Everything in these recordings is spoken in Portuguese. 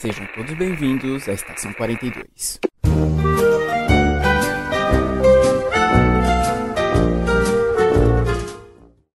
Sejam todos bem-vindos à Estação 42.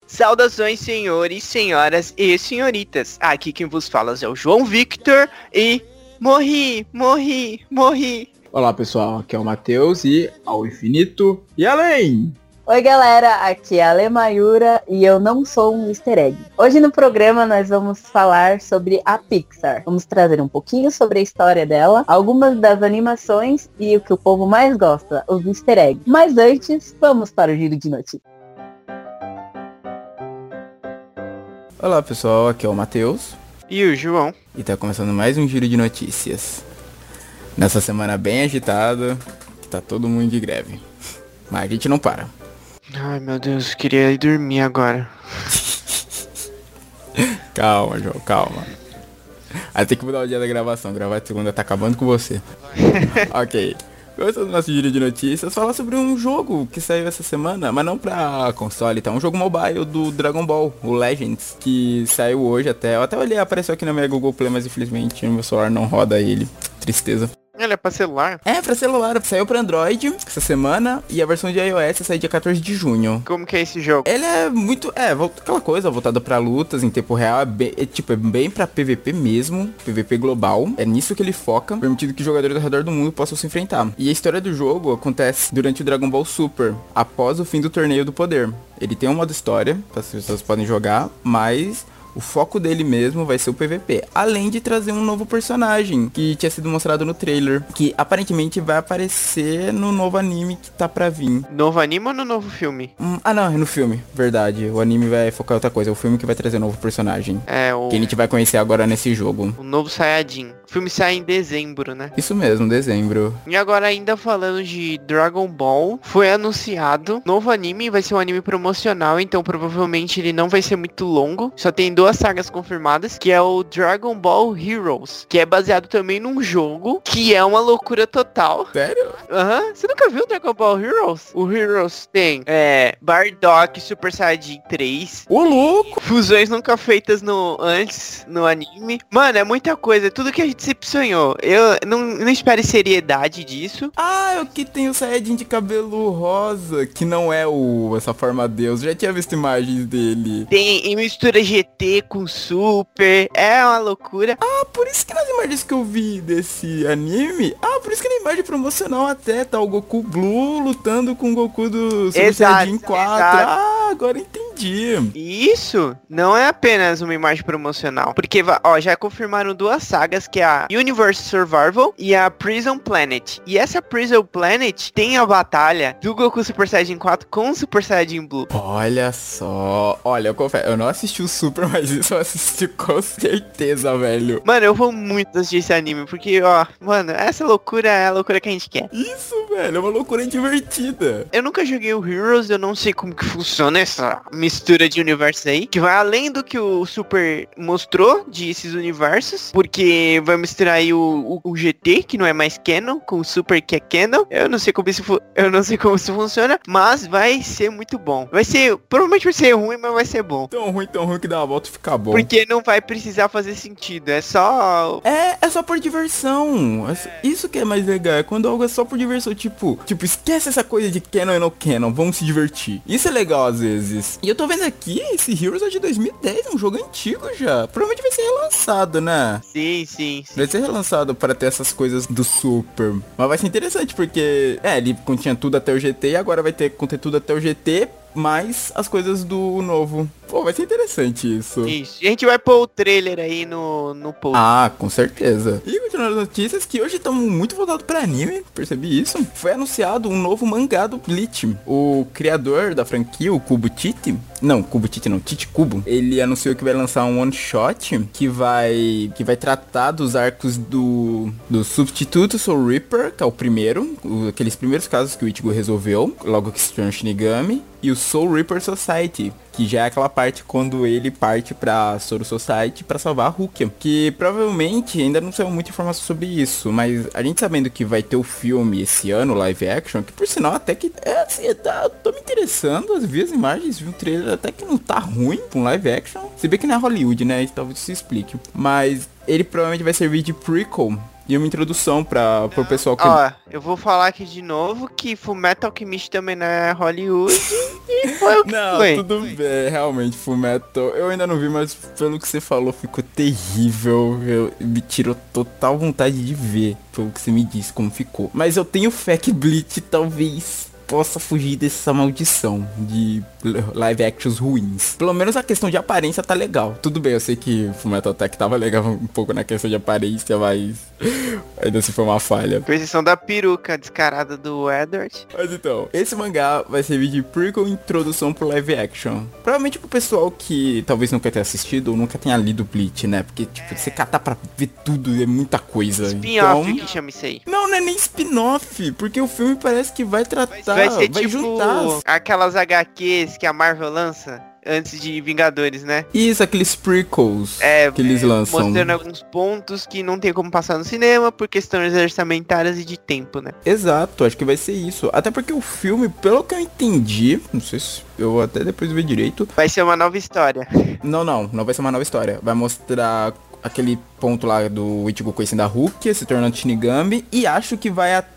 Saudações, senhores, senhoras e senhoritas. Aqui quem vos fala é o João Victor e morri, morri, morri. Olá pessoal, aqui é o Matheus e ao infinito e além. Oi galera, aqui é a Ale Mayura e eu não sou um easter egg. Hoje no programa nós vamos falar sobre a Pixar. Vamos trazer um pouquinho sobre a história dela, algumas das animações e o que o povo mais gosta, os easter eggs. Mas antes, vamos para o giro de notícias. Olá pessoal, aqui é o Matheus. E o João. E tá começando mais um giro de notícias. Nessa semana bem agitada, que tá todo mundo de greve. Mas a gente não para. Ai meu Deus, queria ir dormir agora. calma, João, calma. Aí tem que mudar o dia da gravação. Gravar de segunda tá acabando com você. ok. Começando o nosso giro de notícias, falar sobre um jogo que saiu essa semana, mas não pra console, tá? Um jogo mobile do Dragon Ball, o Legends, que saiu hoje até. Eu até olhei, apareceu aqui na minha Google Play, mas infelizmente no meu celular não roda ele. Tristeza. Ele é pra celular? É, pra celular. Saiu pra Android essa semana e a versão de iOS sai dia 14 de junho. Como que é esse jogo? Ele é muito... É, aquela coisa voltada pra lutas em tempo real. É, bem, é tipo, é bem pra PVP mesmo. PVP global. É nisso que ele foca, permitindo que jogadores ao redor do mundo possam se enfrentar. E a história do jogo acontece durante o Dragon Ball Super, após o fim do Torneio do Poder. Ele tem um modo história, as pessoas podem jogar, mas o foco dele mesmo vai ser o PVP. Além de trazer um novo personagem que tinha sido mostrado no trailer. Que aparentemente vai aparecer no novo anime que tá pra vir. Novo anime ou no novo filme? Hum, ah não, é no filme, verdade. O anime vai focar em outra coisa. É o filme que vai trazer um novo personagem. É, o. Que a gente vai conhecer agora nesse jogo. O novo Saiyajin. O filme sai em dezembro, né? Isso mesmo, dezembro. E agora ainda falando de Dragon Ball, foi anunciado novo anime, vai ser um anime promocional, então provavelmente ele não vai ser muito longo. Só tem duas sagas confirmadas, que é o Dragon Ball Heroes, que é baseado também num jogo que é uma loucura total. Sério? Aham. Uhum. Você nunca viu Dragon Ball Heroes? O Heroes tem é, Bardock Super Saiyajin 3. Ô louco! Fusões nunca feitas no antes no anime. Mano, é muita coisa, tudo que a gente sempre sonhou. Eu não, não espere seriedade disso. Ah, é o que tem o Saiyajin de cabelo rosa, que não é o essa forma deus. Já tinha visto imagens dele. Tem em mistura GT com Super. É uma loucura. Ah, por isso que nas imagens que eu vi desse anime. Ah, por isso que na imagem promocional até tá o Goku Blue lutando com o Goku do Super Saiyajin 4. Exato. Ah, agora entendi. Isso não é apenas uma imagem promocional. Porque, ó, já confirmaram duas sagas, que é a Universe Survival e a Prison Planet. E essa Prison Planet tem a batalha do Goku Super Saiyajin 4 com o Super Saiyajin Blue. Olha só. Olha, eu confesso, eu não assisti o Super, mas isso eu assisti com certeza, velho. Mano, eu vou muito assistir esse anime, porque, ó, mano, essa loucura é a loucura que a gente quer. Isso, velho, é uma loucura divertida. Eu nunca joguei o Heroes, eu não sei como que funciona essa mistura de universos aí, que vai além do que o Super mostrou de esses universos, porque vai misturar aí o, o, o GT, que não é mais canon, com o Super que é canon. Eu não sei como isso eu não sei como isso funciona, mas vai ser muito bom. Vai ser, provavelmente vai ser ruim, mas vai ser bom. Tão ruim, tão ruim que dá uma volta e fica bom. Porque não vai precisar fazer sentido, é só... É, é só por diversão. É. Isso que é mais legal, é quando algo é só por diversão, tipo, tipo, esquece essa coisa de canon e não canon, vamos se divertir. Isso é legal às vezes. E eu tô vendo aqui, esse Heroes é de 2010, é um jogo antigo já. Provavelmente vai ser relançado, né? Sim, sim, sim. Vai ser relançado para ter essas coisas do Super. Mas vai ser interessante, porque, é, ele continha tudo até o GT e agora vai ter conter tudo até o GT mais as coisas do novo. Pô, vai ser interessante isso. Isso. E a gente vai pôr o trailer aí no, no post. Ah, com certeza. E continuando as notícias que hoje estamos muito voltados para anime, percebi isso. Foi anunciado um novo mangá do Bleach. O criador da franquia, o Kubo Tite, não, Kubo Tite não, Tite Kubo, ele anunciou que vai lançar um one shot que vai que vai tratar dos arcos do do substituto Soul Reaper, que é o primeiro, o, aqueles primeiros casos que o Ichigo resolveu, logo que se tornou Shinigami, e o Soul Reaper Society, que já é aquela parte quando ele parte pra Soul Society para salvar a Rukia. Que provavelmente ainda não saiu muita informação sobre isso, mas a gente sabendo que vai ter o filme esse ano, live action, que por sinal até que é assim, tá, tô me interessando, vi as imagens, vi o trailer até que não tá ruim com live action. Se bem que não é Hollywood, né? Talvez se explique. Mas ele provavelmente vai servir de prequel e uma introdução para pro pessoal que Ó, eu vou falar aqui de novo que Fullmetal Alchemist também não é Hollywood e foi o que Não, foi. tudo bem, realmente, Fullmetal. Eu ainda não vi, mas pelo que você falou, ficou terrível. Eu, me tirou total vontade de ver, pelo que você me disse, como ficou. Mas eu tenho fé que Bleach talvez possa fugir dessa maldição de live actions ruins. Pelo menos a questão de aparência tá legal. Tudo bem, eu sei que Fullmetal Attack tava legal um pouco na questão de aparência, mas ainda assim foi uma falha. Com exceção da peruca descarada do Edward. Mas então, esse mangá vai servir de prequel introdução pro live action. Provavelmente pro pessoal que talvez nunca tenha assistido ou nunca tenha lido Bleach, né? Porque, tipo, você catar pra ver tudo é muita coisa. Spin-off Então... que chama isso aí. Não, não é nem spin-off, porque o filme parece que vai tratar, Vai ser vai tipo juntar. as- aquelas HQs que a Marvel lança antes de Vingadores, né? Isso, aqueles prequels É, que eles lançam. mostrando alguns pontos que não tem como passar no cinema por questões orçamentárias e de tempo, né? Exato, acho que vai ser isso. Até porque o filme, pelo que eu entendi, não sei se eu até depois ver direito, Vai ser uma nova história. Não, não, não vai ser uma nova história. Vai mostrar aquele ponto lá do Ichigo conhecendo a Rukia, se tornando Shinigami, e acho que vai até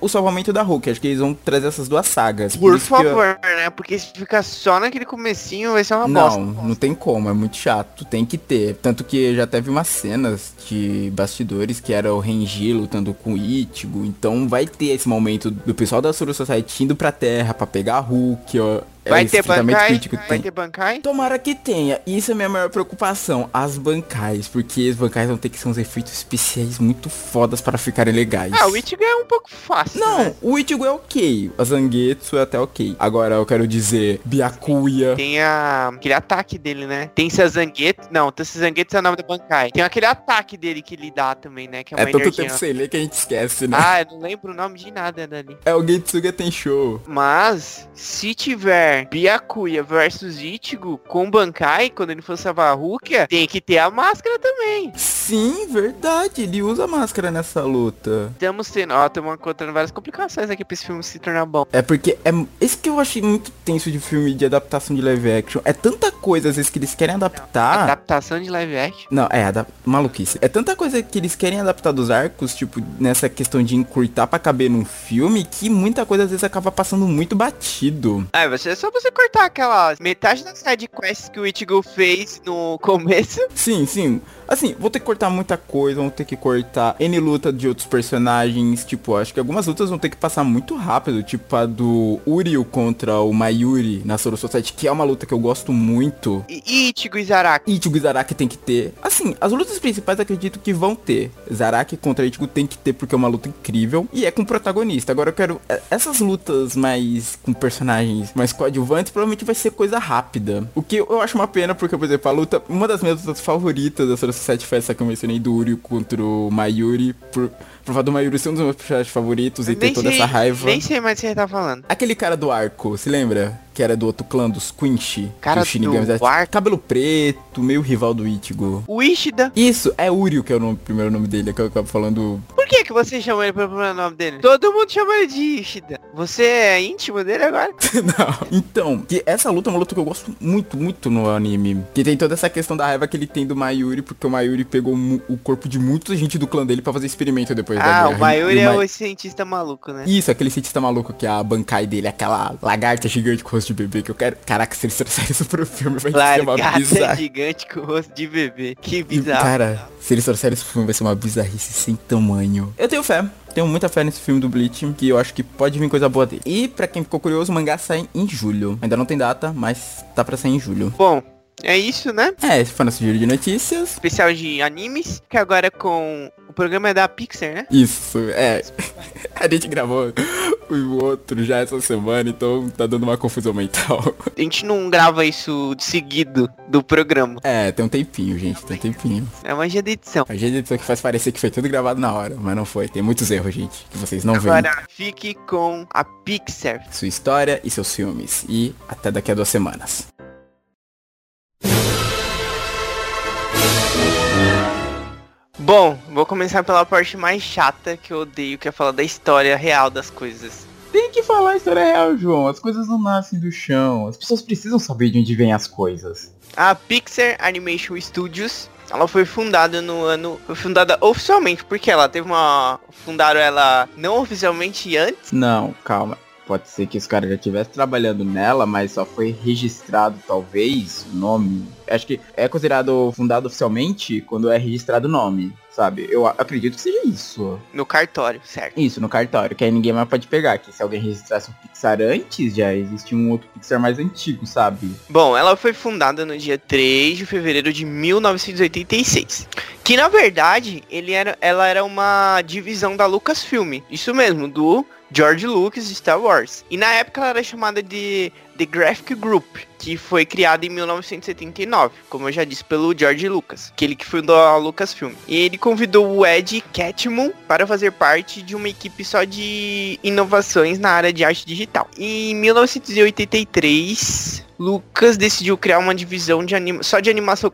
o salvamento da Rukia. Acho que eles vão trazer essas duas sagas. Por isso que eu- favor, né? Porque se ficar só naquele comecinho vai ser uma Não, bosta. não tem como, é muito chato, tem que ter. Tanto que já teve umas cenas de bastidores que era o Renji lutando com o Ichigo, então vai ter esse momento do pessoal da Suru Society indo pra Terra pra pegar a Rukia. Vai é ter? Ichigo Vai ter Bankai? Tomara que tenha. Isso é a minha maior preocupação. As bancais. Porque os bancais vão ter que ser uns efeitos especiais muito fodas para ficarem legais. Ah, o Ichigo é um pouco fácil, Não, né? o Ichigo é ok. A Zangetsu é até ok. Agora eu quero dizer Byakuya. Tem a, aquele ataque dele, né? Tem Sazangueto. Não, tem Sazangueto é o nome da Bankai. Tem aquele ataque dele que ele dá também, né? Que é É tanto energia. tempo sem ler que a gente esquece, né? Ah, eu não lembro o nome de nada dali. É o Getsuga Tensho. Mas, se tiver Byakuya versus Ichigo com Bankai, quando ele for salvar a Rukia, tem que ter a máscara também. Sim, verdade. Ele usa máscara nessa luta. Estamos tendo, ó, estamos encontrando várias complicações aqui pra esse filme se tornar bom. É porque é esse que eu achei muito tenso de filme de adaptação de live action. É tanta coisa às vezes que eles querem adaptar. Adaptação de live action. Não, é, da maluquice. É tanta coisa que eles querem adaptar dos arcos, tipo, nessa questão de encurtar pra caber num filme, que muita coisa às vezes acaba passando muito batido. Ah, você, é só você cortar aquela metade das side quests que o Ichigo fez no começo. Sim, sim. Assim, vou ter que cortar muita coisa, vão ter que cortar N luta de outros personagens. Tipo, acho que algumas lutas vão ter que passar muito rápido. Tipo a do Uryu contra o Mayuri na Soro Society, que é uma luta que eu gosto muito. E Ichigo e Zaraki. Ichigo e Zaraki tem que ter. Assim, as lutas principais acredito que vão ter. Zaraki contra Ichigo tem que ter porque é uma luta incrível. E é com o protagonista. Agora eu quero. é, Essas lutas mais com personagens mais coadjuvantes provavelmente vai ser coisa rápida. O que eu acho uma pena, porque, por exemplo, a luta. Uma das minhas lutas favoritas da Soro Society foi essa que eu mencionei do Uryu contra o Mayuri. Por, por fato do Mayuri ser um dos meus personagens favoritos e ter toda sei, essa raiva. nem sei mais o que você tá falando. Aquele cara do arco, se lembra? Que era do outro clã dos Quinch. Cara do Era, tipo, arco? Cabelo preto, meio rival do Ichigo. O Ishida. Isso, é Uryu que é o nome- primeiro nome dele, é que eu acabo falando. Por que que você chama ele pelo primeiro nome dele? Todo mundo chama ele de Ishida. Você é íntimo dele agora? Não. Então, que essa luta é uma luta que eu gosto muito, muito no anime. Que tem toda essa questão da raiva que ele tem do Mayuri, porque o Mayuri pegou o corpo de muita gente do clã dele pra fazer experimento depois da Ah, guerra. o Mayuri é o cientista maluco, né? Isso, aquele cientista maluco que é a Bankai dele, aquela lagarta gigante com rosto de bebê que eu quero. Caraca, se eles trouxerem isso pro filme, vai ser uma bizarra. gigante com rosto de bebê. Que E, bizarro. Cara, se eles trouxerem isso pro filme, vai ser uma bizarrice sem tamanho. Eu tenho fé. Tenho muita fé nesse filme do Bleach, que eu acho que pode vir coisa boa dele. E pra quem ficou curioso, o mangá sai em julho. Ainda não tem data, mas tá pra sair em julho. Bom, é isso, né? É, esse foi nosso giro de notícias. Especial de animes, que agora é com... O programa é da Pixar, né? Isso, é. A gente gravou o outro já essa semana, então tá dando uma confusão mental. A gente não grava isso de seguido do programa. É, tem um tempinho, gente, tem um tempinho. É magia da edição. A gente edição que faz parecer que foi tudo gravado na hora, mas não foi. Tem muitos erros, gente, que vocês não veem. Agora fique com a Pixar. Sua história e seus filmes. E até daqui a duas semanas. Bom, vou começar pela parte mais chata que eu odeio, que é falar da história real das coisas. Tem que falar a história real, João. As coisas não nascem do chão. As pessoas precisam saber de onde vêm as coisas. A Pixar Animation Studios Ela foi fundada no ano. Foi fundada oficialmente, porque ela teve uma. Fundaram ela não oficialmente antes. Não, calma. Pode ser que os caras já estivessem trabalhando nela, mas só foi registrado, talvez, o nome. Acho que é considerado fundado oficialmente quando é registrado o nome, sabe? Eu acredito que seja isso. No cartório, certo? Isso, no cartório, que aí ninguém mais pode pegar. Que se alguém registrasse um Pixar antes, já existe um outro Pixar mais antigo, sabe? Bom, ela foi fundada no dia 3 de fevereiro de 1986. Que na verdade, ele era, ela era uma divisão da Lucasfilm. Isso mesmo, do George Lucas de Star Wars. E na época ela era chamada de The Graphic Group, que foi criada em 1979, como eu já disse, pelo George Lucas, aquele que fundou a Lucasfilm. E ele convidou o Ed Catmull para fazer parte de uma equipe só de inovações na área de arte digital. Em 1983, Lucas decidiu criar uma divisão de anima só de animação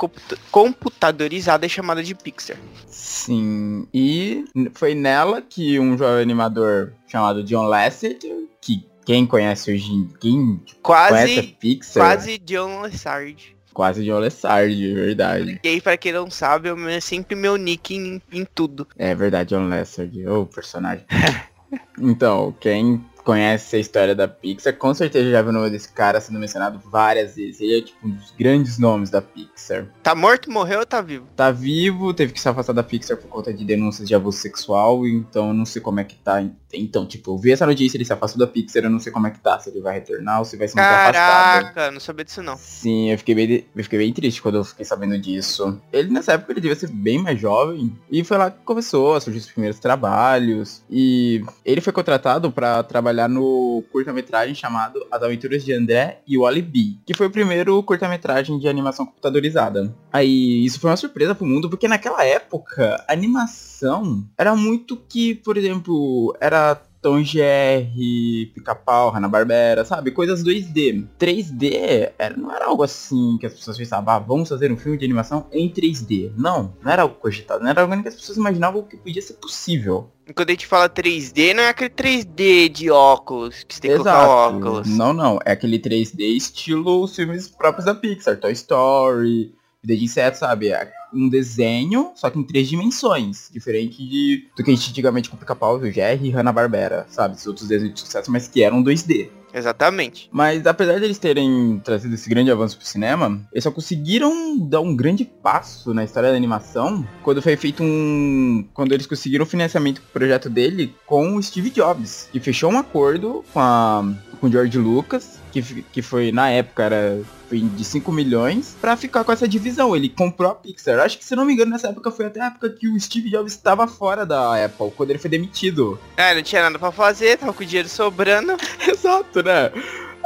computadorizada chamada de Pixar. Sim, e foi nela que um jovem animador chamado John Lasseter, que quem conhece hoje, quem quase, conhece a Pixar... Quase John Lessard. Quase John Lessard, verdade. E aí, pra quem não sabe, é sempre meu nick em, em tudo. É verdade, John Lessard, o personagem. então, quem conhece a história da Pixar, com certeza já viu o nome desse cara sendo mencionado várias vezes. Ele é tipo um dos grandes nomes da Pixar. Tá morto, morreu ou tá vivo? Tá vivo, teve que se afastar da Pixar por conta de denúncias de abuso sexual, então não sei como é que tá. Então, tipo, eu vi essa notícia, ele se afastou da Pixar, eu não sei como é que tá, se ele vai retornar ou se vai se manter afastado. Caraca, não sabia disso não. Sim, eu fiquei, bem, eu fiquei bem triste quando eu fiquei sabendo disso. Ele nessa época ele devia ser bem mais jovem, e foi lá que começou a surgir os primeiros trabalhos, e ele foi contratado para trabalhar no curta-metragem chamado As Aventuras de André e o Alibi, que foi o primeiro curta-metragem de animação computadorizada. Aí, isso foi uma surpresa pro mundo, porque naquela época, animação era muito que, por exemplo, era Tom Jerry, Pica-Pau, Hanna-Barbera, sabe? Coisas 2D. 3D era, não era algo assim que as pessoas pensavam, ah, vamos fazer um filme de animação em 3D. Não, não era algo cogitado, não era algo que as pessoas imaginavam que podia ser possível. Quando a gente fala 3D, não é aquele 3D de óculos, que você tem que Exato. colocar óculos. Não, não, é aquele 3D estilo os filmes próprios da Pixar, Toy Story, Vida de Inseto, sabe? É um desenho, só que em três dimensões. Diferente de, do que a gente antigamente com Pica-Pau, o Jerry e Hanna-Barbera, sabe? Esses outros desenhos de sucesso, mas que eram 2D. Exatamente. Mas apesar de eles terem trazido esse grande avanço pro cinema, eles só conseguiram dar um grande passo na história da animação quando foi feito um. Quando eles conseguiram o financiamento pro projeto dele com o Steve Jobs. Que fechou um acordo com a. com o George Lucas, que, que foi, na época, era de 5 milhões para ficar com essa divisão. Ele comprou a Pixar. Acho que, se não me engano, nessa época foi até a época que o Steve Jobs estava fora da Apple, quando ele foi demitido. É, não tinha nada para fazer, tava com o dinheiro sobrando. Exato, né?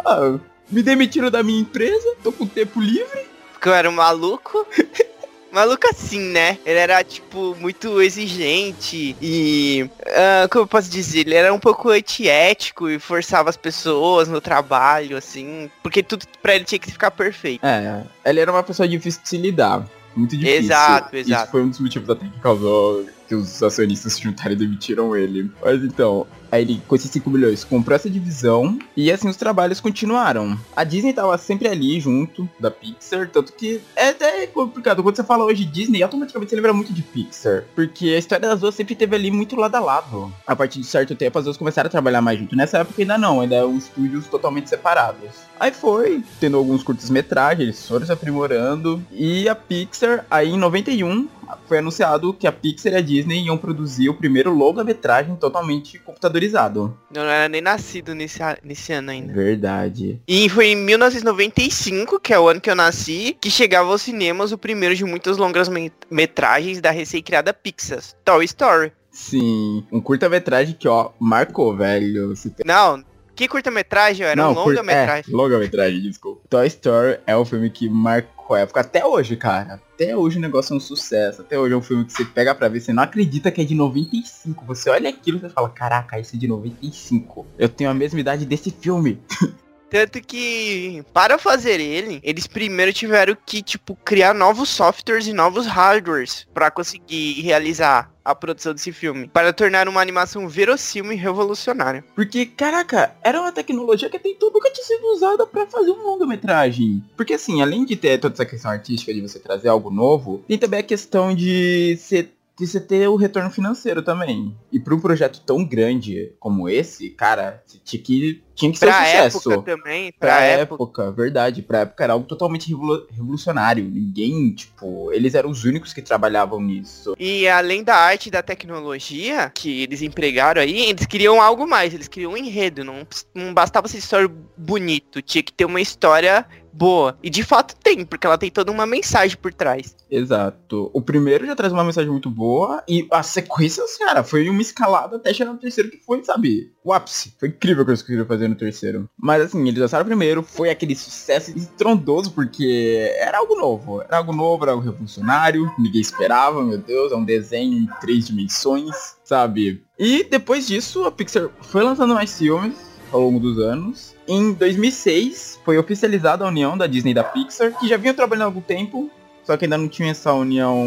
Ah, me demitiram da minha empresa, tô com tempo livre. Porque eu era um maluco. maluco assim, né? Ele era, tipo, muito exigente e. Uh, como eu posso dizer? Ele era um pouco antiético e forçava as pessoas no trabalho, assim. Porque tudo pra ele tinha que ficar perfeito. É, ele era uma pessoa difícil de se lidar. Muito difícil. Exato, exato. Isso foi um dos motivos até que causou que os acionistas se juntaram e demitiram ele. Mas então, Aí ele, com esses 5 milhões, comprou essa divisão e assim os trabalhos continuaram. A Disney tava sempre ali junto da Pixar, tanto que é até complicado. Quando você fala hoje Disney, automaticamente você lembra muito de Pixar. Porque a história das duas sempre teve ali muito lado a lado. A partir de certo tempo, as duas começaram a trabalhar mais junto. Nessa época ainda não, ainda eram estúdios totalmente separados. Aí foi, tendo alguns curtas-metragens, eles foram se aprimorando. E a Pixar, aí em 91, foi anunciado que a Pixar e a Disney iam produzir o primeiro longa-metragem totalmente computadorizado. Eu não era nem nascido nesse, nesse ano ainda. Verdade. E foi em 1995, que é o ano que eu nasci, que chegava aos cinemas o primeiro de muitas longas metragens da recém-criada Pixar, Toy Story. Sim, um curta-metragem que, ó, marcou, velho. Não, que curta-metragem? Era Não, um longa-metragem. É, longa-metragem, desculpa. Toy Story é um filme que marcou a época até hoje, cara. Até hoje o negócio é um sucesso. Até hoje é um filme que você pega pra ver, você não acredita que é de 95. Você olha aquilo e fala, caraca, esse é de 95. Eu tenho a mesma idade desse filme. Tanto que, para fazer ele, eles primeiro tiveram que, tipo, criar novos softwares e novos hardwares para conseguir realizar a produção desse filme, para tornar uma animação verossímil e revolucionária. Porque, caraca, era uma tecnologia que até então nunca tinha sido usada para fazer um longa-metragem. Porque assim, além de ter toda essa questão artística de você trazer algo novo, tem também a questão de ser de você ter o retorno financeiro também. E para um projeto tão grande como esse, cara, tinha que, tinha que ser Pra um sucesso. época também, Pra, pra, época, época. verdade. Pra época era algo totalmente revolu- revolucionário. Ninguém, tipo, eles eram os únicos que trabalhavam nisso. E além da arte e da tecnologia que eles empregaram aí, eles queriam algo mais, eles queriam um enredo, não, não bastava ser história bonito, tinha que ter uma história boa. E de fato tem, porque ela tem toda uma mensagem por trás. Exato. O primeiro já traz uma mensagem muito boa. E a sequência, cara, foi uma escalada até chegar no terceiro, que foi, sabe, o ápice. Foi incrível o que eles conseguiram fazer no terceiro. Mas assim, eles lançaram o primeiro, foi aquele sucesso estrondoso, porque era algo novo. Era algo novo, era algo revolucionário. Ninguém esperava, meu Deus, é um desenho em três dimensões, sabe? E depois disso, a Pixar foi lançando mais filmes ao longo dos anos. Em 2006, foi oficializada a união da Disney e da Pixar, que já vinham trabalhando há algum tempo, só que ainda não tinha essa união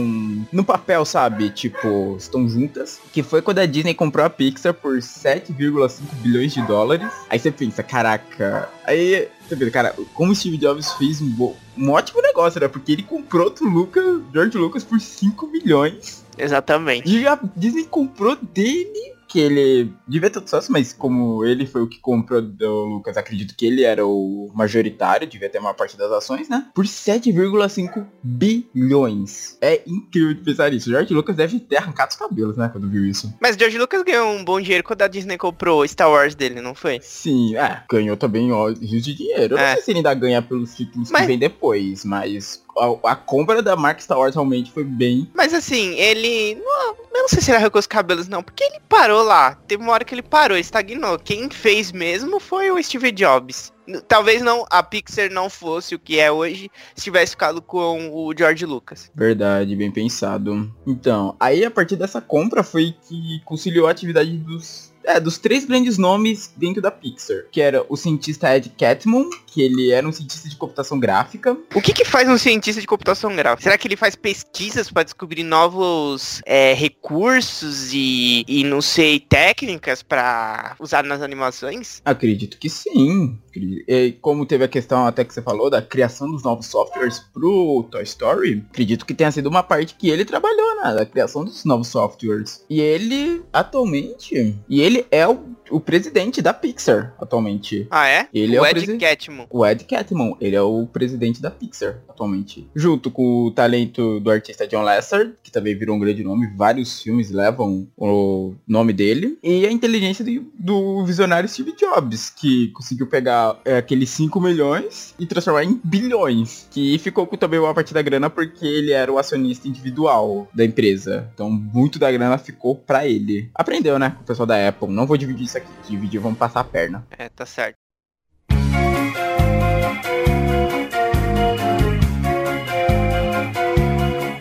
no papel, sabe? Tipo, estão juntas. Que foi quando a Disney comprou a Pixar por 7,5 bilhões de dólares. Aí você pensa, caraca. Aí você pensa, cara, como o Steve Jobs fez um, bo- um ótimo negócio, né? Porque ele comprou o Lucas, George Lucas por 5 milhões. Exatamente. E a Disney comprou dele, que ele devia ter sucesso, mas como ele foi o que comprou do Lucas, acredito que ele era o majoritário, devia ter uma parte das ações, né? Por 7,5 bilhões. É incrível de pensar isso. O George Lucas deve ter arrancado os cabelos, né, quando viu isso. Mas George Lucas ganhou um bom dinheiro quando a Disney comprou Star Wars dele, não foi? Sim, é, ganhou também ó, rios de dinheiro. Eu É. não sei se ele ainda ganha pelos títulos Mas- que vem depois, mas a, a compra da marca Star Wars realmente foi bem Mas assim, ele. Não, eu não sei se ele arrancou os cabelos, não. Porque ele parou lá. Teve uma hora que ele parou, estagnou. Quem fez mesmo foi o Steve Jobs. Talvez não a Pixar não fosse o que é hoje se tivesse ficado com o George Lucas. Verdade, bem pensado. Então, aí a partir dessa compra foi que conciliou a atividade dos, é, dos três grandes nomes dentro da Pixar, que era o cientista Ed Catmull, que ele era um cientista de computação gráfica. O que que faz um cientista de computação gráfica? Será que ele faz pesquisas para descobrir novos é, recursos e, e não sei técnicas para usar nas animações? Acredito que sim. E como teve a questão até que você falou da criação dos novos softwares pro Toy Story, acredito que tenha sido uma parte que ele trabalhou, né? Da criação dos novos softwares. E ele, atualmente, e ele é o, o presidente da Pixar, atualmente. Ah é? Ele é o o Ed presi- Catmull. O Ed Catmull, ele é o presidente da Pixar atualmente. Junto com o talento do artista John Lasseter, que também virou um grande nome, vários filmes levam o nome dele. E a inteligência do, do visionário Steve Jobs, que conseguiu pegar é, aqueles 5 milhões e transformar em bilhões. Que ficou com também uma parte da grana porque ele era o acionista individual da empresa. Então muito da grana ficou pra ele. Aprendeu, né? O pessoal da Apple. Não vou dividir isso aqui. Dividir, vamos passar a perna. É, tá certo.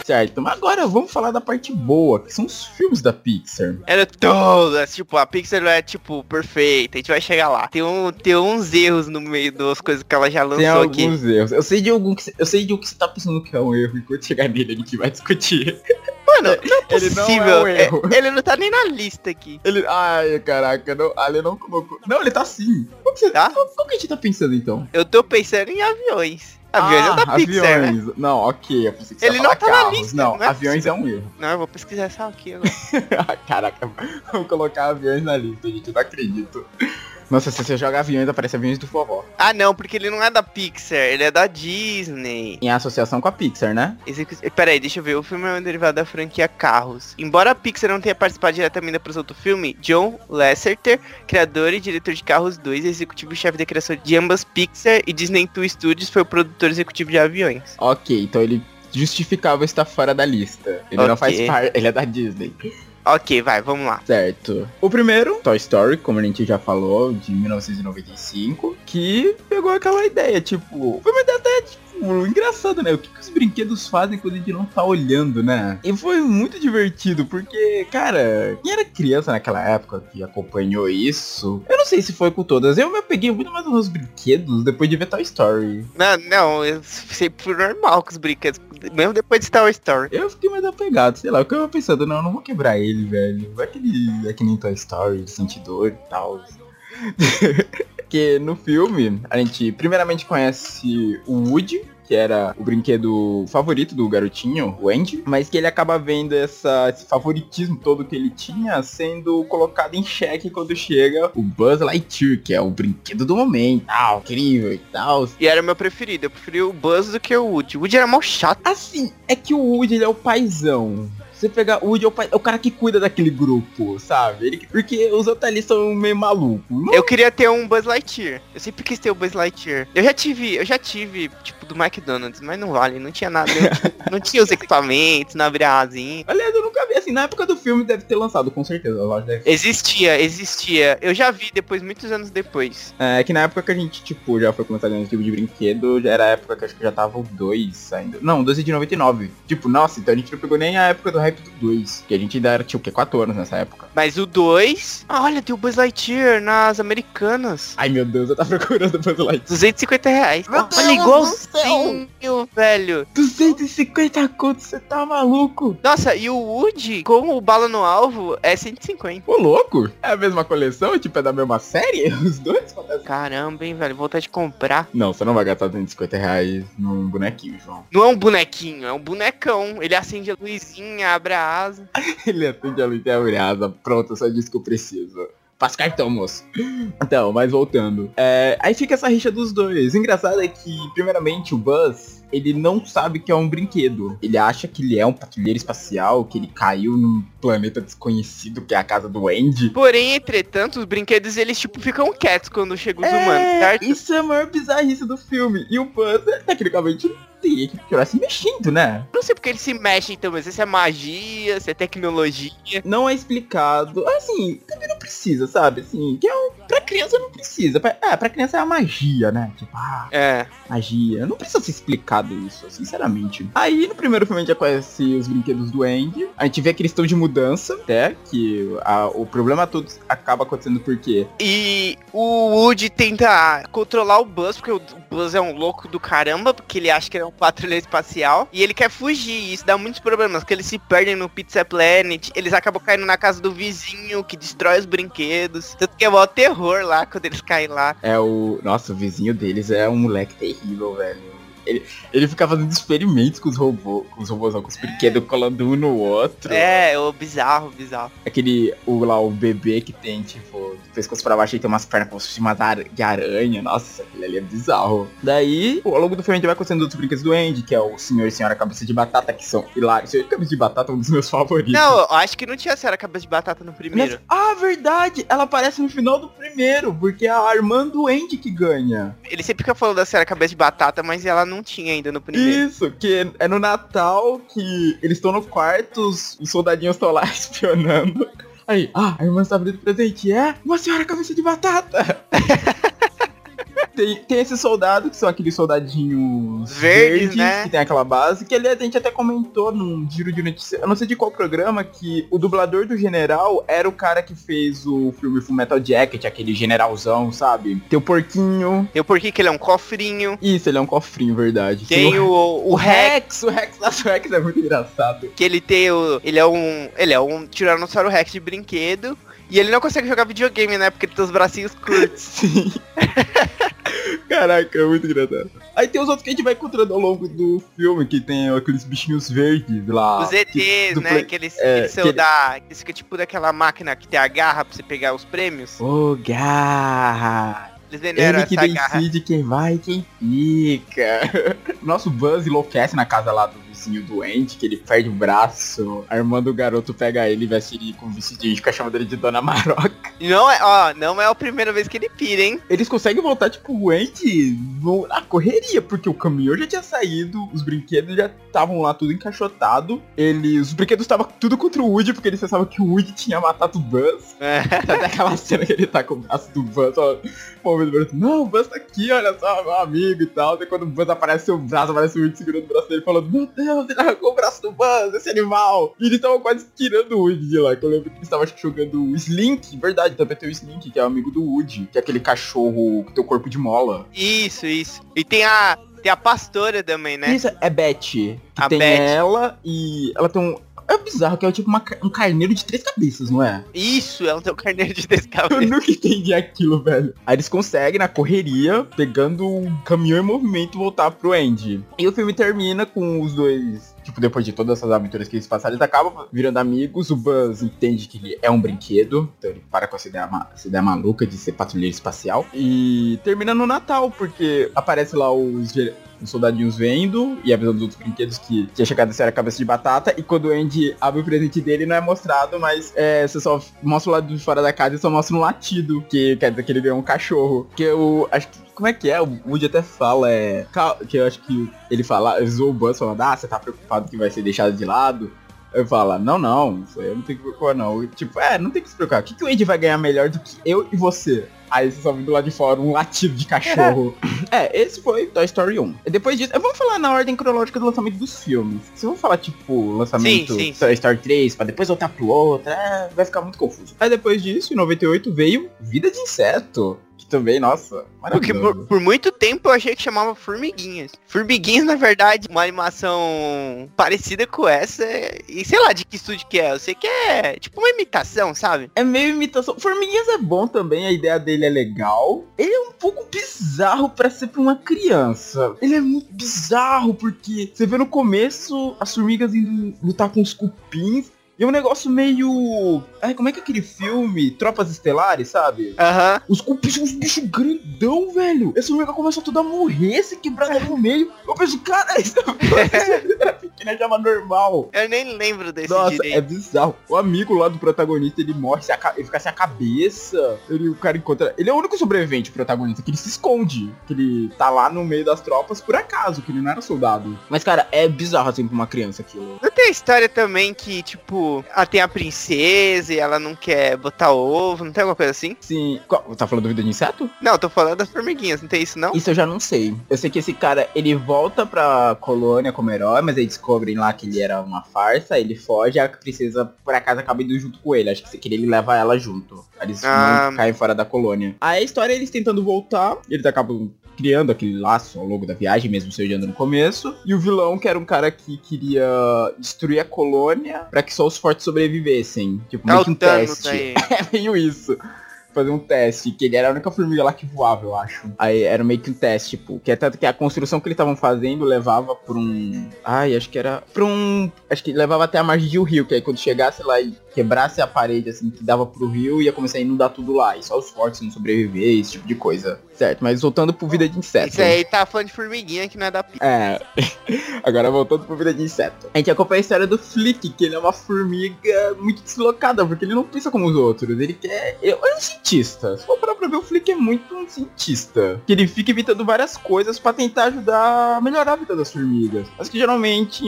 Certo, mas agora vamos falar da parte boa, que são os filmes da Pixar. Era todas, tipo, a Pixar não é, tipo, perfeita, a gente vai chegar lá. Tem, um, tem uns erros no meio das coisas que ela já lançou Tem aqui. alguns erros. Eu sei de algum que eu sei de um que você tá pensando que é um erro, enquanto chegar nele a gente vai discutir. Mano, não é Ele não é possível. um erro. é- ele não tá nem na lista aqui. Ele. Ai, caraca, não, ele não colocou. Não, ele tá sim. Qual que, você, Tá? qual que a gente tá pensando então? Eu tô pensando em aviões. Aviões é da Pixar, né? aviões. Não, ok, Ele não tá na lista, Não, não é aviões é um erro. Não, eu vou pesquisar essa aqui agora. Caraca, vamos colocar aviões na lista, gente. Eu não acredito. Nossa, se você joga aviões, aparece aviões do forró. ah, não, porque ele não é da Pixar, ele é da Disney. Em associação com a Pixar, né? Execu... Pera aí, deixa eu ver. O filme é um derivado da franquia Carros. Embora a Pixar não tenha participado diretamente da produção do filme, John Lasseter, criador e diretor de Carros 2, executivo-chefe da criação de ambas Pixar e Disney Toy Studios, foi o produtor executivo de aviões. Ok, então ele justificava estar fora da lista. Ele não Ok. faz parte, ele é da Disney. Ok, vai, vamos lá. Certo. O primeiro, Toy Story, como a gente já falou, de 1995, que pegou aquela ideia, tipo, foi uma ideia até engraçado, né? O que, que os brinquedos fazem quando a gente não tá olhando, né? E foi muito divertido, porque, cara, quem era criança naquela época que acompanhou isso, eu não sei se foi com todas. Eu me peguei muito mais nos brinquedos depois de ver Toy Story. Não, não, eu sempre normal com os brinquedos. Mesmo depois de Toy Story. Eu fiquei mais apegado, sei lá, o que eu tava pensando, não, eu não vou quebrar ele, velho. Vai que ele é que nem Toy Story, sente dor e tal. Porque no filme, a gente primeiramente conhece o Woody, que era o brinquedo favorito do garotinho, o Andy, mas que ele acaba vendo essa, esse favoritismo todo que ele tinha sendo colocado em xeque quando chega o Buzz Lightyear, que é o brinquedo do momento, tal, incrível e tal. E era o meu preferido, eu preferi o Buzz do que o Woody. O Woody era mal chato. Assim, é que o Woody ele é o paizão. Você pegar o Woody é o, pai, é o, cara que cuida daquele grupo, sabe? Ele, porque os outros ali são meio malucos. Eu queria ter um Buzz Lightyear. Eu sempre quis ter o Buzz Lightyear. Eu já tive, eu já tive, tipo, do McDonald's, mas não vale, não tinha nada. Não, não tinha os equipamentos, não abria asinha. Aliás, eu nunca vi assim, na época do filme deve ter lançado, com certeza. A. Existia, existia. Eu já vi depois, muitos anos depois. É que na época que a gente, tipo, já foi começar a ganhar esse tipo de brinquedo, já era a época que acho que já tava o 2 saindo. Não, 12 de 99. Tipo, nossa, então a gente não pegou nem a época do hype do 2. Que a gente ainda era, tipo, o quê? 4 anos nessa época. Mas o 2... Ah, olha, tem o Buzz Lightyear nas Americanas. Ai, meu Deus, eu tava procurando o Buzz Lightyear. 250 reais. Meu olha, Deus igualzinho, velho. 250 conto, você tá maluco? Nossa, e o Woody, com o bala no alvo, é 150. Ô, louco? É a mesma coleção? Tipo, é da mesma série? Os dois? Caramba, hein, velho. Vou de comprar. Não, você não vai gastar 250 reais num bonequinho, João. Não é um bonequinho, é um bonecão. Ele acende a luzinha, abre a asa. Ele acende a luzinha, abre a asa. Pronto, só disso que eu preciso. Passa cartão, moço. Então, mas voltando. É, aí fica essa rixa dos dois. O engraçado é que, primeiramente, o Buzz, ele não sabe que é um brinquedo. Ele acha que ele é um patrulheiro espacial, que ele caiu num planeta desconhecido, que é a casa do Andy. Porém, entretanto, os brinquedos, eles, tipo, ficam quietos quando chegam os É, humanos, certo? Isso é a maior bizarrice do filme. E o Buzz, tecnicamente, teria que continuar se mexendo, né? Não sei porque eles se mexem, então, mas se é magia, se é tecnologia. Não é explicado. Assim, também não precisa, sabe? Assim, que é um... Pra criança não precisa. Pra, é, pra criança é a magia, né? Tipo, ah, É. magia. Não precisa ser isso, sinceramente. Aí no primeiro filme a gente já conhece os brinquedos do Andy. A gente vê que eles estão de mudança, até que a- o problema todo acaba acontecendo porque E o Woody tenta controlar o Buzz, porque o Buzz é um louco do caramba, porque ele acha que ele é um patrulheiro espacial. E ele quer fugir, e isso dá muitos problemas, porque eles se perdem no Pizza Planet, eles acabam caindo na casa do vizinho, que destrói os brinquedos. Tanto que é mó terror lá, quando eles caem lá. é o. Nossa, o vizinho deles é um moleque terrível, velho. Ele, ele fica fazendo experimentos com os robôs, com os robôs, não, com os brinquedos colando um no outro. É, o bizarro, bizarro. Aquele, o lá, o bebê que tem, tipo, pescoço pra baixo e tem umas pernas como se fosse umas ar- de aranha. Nossa, aquele ali é bizarro. Daí, ao longo do filme a gente vai conhecendo outros brinquedos do Andy, que é o senhor e senhora cabeça de batata, que são hilários. Senhor cabeça de batata é um dos meus favoritos. Não, eu acho que não tinha a senhora cabeça de batata no primeiro. Nessa- Ah, verdade! Ela aparece no final do primeiro, porque é a irmã do Andy que ganha. Ele sempre fica falando da senhora cabeça de batata, mas ela não tinha ainda no primeiro. Isso, que é no Natal que eles estão no quarto, os, os soldadinhos estão lá espionando. Aí, ah, a irmã está abrindo presente. É uma senhora cabeça de batata. Tem, tem esses soldados que são aqueles soldadinhos Verdes, né? que tem aquela base, que ali a gente até comentou num giro de notícia, eu não sei de qual programa, que o dublador do general era o cara que fez o filme Full Metal Jacket, aquele generalzão, sabe? Tem o porquinho. Eu por que que ele é um cofrinho. Isso, ele é um cofrinho, verdade. Tem o, o Rex, Rex, o Rex, nossa, o Rex é muito engraçado. que ele tem o. Ele é um. Ele é um Tiranossauro Rex de brinquedo. E ele não consegue jogar videogame, né? Porque ele tem os bracinhos curtos. Sim. Caraca, é muito engraçado. Aí tem os outros que a gente vai encontrando ao longo do filme, que tem aqueles bichinhos verdes lá. os ETs, que- né? play- Que eles, é, eles são que ele- da. Eles ficam tipo daquela máquina que tem a garra pra você pegar os prêmios. Ô, garra! Eles venderam Ele que essa garra. decide quem vai e quem fica. Nosso Buzz enlouquece na casa lá do vizinho doente, que ele perde o braço, a irmã do garoto pega ele e veste ele com vestidinho e fica chamando ele de Dona Maroca. Não é, ó, não é a primeira vez que ele pira, hein? Eles conseguem voltar, tipo, o Andy no- na correria, porque o caminhão já tinha saído, os brinquedos já estavam lá tudo encaixotado. Ele, os brinquedos estavam tudo contra o Woody, porque eles pensavam que o Woody tinha matado o Buzz. É. Até aquela cena que ele tá com o braço do Buzz, ó, não, o Buzz tá aqui, olha só, meu amigo e tal. Até quando o Buzz aparece o braço, aparece o Woody segurando o braço dele, falando, meu Deus, ele arrancou o braço do Buzz, esse animal. E eles estavam quase tirando o Woody de lá, que eu lembro que eles estavam jogando o Slink, verdade, também tem o Slink, que é o amigo do Woody, que é aquele cachorro que tem o corpo de mola. Isso, isso. E tem a, tem a pastora também, né? Isso, é Beth, que A tem Beth. ela e ela tem um... É bizarro, que é tipo uma um carneiro de três cabeças, não é? Isso, ela tem o carneiro de Eu descabelo. nunca entendi aquilo, velho. Aí eles conseguem, na correria, pegando o caminhão em movimento, voltar pro Andy. E o filme termina com os dois. Tipo, depois de todas essas aventuras que eles passaram, eles acabam virando amigos. O Buzz entende que ele é um brinquedo. Então ele para com essa ideia, essa ideia maluca de ser patrulheiro espacial. E termina no Natal, porque aparece lá os, os soldadinhos vendo e avisando os outros brinquedos que tinha chegado a ser a cabeça de batata. E quando o Andy abre o presente dele, não é mostrado, mas é, você só mostra o lado de fora da casa e só mostra um latido. Que quer dizer que ele ganhou um cachorro. Que eu acho que. Como é que é? O Woody até fala, é. Que eu acho que ele fala, zoou o Buzz falando, ah, você tá preocupado que vai ser deixado de lado. Eu falo, não, não, isso aí eu não tenho que preocupar, não. Tipo, é, não tem que se preocupar. O que, que o Andy vai ganhar melhor do que eu e você? Aí você só vem do lado de fora um latido de cachorro. é, esse foi Toy Story 1. E depois disso, eu vou falar na ordem cronológica do lançamento dos filmes. Se eu falar, tipo, lançamento Sim, sim, Toy Story 3, pra depois voltar pro outro, é, vai ficar muito confuso. Aí depois disso, em 98, veio Vida de Inseto. Também, nossa, Porque por, por muito tempo eu achei que chamava Formiguinhas. Formiguinhas, na verdade, uma animação parecida com essa. E sei lá de que estúdio que é. Eu sei que é tipo uma imitação, sabe? É meio imitação. Formiguinhas é bom também, a ideia dele é legal. Ele é um pouco bizarro pra ser pra uma criança. Ele é muito bizarro porque você vê no começo as formigas indo lutar com os cupins. E é um negócio meio. Ai, como é que é aquele filme? Tropas Estelares, sabe? Aham. Os são uns bichos grandão, velho. Essa formiga começa toda a morrer, se quebrada no meio. Eu penso, cara, essa era pequena chama normal. Eu nem lembro desse Nossa, direito. é bizarro. O amigo lá do protagonista, ele morre, ele fica sem a cabeça. Ele, o cara encontra. Ele é o único sobrevivente protagonista, que ele se esconde. Que ele tá lá no meio das tropas por acaso, que ele não era soldado. Mas, cara, é bizarro assim pra uma criança aquilo. Não tem história também que, tipo, ela tem a princesa e ela não quer botar ovo, não tem alguma coisa assim? Sim. Qual- Tá falando do vida de inseto? Não, eu tô falando das formiguinhas, não tem isso não? Isso eu já não sei. Eu sei que esse cara, ele volta pra colônia como herói, mas aí descobrem lá que ele era uma farsa, ele foge, a princesa por acaso acaba indo junto com ele. Acho que você queria ele levar ela junto. Eles Ah. não caem fora da colônia. Aí a história é eles tentando voltar, eles acabam criando aquele laço ao longo da viagem, mesmo se odiando no começo. E o vilão, que era um cara que queria destruir a colônia pra que só os fortes sobrevivessem. Tipo, meio que um teste. É meio isso. Fazer um teste, que ele era a única formiga lá que voava, eu acho. Aí era meio que um teste, tipo, que é tanto que a construção que eles estavam fazendo levava por um. Ai, acho que era. Pra um. Acho que levava até a margem de um rio, que aí quando chegasse lá e quebrasse a parede, assim, que dava pro rio, ia começar a inundar tudo lá. E só os fortes não sobreviver, esse tipo de coisa. Certo, mas voltando pro vida de inseto. Isso aí tá falando de formiguinha que não é da pi. É. Agora voltando pro vida de inseto. A gente acompanha a história do Flick, que ele é uma formiga muito deslocada, porque ele não pensa como os outros. Ele quer. Ele é um cientista. Se for parar pra ver, o Flick é muito um cientista. Que ele fica evitando várias coisas pra tentar ajudar a melhorar a vida das formigas. Mas que geralmente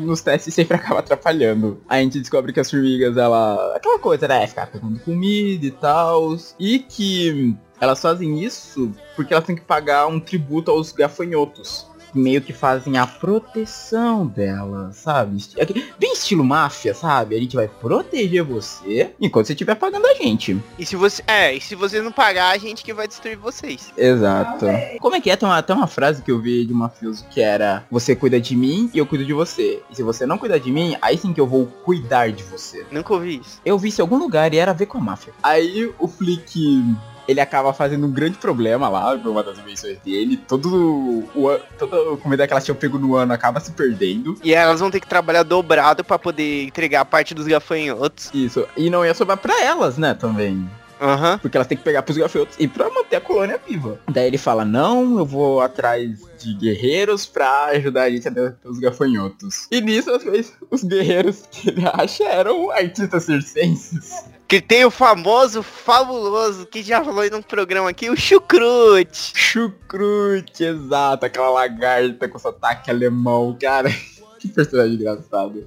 nos testes sempre acaba atrapalhando. A gente descobre que as formigas, ela. Aquela coisa, né? Ficar pegando comida e tal. E que elas fazem isso porque elas têm que pagar um tributo aos gafanhotos. Que meio que fazem a proteção dela, sabe? Aqui- Bem estilo máfia, sabe? A gente vai proteger você enquanto você estiver pagando a gente. E se você. É, e se vocês não pagar, a gente que vai destruir vocês. Exato. Como é que é? Tem uma, tem uma frase que eu vi de um mafioso que era Você cuida de mim e eu cuido de você. E se você não cuidar de mim, aí sim que eu vou cuidar de você. Nunca ouvi isso. Eu vi isso em algum lugar e era a ver com a máfia. Aí o Flick, ele acaba fazendo um grande problema lá, uma das invenções dele. Todo o toda a comida que elas tinham pego no ano acaba se perdendo. E elas vão ter que trabalhar dobrado pra poder entregar a parte dos gafanhotos. Isso. E não ia sobrar pra elas, né, também. Aham. Porque elas têm que pegar pros gafanhotos e pra manter a colônia viva. Daí ele fala, não, eu vou atrás de guerreiros pra ajudar a gente a derrotar os gafanhotos. E nisso, as coisas- os guerreiros que ele acha eram artistas circenses. Que tem o famoso, fabuloso, que já falou em um programa aqui, o Chucrute. Chucrute, exato, aquela lagarta com sotaque alemão, cara. Que personagem engraçado.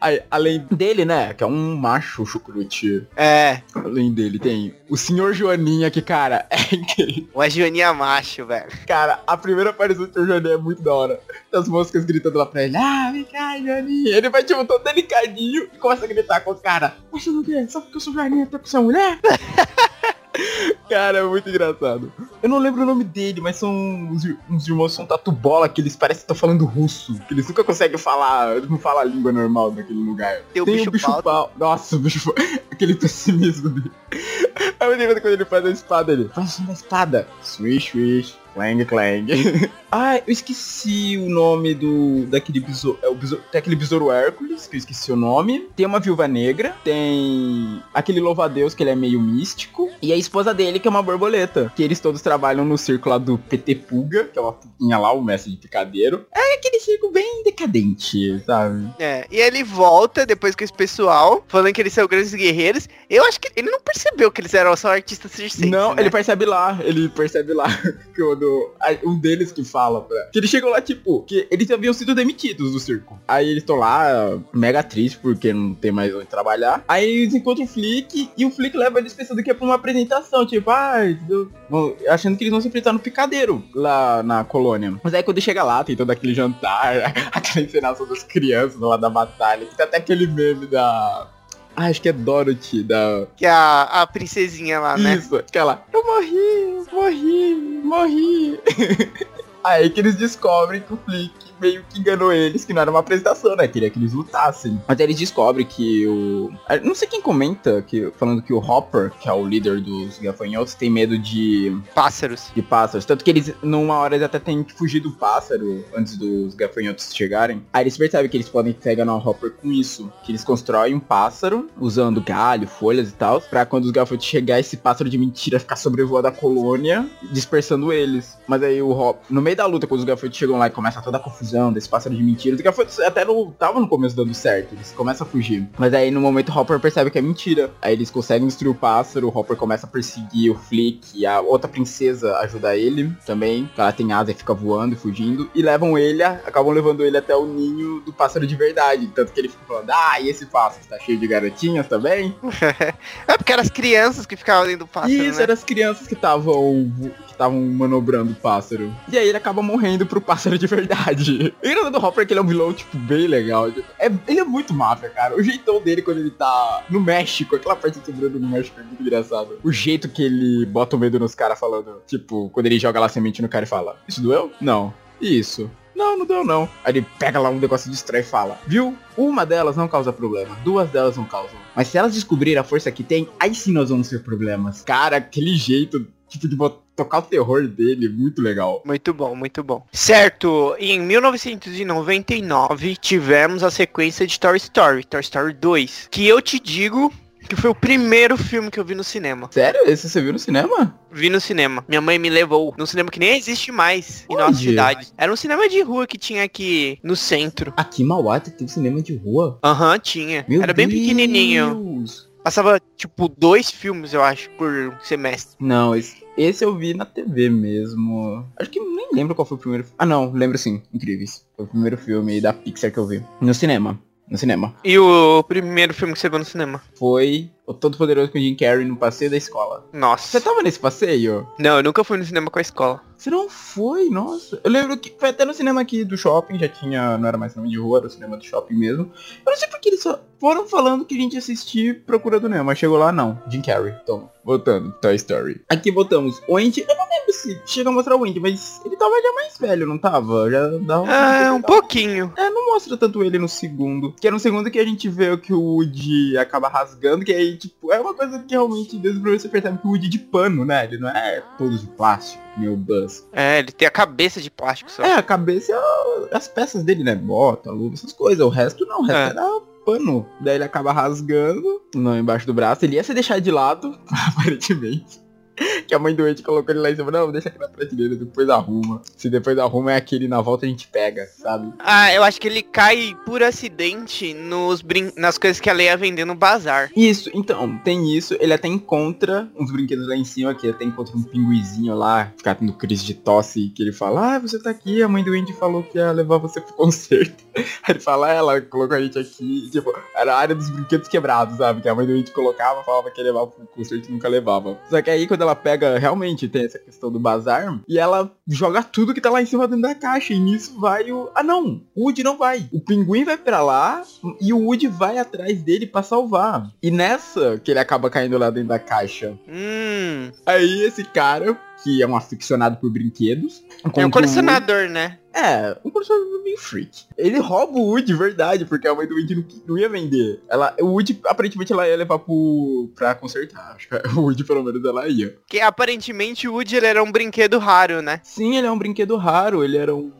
Aí, além dele, né, que é um macho chucrute. É, Além dele tem o senhor Joaninha, que, cara, é incrível. o Agionia macho, velho. Cara, a primeira aparição do senhor Joaninha é muito da hora. As moscas gritando lá pra ele, ah, vem cá, Joaninha. Ele vai, tipo, todo delicadinho e começa a gritar com o cara. Achando o quê? Só porque eu sou Joaninha, tô com sua mulher? Cara, é muito engraçado. Eu não lembro o nome dele, mas são uns, uns irmãos são tatu bola que eles parecem que estão falando russo. Que eles nunca conseguem falar, eles não falam a língua normal daquele lugar. Tem o bicho pau. Nossa, o bicho pau. Aquele pessimismo dele. É muito engraçado quando ele faz a espada ele. Faz o da espada. Swish, swish. Clang, clang. ah, eu esqueci o nome do. daquele besouro. É o besouro. Tem aquele besouro Hércules, que eu esqueci o nome. Tem uma viúva negra. Tem aquele louva-a-Deus, que ele é meio místico. E a esposa dele, que é uma borboleta. Que eles todos trabalham no circo lá do PT Puga, que é uma putinha lá, o mestre de picadeiro. É aquele circo bem decadente, sabe? É, e ele volta depois com esse pessoal, falando que eles são grandes guerreiros. Eu acho que ele não percebeu que eles eram só artistas circenses, Não, né? ele percebe lá, ele percebe lá que quando um deles que fala pra. Que eles chegam lá, tipo, que eles haviam sido demitidos do circo. Aí eles estão lá, mega triste, porque não tem mais onde trabalhar. Aí eles encontram o Flick e o Flick leva eles pensando que é pra uma apresentação, tipo, ah, achando que eles vão se enfrentar no picadeiro lá na colônia. Mas aí quando chega lá, tem todo aquele jantar, aquela encenação das crianças lá da batalha, que até aquele meme da. Ah, acho que é Dorothy, da, Que a, a princesinha lá, né? isso, aquela. Eu morri, morri, morri. Aí que eles descobrem que o Flick meio que enganou eles, que não era uma apresentação, né? Queria que eles lutassem. Mas aí eles descobrem que o. ah, Não sei quem comenta, que, falando que o Hopper, que é o líder dos gafanhotos, tem medo de, Pássaros. de pássaros. Tanto que eles, numa hora, eles até têm que fugir do pássaro antes dos gafanhotos chegarem. Aí eles percebem que eles podem pegar no Hopper com isso. Que eles constroem um pássaro, usando galho, folhas e tal, pra quando os gafanhotos chegar, esse pássaro de mentira ficar sobrevoando a colônia, dispersando eles. Mas aí o Hopper, no meio da luta, quando os gafanhotos chegam lá e começa toda a confusão desse pássaro de mentira, os gafanhotos até não tava no começo dando certo, eles começam a fugir. Mas aí no momento o Hopper percebe que é mentira. Aí eles conseguem destruir o pássaro, o Hopper começa a perseguir o Flick, e a outra princesa ajuda ele também, que ela tem asa e fica voando e fugindo, e levam ele, acabam levando ele até o ninho do pássaro de verdade. Tanto que ele fica falando, ah, e esse pássaro tá cheio de garotinhas também? É porque eram as crianças que ficavam dentro do pássaro, Isso, né? eram as crianças que estavam que estavam manobrando o pássaro. E aí ele acaba morrendo pro pássaro de verdade. E o do Hopper é que ele é um vilão, tipo, bem legal. É, ele é muito máfia, cara. O jeitão dele quando ele tá no México, aquela parte sobrando no México é muito engraçado. O jeito que ele bota o medo nos caras falando, tipo, quando ele joga lá semente no cara e fala, isso doeu? Não. Isso? Não, não deu não. Aí ele pega lá um negócio de estranho e fala, viu? Uma delas não causa problema, duas delas não causam. Mas se elas descobrirem a força que tem, aí sim nós vamos ter problemas. Cara, aquele jeito, tipo, de bot- tocar o terror dele, muito legal. Muito bom, muito bom. Certo, em 1999 tivemos a sequência de Toy Story, Toy Story 2, que eu te digo que foi o primeiro filme que eu vi no cinema. Sério? Esse você viu no cinema? Vi no cinema. Minha mãe me levou num cinema que nem existe mais em Onde? nossa cidade. Era um cinema de rua que tinha aqui no centro. Aqui em Mauá tem um cinema de rua. Aham, tinha. Meu Era bem pequenininho. Passava, tipo, dois filmes, eu acho, por semestre. Não, esse, esse eu vi na TV mesmo. Acho que nem lembro qual foi o primeiro. Ah, não, lembro sim. Incríveis. Foi o primeiro filme da Pixar que eu vi. No cinema. No cinema. E o primeiro filme que você viu no cinema? Foi o Todo Poderoso com o Jim Carrey no passeio da escola. Nossa. Você tava nesse passeio? Não, eu nunca fui no cinema com a escola. Você não foi? Nossa. Eu lembro que foi até no cinema aqui do shopping, já tinha, não era mais cinema de rua, era o cinema do shopping mesmo. Eu não sei porque eles só foram falando que a gente ia assistir Procurando Nemo, mas chegou lá não. Jim Carrey. Então, voltando, Toy Story. Aqui voltamos. O Andy, eu não lembro se chega a mostrar o Andy, mas ele tava já mais velho, não tava? Já dava Ah, um pouquinho. É, não mostra tanto ele no segundo. Que é no segundo que a gente vê o que o Woody acaba rasgando, que aí, tipo, é uma coisa que realmente, desde o primeiro você percebe que o Woody é de pano, né? Ele não é todo de plástico. Meu Buzz. É, ele tem a cabeça de plástico só. É, a cabeça e as peças dele, né? Bota, luva, essas coisas. O resto não, o resto É. era pano. Daí ele acaba rasgando, não embaixo do braço. Ele ia se deixar de lado, aparentemente. Que a mãe doente colocou ele lá em cima. Não, deixa aqui na prateleira, depois arruma. Se depois arruma é aquele na volta a gente pega, sabe? Ah, eu acho que ele cai por acidente nos brin... nas coisas que a Leia vender no bazar. Isso, então, tem isso. Ele até encontra uns brinquedos lá em cima, que ele até encontra um pinguizinho lá, ficar tendo crise de tosse, que ele fala, ah, você tá aqui, a mãe do Andy falou que ia levar você pro concerto. Aí ele fala, ah, ela colocou a gente aqui, tipo, era a área dos brinquedos quebrados, sabe? Que a mãe do Andy colocava, falava que ia levar pro concerto e nunca levava. Só que aí quando ela pega, realmente tem essa questão do bazar, e ela joga tudo que tá lá em cima dentro da caixa, e nisso vai o... Ah não, o Woody não vai. O pinguim vai pra lá, e o Woody vai atrás dele pra salvar. E nessa que ele acaba caindo lá dentro da caixa. Hum. Aí esse cara, que é um aficionado por brinquedos. É um colecionador, né? É, um colecionador bem freak. Ele rouba o Woody de verdade, porque a mãe do Woody não, não ia vender. Ela, o Woody, aparentemente, ela ia levar pro, pra consertar. Acho que o Woody, pelo menos, ela ia. Que aparentemente o Woody ele era um brinquedo raro, né? Sim, ele é um brinquedo raro, ele era um.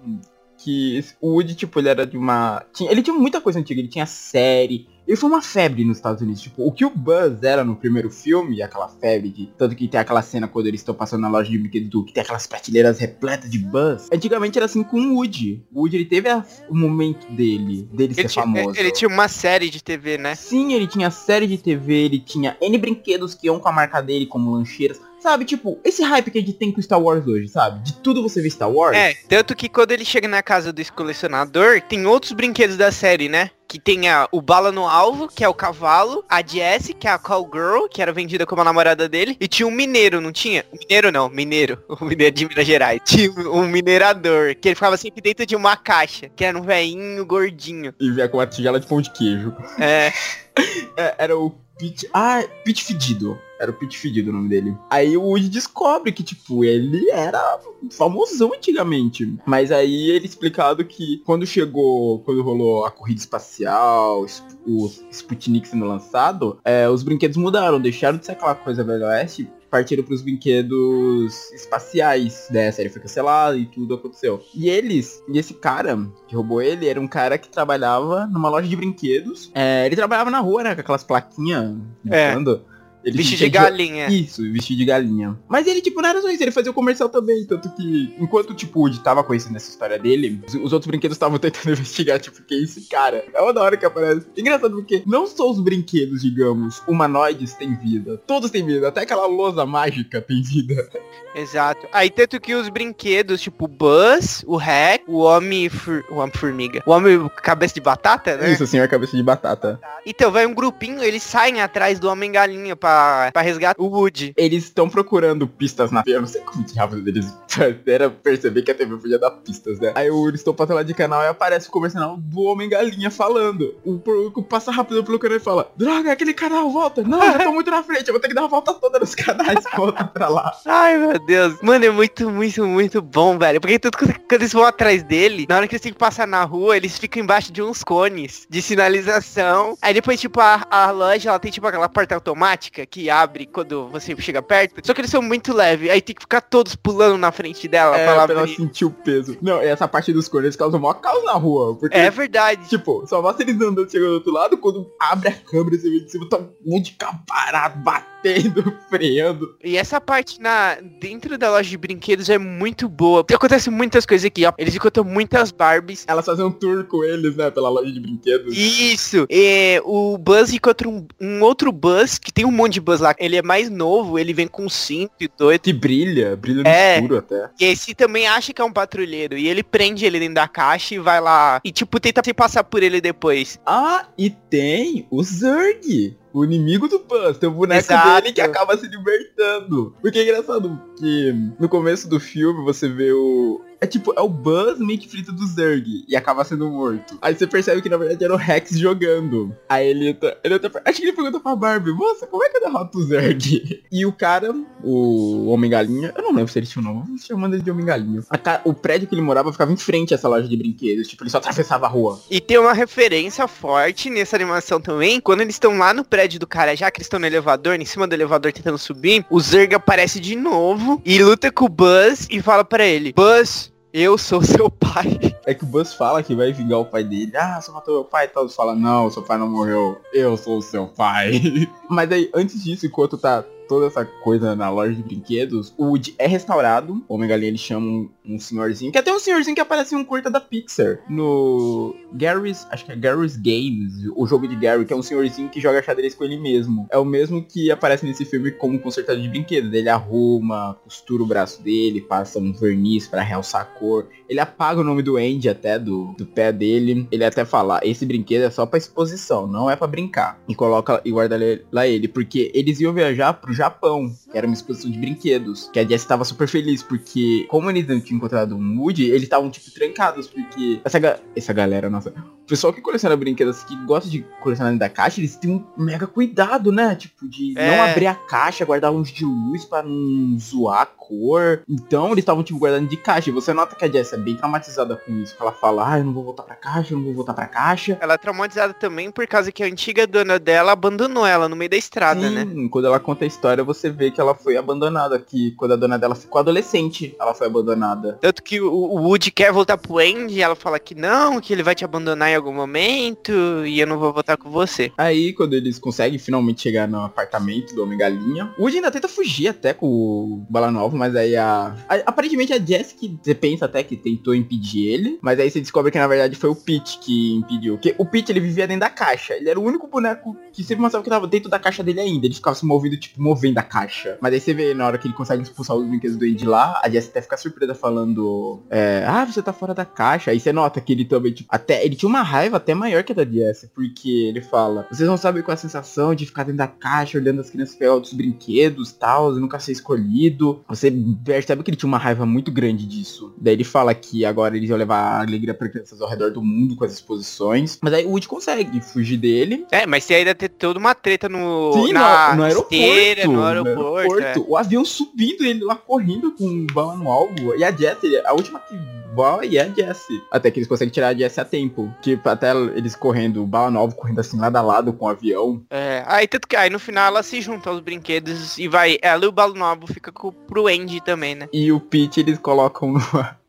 Que o Woody, tipo, ele era de uma. Tinha, ele tinha muita coisa antiga, ele tinha série. Ele foi uma febre nos Estados Unidos. Tipo, o que o Buzz era no primeiro filme, aquela febre de. Tanto que tem aquela cena quando eles estão passando na loja de brinquedo do que tem aquelas prateleiras repletas de Buzz. Antigamente era assim com o Woody. O Woody ele teve a- o momento dele, dele ser Ele tinha, famoso. ele tinha uma série de TV, né? Sim, ele tinha série de TV, ele tinha N brinquedos que iam com a marca dele, como lancheiras. Sabe, tipo, esse hype que a gente tem com Star Wars hoje, sabe? De tudo você vê Star Wars. É, tanto que quando ele chega na casa desse colecionador, tem outros brinquedos da série, né? Que tem a, o Bala no Alvo, que é o cavalo, a Jessie, que é a Call Girl, que era vendida como a namorada dele, e tinha um mineiro, não tinha? Mineiro não, mineiro. O mineiro de Minas Gerais. Tinha um minerador, que ele ficava sempre dentro de uma caixa, que era um velhinho gordinho. E vier com uma tigela de pão de queijo. É, É, era o Pete. Ah, Pete Fedido. Era o Pete Fedido o nome dele. Aí o Woody descobre que, tipo, ele era famosão antigamente. Mas aí ele é explicado que quando chegou, quando rolou a corrida espacial, es- o Sputnik sendo lançado, é, os brinquedos mudaram, deixaram de ser aquela coisa velho oeste. Partiram pros brinquedos espaciais, né? A série foi cancelada e tudo aconteceu. E eles, e esse cara que roubou ele, era um cara que trabalhava numa loja de brinquedos. É, ele trabalhava na rua, né? Com aquelas plaquinhas. É. gritando. Ele bicho de galinha. isso, vestido de galinha. Mas ele, tipo, não era só isso, ele fazia o comercial também. Tanto que, enquanto, tipo, o Woody tava conhecendo essa história dele, os, os outros brinquedos estavam tentando investigar, tipo, quem é esse cara? É uma da hora que aparece. Engraçado porque não só os brinquedos, digamos, humanoides têm vida. Todos têm vida, até aquela lousa mágica tem vida. Exato. Aí tanto que os brinquedos, tipo o Buzz, o Hack, o Homem Fur- o Homem Formiga, o Homem Cabeça de Batata, né? Isso, senhor cabeça de batata. Então vai um grupinho, eles saem atrás do Homem Galinha pra, pra resgatar o Woody. Eles estão procurando pistas na Eu não sei como diabos eles era perceber que a TV podia dar pistas, né? Aí o- eles estão passando lá de canal e aparece o comercial do Homem Galinha falando. O porco passa rápido pelo canal e fala: Droga, aquele canal, volta! Não, eu tô muito na frente, eu vou ter que dar uma volta toda nos canais, volta pra lá. Ai, meu Deus. Mano, é muito, muito, muito bom, velho. Porque tudo quando eles vão atrás dele, na hora que eles têm que passar na rua, eles ficam embaixo de uns cones de sinalização. Aí depois, tipo, a, a loja, ela tem tipo aquela porta automática que abre quando você chega perto. Só que eles são muito leves. Aí tem que ficar todos pulando na frente dela É, pra ela pra ela sentir o peso. Não, essa parte dos cones causa maior caos na rua. Porque, É verdade. tipo, só mostra eles andando chegando do outro lado, quando abre a câmera você vê de cima, tá um monte de carro parado, batendo, freando. E essa parte na dentro da loja de brinquedos é muito boa. Acontece muitas coisas aqui, ó. Eles encontram muitas Barbies. Elas fazem um tour com eles, né, pela loja de brinquedos. Isso! É, o Buzz encontra um, um outro Buzz, que tem um monte de Buzz lá. Ele é mais novo, ele vem com cinto e doido. Que brilha, brilha no É. escuro até. E esse também acha que é um patrulheiro. E ele prende ele dentro da caixa e vai lá. E tipo, tenta se passar por ele depois. Ah, e tem o Zurg, o inimigo do Buzz. Tem o boneco Exato. dele que acaba se libertando. Porque é engraçado que no começo do filme você vê o, É tipo, é o Buzz meio que frito do Zerg e acaba sendo morto. Aí você percebe que na verdade era o Rex jogando. Aí ele, ele até, acho que ele pergunta pra Barbie, moça, como é que eu derroto o Zerg? E o cara, o Homem-Galinha, eu não lembro se ele tinha um nome, chamando ele de Homem-Galinha. O prédio que ele morava ficava em frente a essa loja de brinquedos, tipo, ele só atravessava a rua. E tem uma referência forte nessa animação também, quando eles estão lá no prédio do cara, já que eles estão no elevador, em cima do elevador tentando subir, o Zerg aparece de novo e luta com o Buzz e fala para ele, Buzz, eu sou seu pai. É que o Buzz fala que vai vingar o pai dele. Ah, você matou meu pai e tal. fala, não, seu pai não morreu. Eu sou seu pai. Mas aí, antes disso, enquanto tá toda essa coisa na loja de brinquedos, o Woody é restaurado. O Homem-Galinha ele chama um, um, senhorzinho, que até um senhorzinho que aparece em um curta da Pixar. No Gary's, acho que é Gary's Games, o jogo de Gary, que é um senhorzinho que joga xadrez com ele mesmo. É o mesmo que aparece nesse filme como consertador de brinquedos. Ele arruma, costura o braço dele, passa um verniz para realçar a cor. Ele apaga o nome do Andy até do, do pé dele. Ele até fala, esse brinquedo é só para exposição, não é para brincar. E coloca e guarda lá ele, porque eles iam viajar pro Japão, que era uma exposição de brinquedos. Que a Jess estava super feliz, porque como eles não tinham encontrado um Woody, eles estavam, tipo, trancados, porque essa, ga essa galera, nossa, o pessoal que coleciona brinquedos, que gosta de colecionar dentro da caixa, eles têm um mega cuidado, né? Tipo, de é. não abrir a caixa, guardar uns de luz para não zoar a cor. Então, eles estavam, tipo, guardando de caixa. E você nota que a Jess é bem traumatizada com isso. Ela fala, ah, eu não vou voltar pra caixa, eu não vou voltar pra caixa. Ela é traumatizada também por causa que a antiga dona dela abandonou ela no meio da estrada, Sim, né? quando ela conta a história, você vê que ela foi abandonada, que quando a dona dela ficou adolescente, ela foi abandonada. Tanto que o, o Woody quer voltar pro Andy ela fala que não, que ele vai te abandonar em algum momento e eu não vou voltar com você. Aí, quando eles conseguem finalmente chegar no apartamento do Homem-Galinha, o Woody ainda tenta fugir até com o Bala Novo, mas aí a... a aparentemente a Jess que você pensa até que tentou impedir ele, mas aí você descobre que na verdade foi o Pete que impediu. Que o Pete ele vivia dentro da caixa, ele era o único boneco que sempre mostrava que tava dentro da caixa dele ainda, ele ficava se movendo, tipo, movendo da caixa. Mas aí você vê na hora que ele consegue expulsar os brinquedos do Andy lá, a Jess até fica surpresa falando, é, ah, você tá fora da caixa. Aí você nota que ele também, tipo, até, ele tinha uma raiva até maior que a da Jess, porque ele fala, vocês não sabem qual é a sensação de ficar dentro da caixa, olhando as crianças pegar outros brinquedos, tal, nunca ser escolhido. Você percebe que ele tinha uma raiva muito grande disso. Daí ele fala que agora eles iam levar a alegria pra crianças ao redor do mundo com as exposições. Mas aí o Woody consegue fugir dele. É, mas você ainda ter toda uma treta no, Sim, na no, no aeroporto. Esteira, no aeroporto. aeroporto é. O avião subindo, ele lá correndo com bala no alvo. E a Jessie, a última que voa é a Jessie. Até que eles conseguem tirar a Jessie a tempo. Tipo, até eles correndo, bala no alvo, correndo assim lado a lado com o avião. É, aí tanto que aí no final ela se junta aos brinquedos e vai. Ela e o bala novo fica com, pro Andy também, né? E o Pete eles colocam numa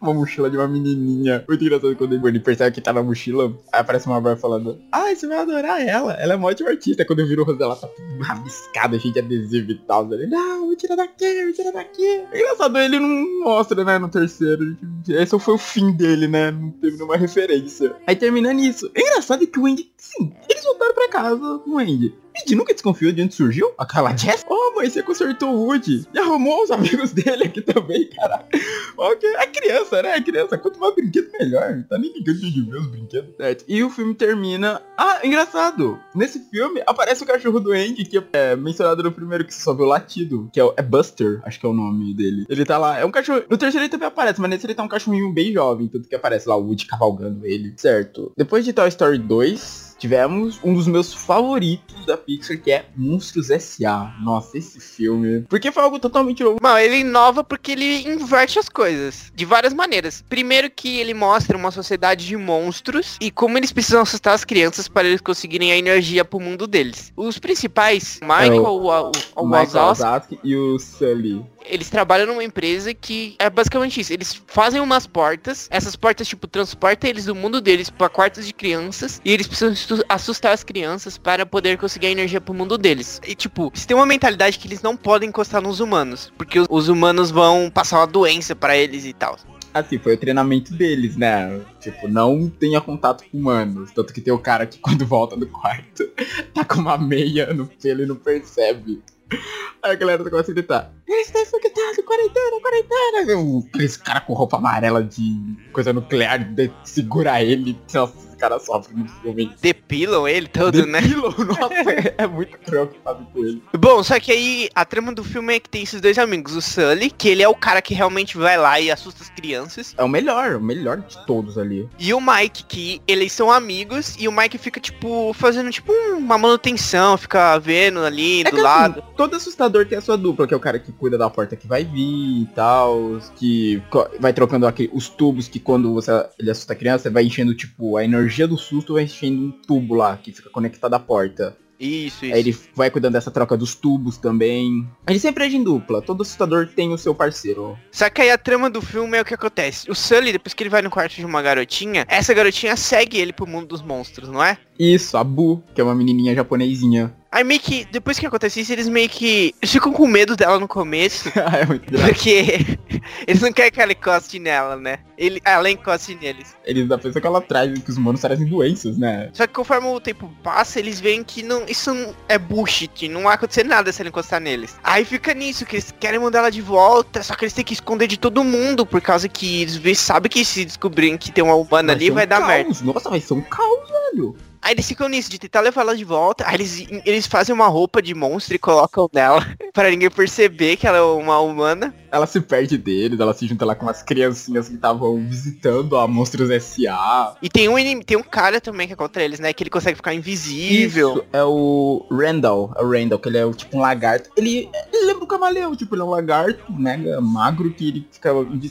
uma mochila de uma menininha. Muito engraçado quando ele percebe que tá na mochila. Aparece uma barra falando, ah, você vai adorar ela. Ela é uma ótima artista. Quando eu viro o rosto dela, tá rabiscada, cheio de adesivo e tal. Ele, não, me tira daqui, me tira daqui. É engraçado, ele não mostra, né, no terceiro. Esse foi o fim dele, né? Não teve nenhuma referência. Aí termina nisso. É engraçado que o Andy, sim, eles voltaram pra casa com o Andy. Andy nunca desconfiou de onde surgiu aquela Jess? Oh, mãe, você consertou o Woody. E arrumou os amigos dele aqui também, cara. Ok, é criança, né? É criança. Quanto mais brinquedo, melhor. Tá nem ligando de ver os brinquedos. Certo. E o filme termina... Ah, engraçado. Nesse filme, aparece o cachorro do Andy, que é mencionado no primeiro, que só viu latido. Que é, o... é Buster, acho que é o nome dele. Ele tá lá. É um cachorro... No terceiro ele também aparece, mas nesse ele tá um cachorrinho bem jovem. Tanto que aparece lá o Woody cavalgando ele. Certo. Depois de Toy Story 2 tivemos um dos meus favoritos da Pixar, que é Monstros S.A. Nossa, esse filme. Porque foi algo totalmente novo. Mano, ele inova porque ele inverte as coisas. De várias maneiras. Primeiro que ele mostra uma sociedade de monstros e como eles precisam assustar as crianças para eles conseguirem a energia pro mundo deles. Os principais, Michael, é o, o, o, o Wazowski e o Sully eles trabalham numa empresa que é basicamente isso. Eles fazem umas portas, essas portas, tipo, transportam eles do mundo deles para quartos de crianças e eles precisam assustar as crianças para poder conseguir a energia pro mundo deles. E, tipo, eles têm uma mentalidade que eles não podem encostar nos humanos, porque os, os humanos vão passar uma doença para eles e tal. Assim, foi o treinamento deles, né? Tipo, não tenha contato com humanos. Tanto que tem o cara que quando volta do quarto, tá com uma meia no pelo e não percebe. Aí a galera começa a gritar, ele está infectado, quarentena, quarentena. Esse cara com roupa amarela de coisa nuclear de segurar ele. Nossa, cara sofre no filme. Depilam ele todo, né? Depilam, nossa, é, é muito cruel que fazem com ele. Bom, só que aí a trama do filme é que tem esses dois amigos. O Sully, que ele é o cara que realmente vai lá e assusta as crianças. É o melhor, o melhor de todos ali. E o Mike, que eles são amigos. E o Mike fica, tipo, fazendo, tipo, uma manutenção. Fica vendo ali É do que, assim, lado. todo assustador tem a sua dupla, que é o cara que cuida da porta que vai vir e tal, que vai trocando aquele, os tubos que quando você ele assusta a criança, você vai enchendo, tipo, a energia do susto vai enchendo um tubo lá, que fica conectado à porta. Isso, isso. Aí ele vai cuidando dessa troca dos tubos também. Ele sempre age em dupla, todo assustador tem o seu parceiro. Só que aí a trama do filme é o que acontece. O Sully, depois que ele vai no quarto de uma garotinha, essa garotinha segue ele pro mundo dos monstros, não é? Isso, a Bu, que é uma menininha japonesinha. Aí meio que, depois que acontece isso, eles meio que eles ficam com medo dela no começo. é muito. Porque eles não querem que ela encoste nela, né? Ele, ela encoste neles. Eles da pessoa que ela traz, que os humanos trazem doenças, né? Só que conforme o tempo passa, eles veem que não, isso não é bullshit, não vai acontecer nada se ela encostar neles. Aí fica nisso, que eles querem mandar ela de volta, só que eles têm que esconder de todo mundo, por causa que eles sabem que se descobrirem que tem uma humana ali, ser um vai dar caos. merda. Nossa, vai ser um caos, velho. Aí eles ficam nisso, de tentar levar ela de volta. Aí eles, eles fazem uma roupa de monstro e colocam nela para ninguém perceber que ela é uma humana. Ela se perde deles, ela se junta lá com umas criancinhas que estavam visitando a Monstros S.A. E tem um, tem um cara também que é contra eles, né? Que ele consegue ficar invisível. Isso é o Randall, é o Randall, que ele é tipo um lagarto. Ele, ele lembra o camaleão, tipo, ele é um lagarto mega magro que ele fica...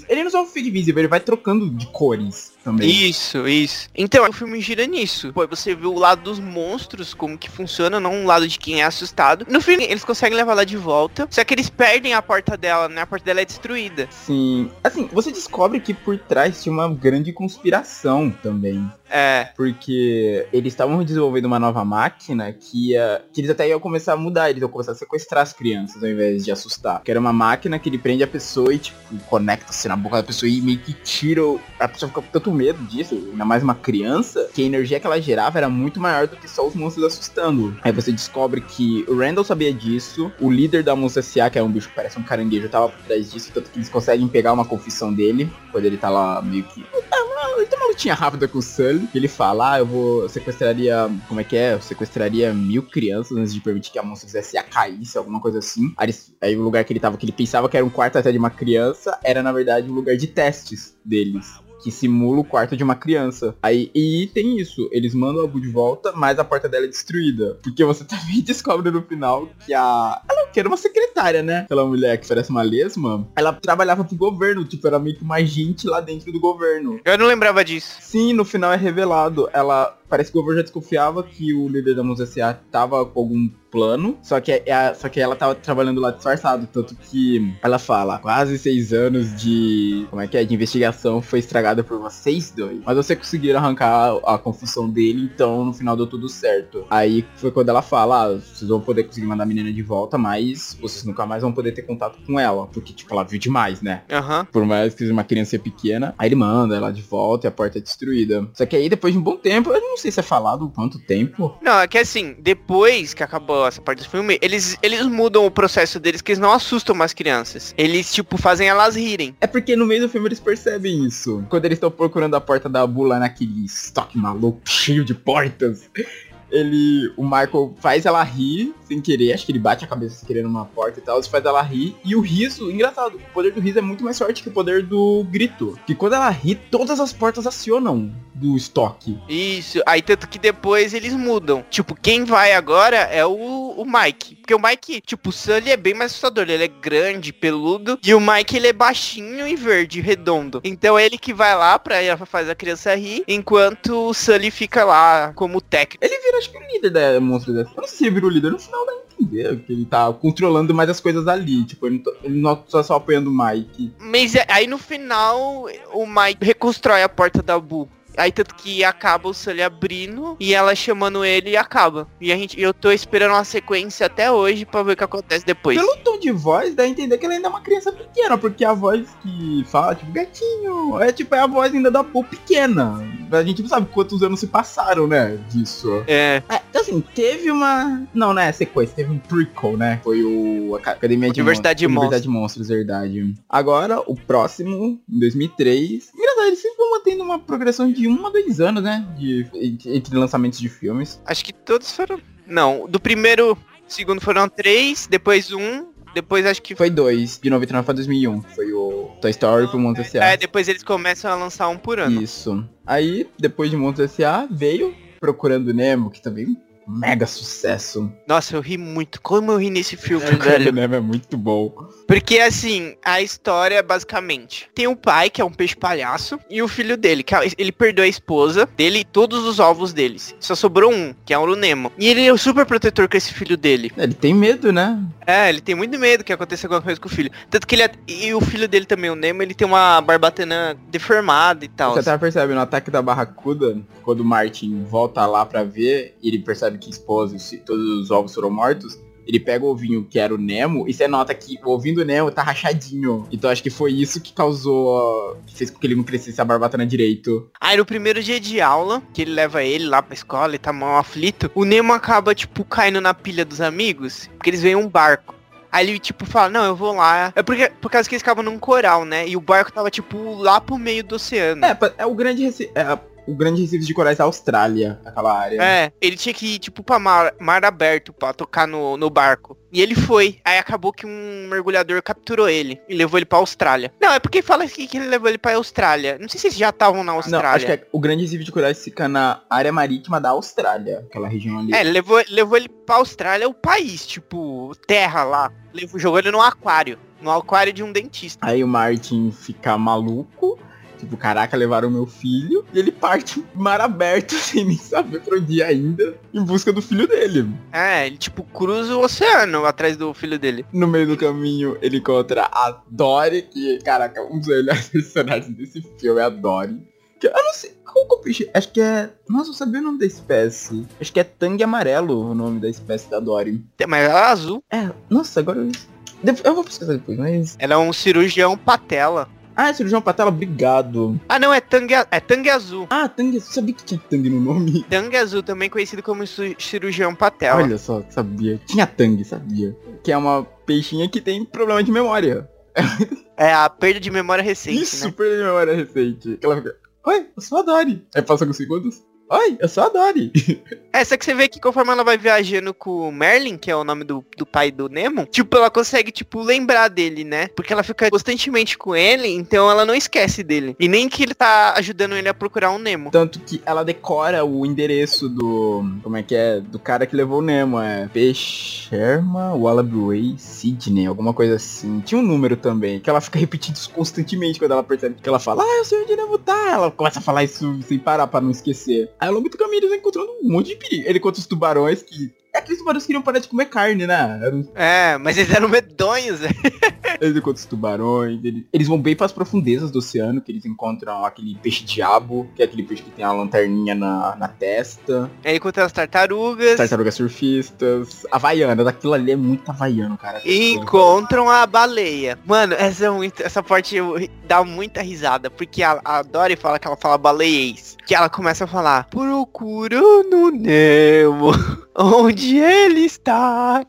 Ele não só fica invisível, ele vai trocando de cores também. Isso, isso. Então, o filme gira nisso. Pô, você vê o lado dos monstros, como que funciona, não o lado de quem é assustado. No fim, eles conseguem levar ela de volta. Só que eles perdem a porta dela, né? A porta dela é destruída. Sim. Assim, você descobre que por trás tinha uma grande conspiração também. É. Porque eles estavam desenvolvendo uma nova máquina que ia. Que eles até iam começar a mudar, eles iam começar a sequestrar as crianças ao invés de assustar. Que era uma máquina que ele prende a pessoa e, tipo, conecta-se na boca da pessoa e meio que tira. o- A pessoa fica com tanto medo disso, ainda mais uma criança, que a energia que ela gerava era muito maior do que só os monstros assustando. Aí você descobre que o Randall sabia disso, o líder da Monstro S.A., que é um bicho que parece um caranguejo, tava por trás disso, tanto que eles conseguem pegar uma confissão dele, quando ele tá lá meio que uma lutinha rápida com o Sully. Que Ele fala, ah, eu vou sequestraria. Como é que é? Eu sequestraria mil crianças antes de permitir que a Monstros S.A. caísse, alguma coisa assim. Aí, aí o lugar que ele tava, que ele pensava que era um quarto até de uma criança, era na verdade um lugar de testes deles. Que simula o quarto de uma criança. Aí, e tem isso, eles mandam a Bu de volta, mas a porta dela é destruída. Porque você também descobre no final que a. Ela que era uma secretária, né? Aquela mulher que parece uma lesma. Ela trabalhava pro governo, tipo, era meio que uma agente lá dentro do governo. Eu não lembrava disso. Sim, no final é revelado. Ela. Parece que o governo já desconfiava que o líder da Música S.A. tava com algum plano. Só que, é a- só que ela tava trabalhando lá disfarçado. Tanto que ela fala, quase seis anos de. Como é que é? De investigação foi estragada por vocês dois. Mas vocês conseguiram arrancar a, a confusão dele, então no final deu tudo certo. Aí foi quando ela fala, ah, vocês vão poder conseguir mandar a menina de volta, mas vocês nunca mais vão poder ter contato com ela. Porque, tipo, ela viu demais, né? Aham. Por mais que seja uma criança pequena. Aí ele manda ela de volta e a porta é destruída. Só que aí depois de um bom tempo, eu não sei se é falado quanto tempo. Não, é que assim, depois que acabou essa parte do filme, eles, eles mudam o processo deles, que eles não assustam mais crianças. Eles, tipo, fazem elas rirem. É porque no meio do filme eles percebem isso. Quando eles estão procurando a porta da bula naquele estoque maluco, cheio de portas. Ele, o Michael faz ela rir sem querer, acho que ele bate a cabeça sem querer numa porta e tal, isso faz ela rir. E o riso, engraçado, o poder do riso é muito mais forte que o poder do grito. Que quando ela ri, todas as portas acionam do estoque. Isso. Aí tanto que depois eles mudam. Tipo, quem vai agora é o, o Mike. Porque o Mike, tipo, o Sully é bem mais assustador. Ele é grande, peludo. E o Mike, ele é baixinho e verde, redondo. Então é ele que vai lá pra fazer a criança rir. Enquanto o Sully fica lá como técnico. Ele vira, acho que o líder da monstro dessa. Eu não sei se ele vira o líder, no final entender que ele tá controlando mais as coisas ali. Tipo, ele não, ele não tá só apoiando o Mike. Mas é- aí no final, o Mike reconstrói a porta da Bu. Aí tanto que acaba o Sully abrindo e ela chamando ele e acaba. E a gente, eu tô esperando uma sequência até hoje pra ver o que acontece depois. Pelo tom de voz, dá a entender que ela ainda é uma criança pequena, porque a voz que fala, tipo, gatinho, é tipo, é a voz ainda da Pô pequena. A gente não sabe quantos anos se passaram, né, disso. É, É, então assim, teve uma... Não, né, sequência, teve um prequel, né, foi o Aca- Academia de Universidade de Monstros. Universidade de Monstros, verdade. Agora, o próximo, em 2003... Engraçado, eles sempre vão mantendo uma progressão de um a dois anos, né? De, entre lançamentos de filmes. Acho que todos foram. Não, do primeiro, segundo foram três, depois um, depois acho que Foi dois, de 99 pra 2001. Foi o Toy Story pro Monstros S.A. É, depois eles começam a lançar um por ano. Isso. Aí, depois de Monstros S.A., veio Procurando Nemo, que também mega sucesso. Nossa, eu ri muito. Como eu ri nesse filme, Procurando velho. Nemo é muito bom. Porque assim, a história basicamente tem o pai, que é um peixe palhaço, e o filho dele, que é- ele perdeu a esposa dele e todos os ovos deles. Só sobrou um, que é o Nemo. E ele é o super protetor com esse filho dele. Ele tem medo, né? É, ele tem muito medo que aconteça alguma coisa com o filho. Tanto que ele é... E o filho dele também, o Nemo, ele tem uma barbatana deformada e tal. Você até percebe no ataque da Barracuda, quando o Martin volta lá pra ver, ele percebe que esposa e todos os ovos foram mortos, ele pega o ovinho que era o Nemo, e você nota que o ovinho do Nemo tá rachadinho. Então acho que foi isso que causou, que fez com que ele não crescesse a barbatana direito. Aí no primeiro dia de aula, que ele leva ele lá pra escola e tá mal aflito, o Nemo acaba, tipo, caindo na pilha dos amigos, porque eles veem um barco. Aí ele, tipo, fala, não, eu vou lá. É porque, por causa que eles ficavam num coral, né? E o barco tava, tipo, lá pro meio do oceano. É, é o grande é o grande recife de corais da Austrália, aquela área. É, ele tinha que ir, tipo, pra mar, mar aberto pra tocar no, no barco. E ele foi. Aí acabou que um mergulhador capturou ele e levou ele pra Austrália. Não, é porque fala que ele levou ele pra Austrália. Não sei se eles já estavam na Não, Austrália. acho que é- o grande recife de corais fica na área marítima da Austrália, aquela região ali. É, levou, levou ele pra Austrália, o país, tipo, terra lá. Levou, jogou ele no aquário. No aquário de um dentista. Aí o Martin fica maluco. Tipo, caraca, levaram meu filho. E ele parte mar aberto, sem nem saber pra onde ir ainda, em busca do filho dele. É, ele tipo cruza o oceano atrás do filho dele. No meio do caminho, ele encontra a Dory, que, caraca, um dos melhores personagens desse filme é a Dory. Que eu não sei, qual que é o peixe? Acho que é... Nossa, eu sabia o nome da espécie. Acho que é tangue amarelo o nome da espécie da Dory. Mas ela é azul. É, nossa, agora eu... Eu vou pesquisar depois, mas... Ela é um cirurgião patela. Ah, é cirurgião patela, obrigado. Ah não, é tangue, é tangue azul. Ah, tangue, sabia que tinha tangue no nome. Tangue azul, também conhecido como ci- cirurgião patela. Olha só, sabia. Tinha tangue, sabia. Que é uma peixinha que tem problema de memória. É a perda de memória recente, Isso, né? perda de memória recente. Ela fica, oi, eu sou a Dory. Aí passa alguns segundos, oi, eu sou a Dory. É, só que você vê que conforme ela vai viajando com o Merlin, que é o nome do, do pai do Nemo, tipo, ela consegue, tipo, lembrar dele, né? Porque ela fica constantemente com ele, então ela não esquece dele. E nem que ele tá ajudando ele a procurar um Nemo. Tanto que ela decora o endereço do. Como é que é? Do cara que levou o Nemo. É Peixerma, Wallaby Sydney, alguma coisa assim. Tinha um número também, que ela fica repetindo isso constantemente quando ela percebe que ela fala, ah, eu sei onde o Nemo tá. Ela começa a falar isso sem parar pra não esquecer. Aí ao longo do caminho eles vão encontrando um monte de perigo. Ele conta os tubarões que. É aqueles tubarões que queriam parar de comer carne, né? Eram É, mas eles eram medonhos, velho. eles encontram os tubarões, eles, eles vão bem para as profundezas do oceano, que eles encontram aquele peixe-diabo, que é aquele peixe que tem a lanterninha na, na testa, Aí encontra as tartarugas. tartarugas surfistas, havaiana, daquilo ali é muito havaiano, cara. E encontram a baleia. Mano, essa é muito. Essa parte dá muita risada. Porque a, a Dory fala que ela fala baleiês. Que ela começa a falar. Procurando Nemo. Onde ele está?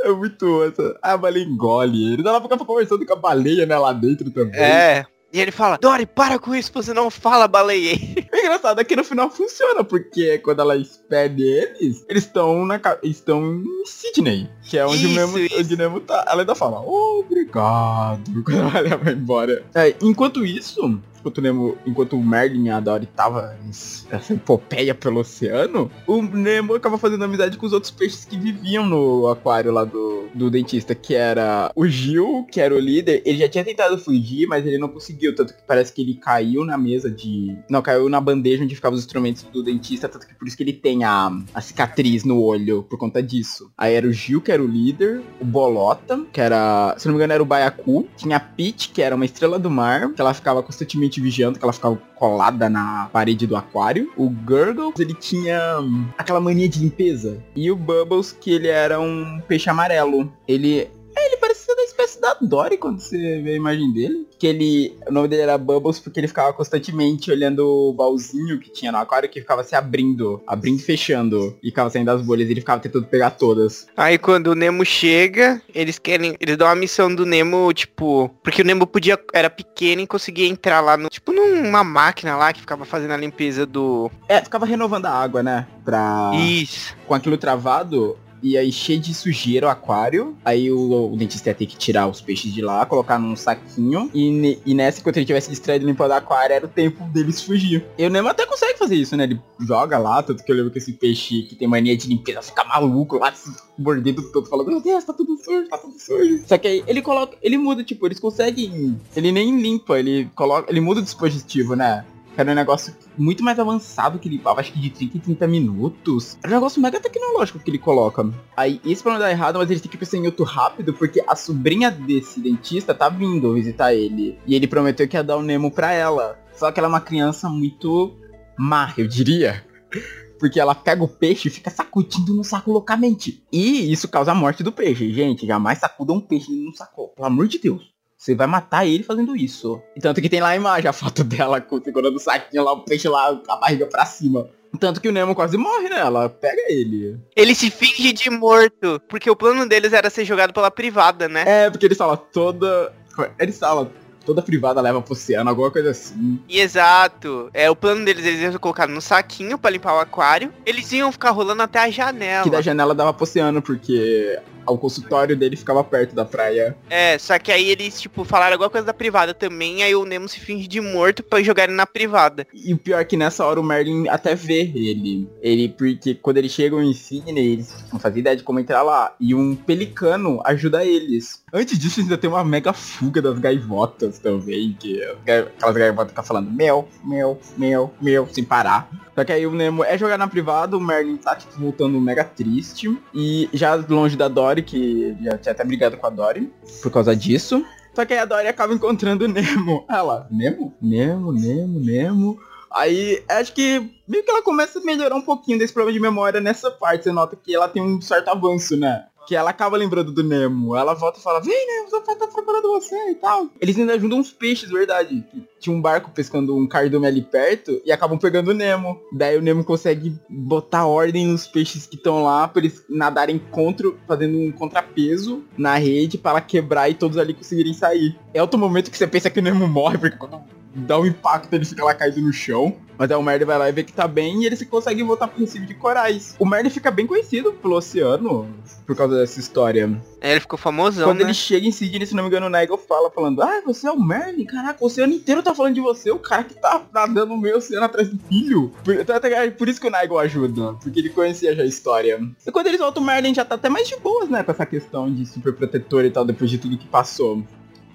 É muito essa. A baleia engole ele. Ela fica conversando com a baleia, né, lá dentro também. É. E ele fala, Dory, para com isso, você não fala baleiês. O engraçado é que no final funciona, porque quando ela expede eles, eles estão na estão em Sydney, que é onde Isso, o Nemo, isso. onde o Nemo tá. Ela ainda fala, obrigado, quando ela vai embora. É, enquanto isso, enquanto o Nemo, enquanto o Merlin e a Dory tava nessa epopeia pelo oceano, o Nemo acaba fazendo amizade com os outros peixes que viviam no aquário lá do, do dentista, que era o Gil, que era o líder. Ele já tinha tentado fugir, mas ele não conseguiu, tanto que parece que ele caiu na mesa de... Não, caiu na bandeja onde ficavam os instrumentos do dentista, tanto que por isso que ele tem a, a cicatriz no olho, por conta disso. Aí era o Gil, que era o líder, o Bolota, que era, se não me engano, era o Baiacu, tinha a Peach, que era uma estrela do mar, que ela ficava constantemente vigiando, que ela ficava colada na parede do aquário. O Gurgle, ele tinha hum, aquela mania de limpeza. E o Bubbles, que ele era um peixe amarelo. Ele... é, Ele parece ser da da Dory quando você vê a imagem dele. Que ele. O nome dele era Bubbles porque ele ficava constantemente olhando o baúzinho que tinha no aquário que ficava se abrindo, abrindo e fechando. E ficava saindo das bolhas e ele ficava tentando pegar todas. Aí quando o Nemo chega, eles querem. Eles dão a missão do Nemo, tipo. Porque o Nemo podia. Era pequeno e conseguia entrar lá no. Tipo, numa máquina lá que ficava fazendo a limpeza do. É, ficava renovando a água, né? Pra. Isso. Com aquilo travado, e aí cheio de sujeira o aquário. Aí o, o dentista ia ter que tirar os peixes de lá, colocar num saquinho. E, e nessa, enquanto ele tivesse distraído limpando o aquário, era o tempo deles fugir. E o Nemo até consegue fazer isso, né? Ele joga lá, tanto que eu lembro que esse peixe que tem mania de limpeza fica maluco lá, se mordendo todo, falando, meu Deus, tá tudo sujo, tá tudo sujo. Só que aí ele coloca, ele muda, tipo, eles conseguem. Ele nem limpa, ele coloca. Ele muda o dispositivo, né? Era um negócio muito mais avançado que limpava, acho que de 30 em 30 minutos. Era um negócio mega tecnológico que ele coloca. Aí, isso pra não dar errado, mas eles têm que pensar em outro rápido, porque a sobrinha desse dentista tá vindo visitar ele. E ele prometeu que ia dar o Nemo pra ela. Só que ela é uma criança muito má, eu diria. Porque ela pega o peixe e fica sacudindo no saco loucamente. E isso causa a morte do peixe. Gente, jamais sacuda um peixe no saco. Pelo amor de Deus. Você vai matar ele fazendo isso. E tanto que tem lá a imagem, a foto dela segurando o saquinho lá, o peixe lá, com a barriga pra cima. Tanto que o Nemo quase morre, né? Ela pega ele. Ele se finge de morto. Porque o plano deles era ser jogado pela privada, né? É, porque eles falam toda. Eles falam toda privada leva pro oceano, alguma coisa assim. E Exato. É, o plano deles, eles iam colocar no saquinho pra limpar o aquário. Eles iam ficar rolando até a janela. Que da janela dava pro oceano, porque o consultório dele ficava perto da praia. É, só que aí eles, tipo, falaram alguma coisa da privada também, aí o Nemo se finge de morto pra jogar ele na privada. E o pior é que nessa hora o Merlin até vê ele. Ele, porque quando eles chegam em Sydney, eles não fazem ideia de como entrar lá. E um pelicano ajuda eles. Antes disso, ainda tem uma mega fuga das gaivotas também, que gai- aquelas gaivotas ficam falando mel, mel, mel, mel, sem parar. Só que aí o Nemo é jogar na privada, o Merlin tá tipo, voltando mega triste. E já longe da Dory, que já tinha até brigado com a Dory por causa disso. Só que aí a Dory acaba encontrando o Nemo. Ela, Nemo? Nemo, Nemo, Nemo. Aí acho que meio que ela começa a melhorar um pouquinho desse problema de memória nessa parte. Você nota que ela tem um certo avanço, né? Que ela acaba lembrando do Nemo. Ela volta e fala, vem Nemo, pai tá procurando você e tal. Eles ainda ajudam uns peixes, verdade. Tinha um barco pescando um cardume ali perto e acabam pegando o Nemo. Daí o Nemo consegue botar ordem nos peixes que estão lá pra eles nadarem contra, fazendo um contrapeso na rede para quebrar e todos ali conseguirem sair. É outro momento que você pensa que o Nemo morre, porque quando dá um impacto ele fica lá caído no chão. Mas aí o Merlin vai lá e vê que tá bem e eles conseguem voltar pro Recife de Corais. O Merlin fica bem conhecido pelo oceano por causa dessa história. Aí ele ficou famosão, Quando né? ele chega em Sydney, se não me engano, o Nigel fala, falando, ah, você é o Merlin? Caraca, o oceano inteiro tá falando de você, o cara que tá nadando no meio oceano atrás do filho. Por, então, até- por isso que o Nigel ajuda, porque ele conhecia já a história. E quando eles voltam, o Merlin já tá até mais de boas, né, com essa questão de super protetor e tal, depois de tudo que passou.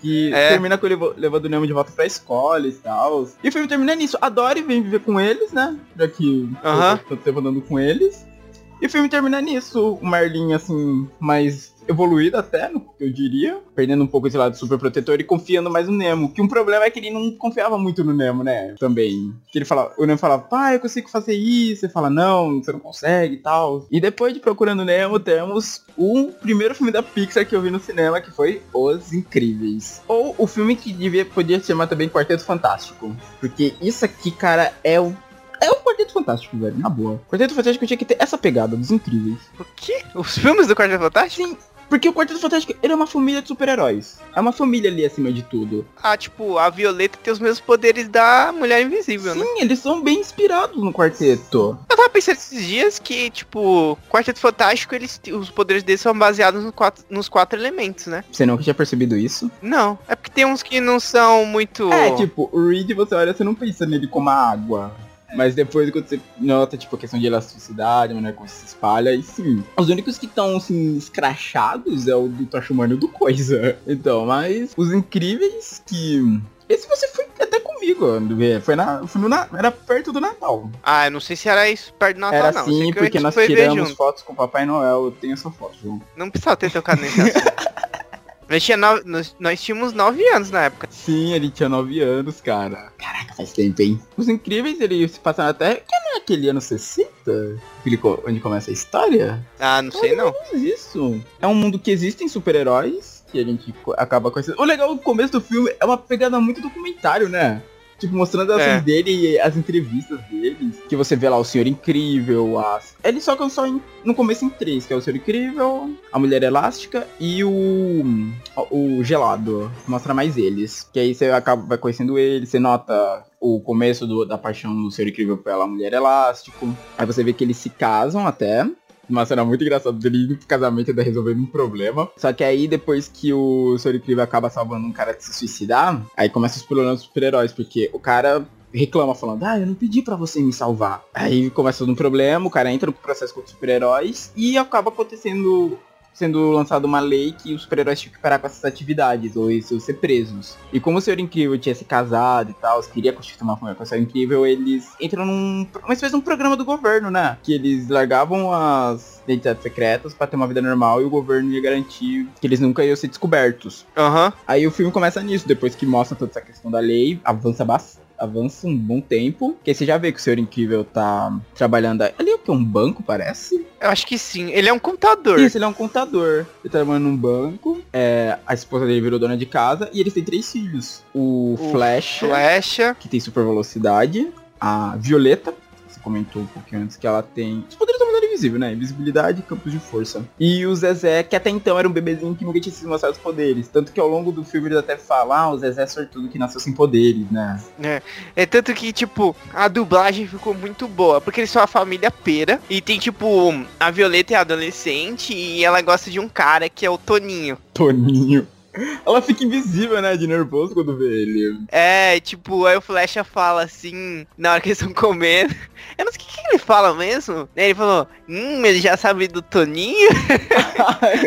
Que É. termina com ele levando o Nemo de volta pra escola e tal. E o filme termina nisso. A Dory vem viver com eles, né? Já que Aham. eu tô tempo andando com eles. E o filme termina nisso. O Merlin, assim, mais evoluído até, eu diria. Perdendo um pouco esse lado super protetor e confiando mais no Nemo. Que um problema é que ele não confiava muito no Nemo, né? Também. Que ele fala, o Nemo fala, pai, eu consigo fazer isso. Ele fala, não, você não consegue e tal. E depois de Procurando Nemo, temos o primeiro filme da Pixar que eu vi no cinema, que foi Os Incríveis. Ou o filme que devia, podia se chamar também Quarteto Fantástico. Porque isso aqui, cara, é o é o Quarteto Fantástico, velho, na boa. Quarteto Fantástico tinha que ter essa pegada dos incríveis. O quê? Os filmes do Quarteto Fantástico? Sim, porque o Quarteto Fantástico, ele é uma família de super-heróis. É uma família ali acima de tudo. Ah, tipo, a Violeta tem os mesmos poderes da Mulher Invisível, né? Sim, eles são bem inspirados no quarteto. Eu tava pensando esses dias que, tipo, Quarteto Fantástico, eles, os poderes deles são baseados nos quatro, nos quatro elementos, né? Você nunca tinha percebido isso? Não, é porque tem uns que não são muito... É, tipo, o Reed, você olha, você não pensa nele como a água. Mas depois quando você nota, tipo, a questão de elasticidade, a maneira como se espalha, e sim. Os únicos que estão, assim, escrachados é o do Tocha Humano e o do Coisa. Então, mas os incríveis que... Esse você foi até comigo. Foi na, foi no, na- era perto do Natal. Ah, eu não sei se era isso perto do Natal, era não. A porque nós tiramos fotos com o Papai Noel. Eu tenho essa foto, João. Não precisava ter tocado nesse assunto. Nós, tinha nove- nós, nós tínhamos 9 anos na época. Sim, ele tinha 9 anos, cara. Caraca, faz tempo, hein? Os Incríveis, eles se passaram até... Que não é aquele ano 60? Aquele co- onde começa a história? Ah, não sei não. Mas isso. É um mundo que existem super-heróis. que a gente acaba conhecendo. O legal do começo do filme é uma pegada muito documentário, né? Tipo, mostrando as É. dele e as entrevistas dele. Que você vê lá o Senhor Incrível, as... Eles só só em- no começo em três, que é o Senhor Incrível, a Mulher Elástica e o... o Gelado. Mostra mais eles. Que aí você acaba vai conhecendo ele, você nota o começo do- da paixão do Senhor Incrível pela Mulher Elástico. Aí você vê que eles se casam até. Uma cena muito engraçada dele indo pro casamento e resolvendo um problema. Só que aí, depois que o Senhor Incrível acaba salvando um cara de se suicidar, aí começa os problemas dos super-heróis, porque o cara reclama falando, ah, eu não pedi pra você me salvar. Aí começa um problema, o cara entra no processo com os super-heróis e acaba acontecendo sendo lançada uma lei que os super-heróis tinham que parar com essas atividades, ou eles iam ser presos. E como o Senhor Incrível tinha se casado e tal, queria constituir uma família com o Senhor Incrível, eles entram num... uma espécie de um programa do governo, né? Que eles largavam as identidades secretas pra ter uma vida normal e o governo ia garantir que eles nunca iam ser descobertos. Aham. Aí o filme começa nisso, depois que mostra toda essa questão da lei, avança bastante. Avança um bom tempo, que aí você já vê que o Senhor Incrível tá trabalhando. Ali é o que? Um banco, parece? Eu acho que sim. Ele é um contador. Isso, ele é um contador. Ele tá trabalhando num banco. É, a esposa dele virou dona de casa e eles têm três filhos. O, O Flash, Flecha. que tem super velocidade. A Violeta, comentou um pouquinho antes que ela tem. Os poderes da mulher invisível, né? Invisibilidade e campos de força. E o Zezé, que até então era um bebezinho que nunca tinha sido mostrado os poderes. Tanto que ao longo do filme eles até falam, ah, o Zezé é sortudo que nasceu sem poderes, né? É tanto que, tipo, a dublagem ficou muito boa. Porque eles são a família pera. E tem, tipo, a Violeta é adolescente e ela gosta de um cara que é o Toninho. Toninho. Ela fica invisível, né? De nervoso quando vê ele. É, tipo, aí o Flecha fala assim, na hora que eles estão comendo. Eu não sei o que, que ele fala mesmo. Ele falou, hum, ele já sabe do Toninho.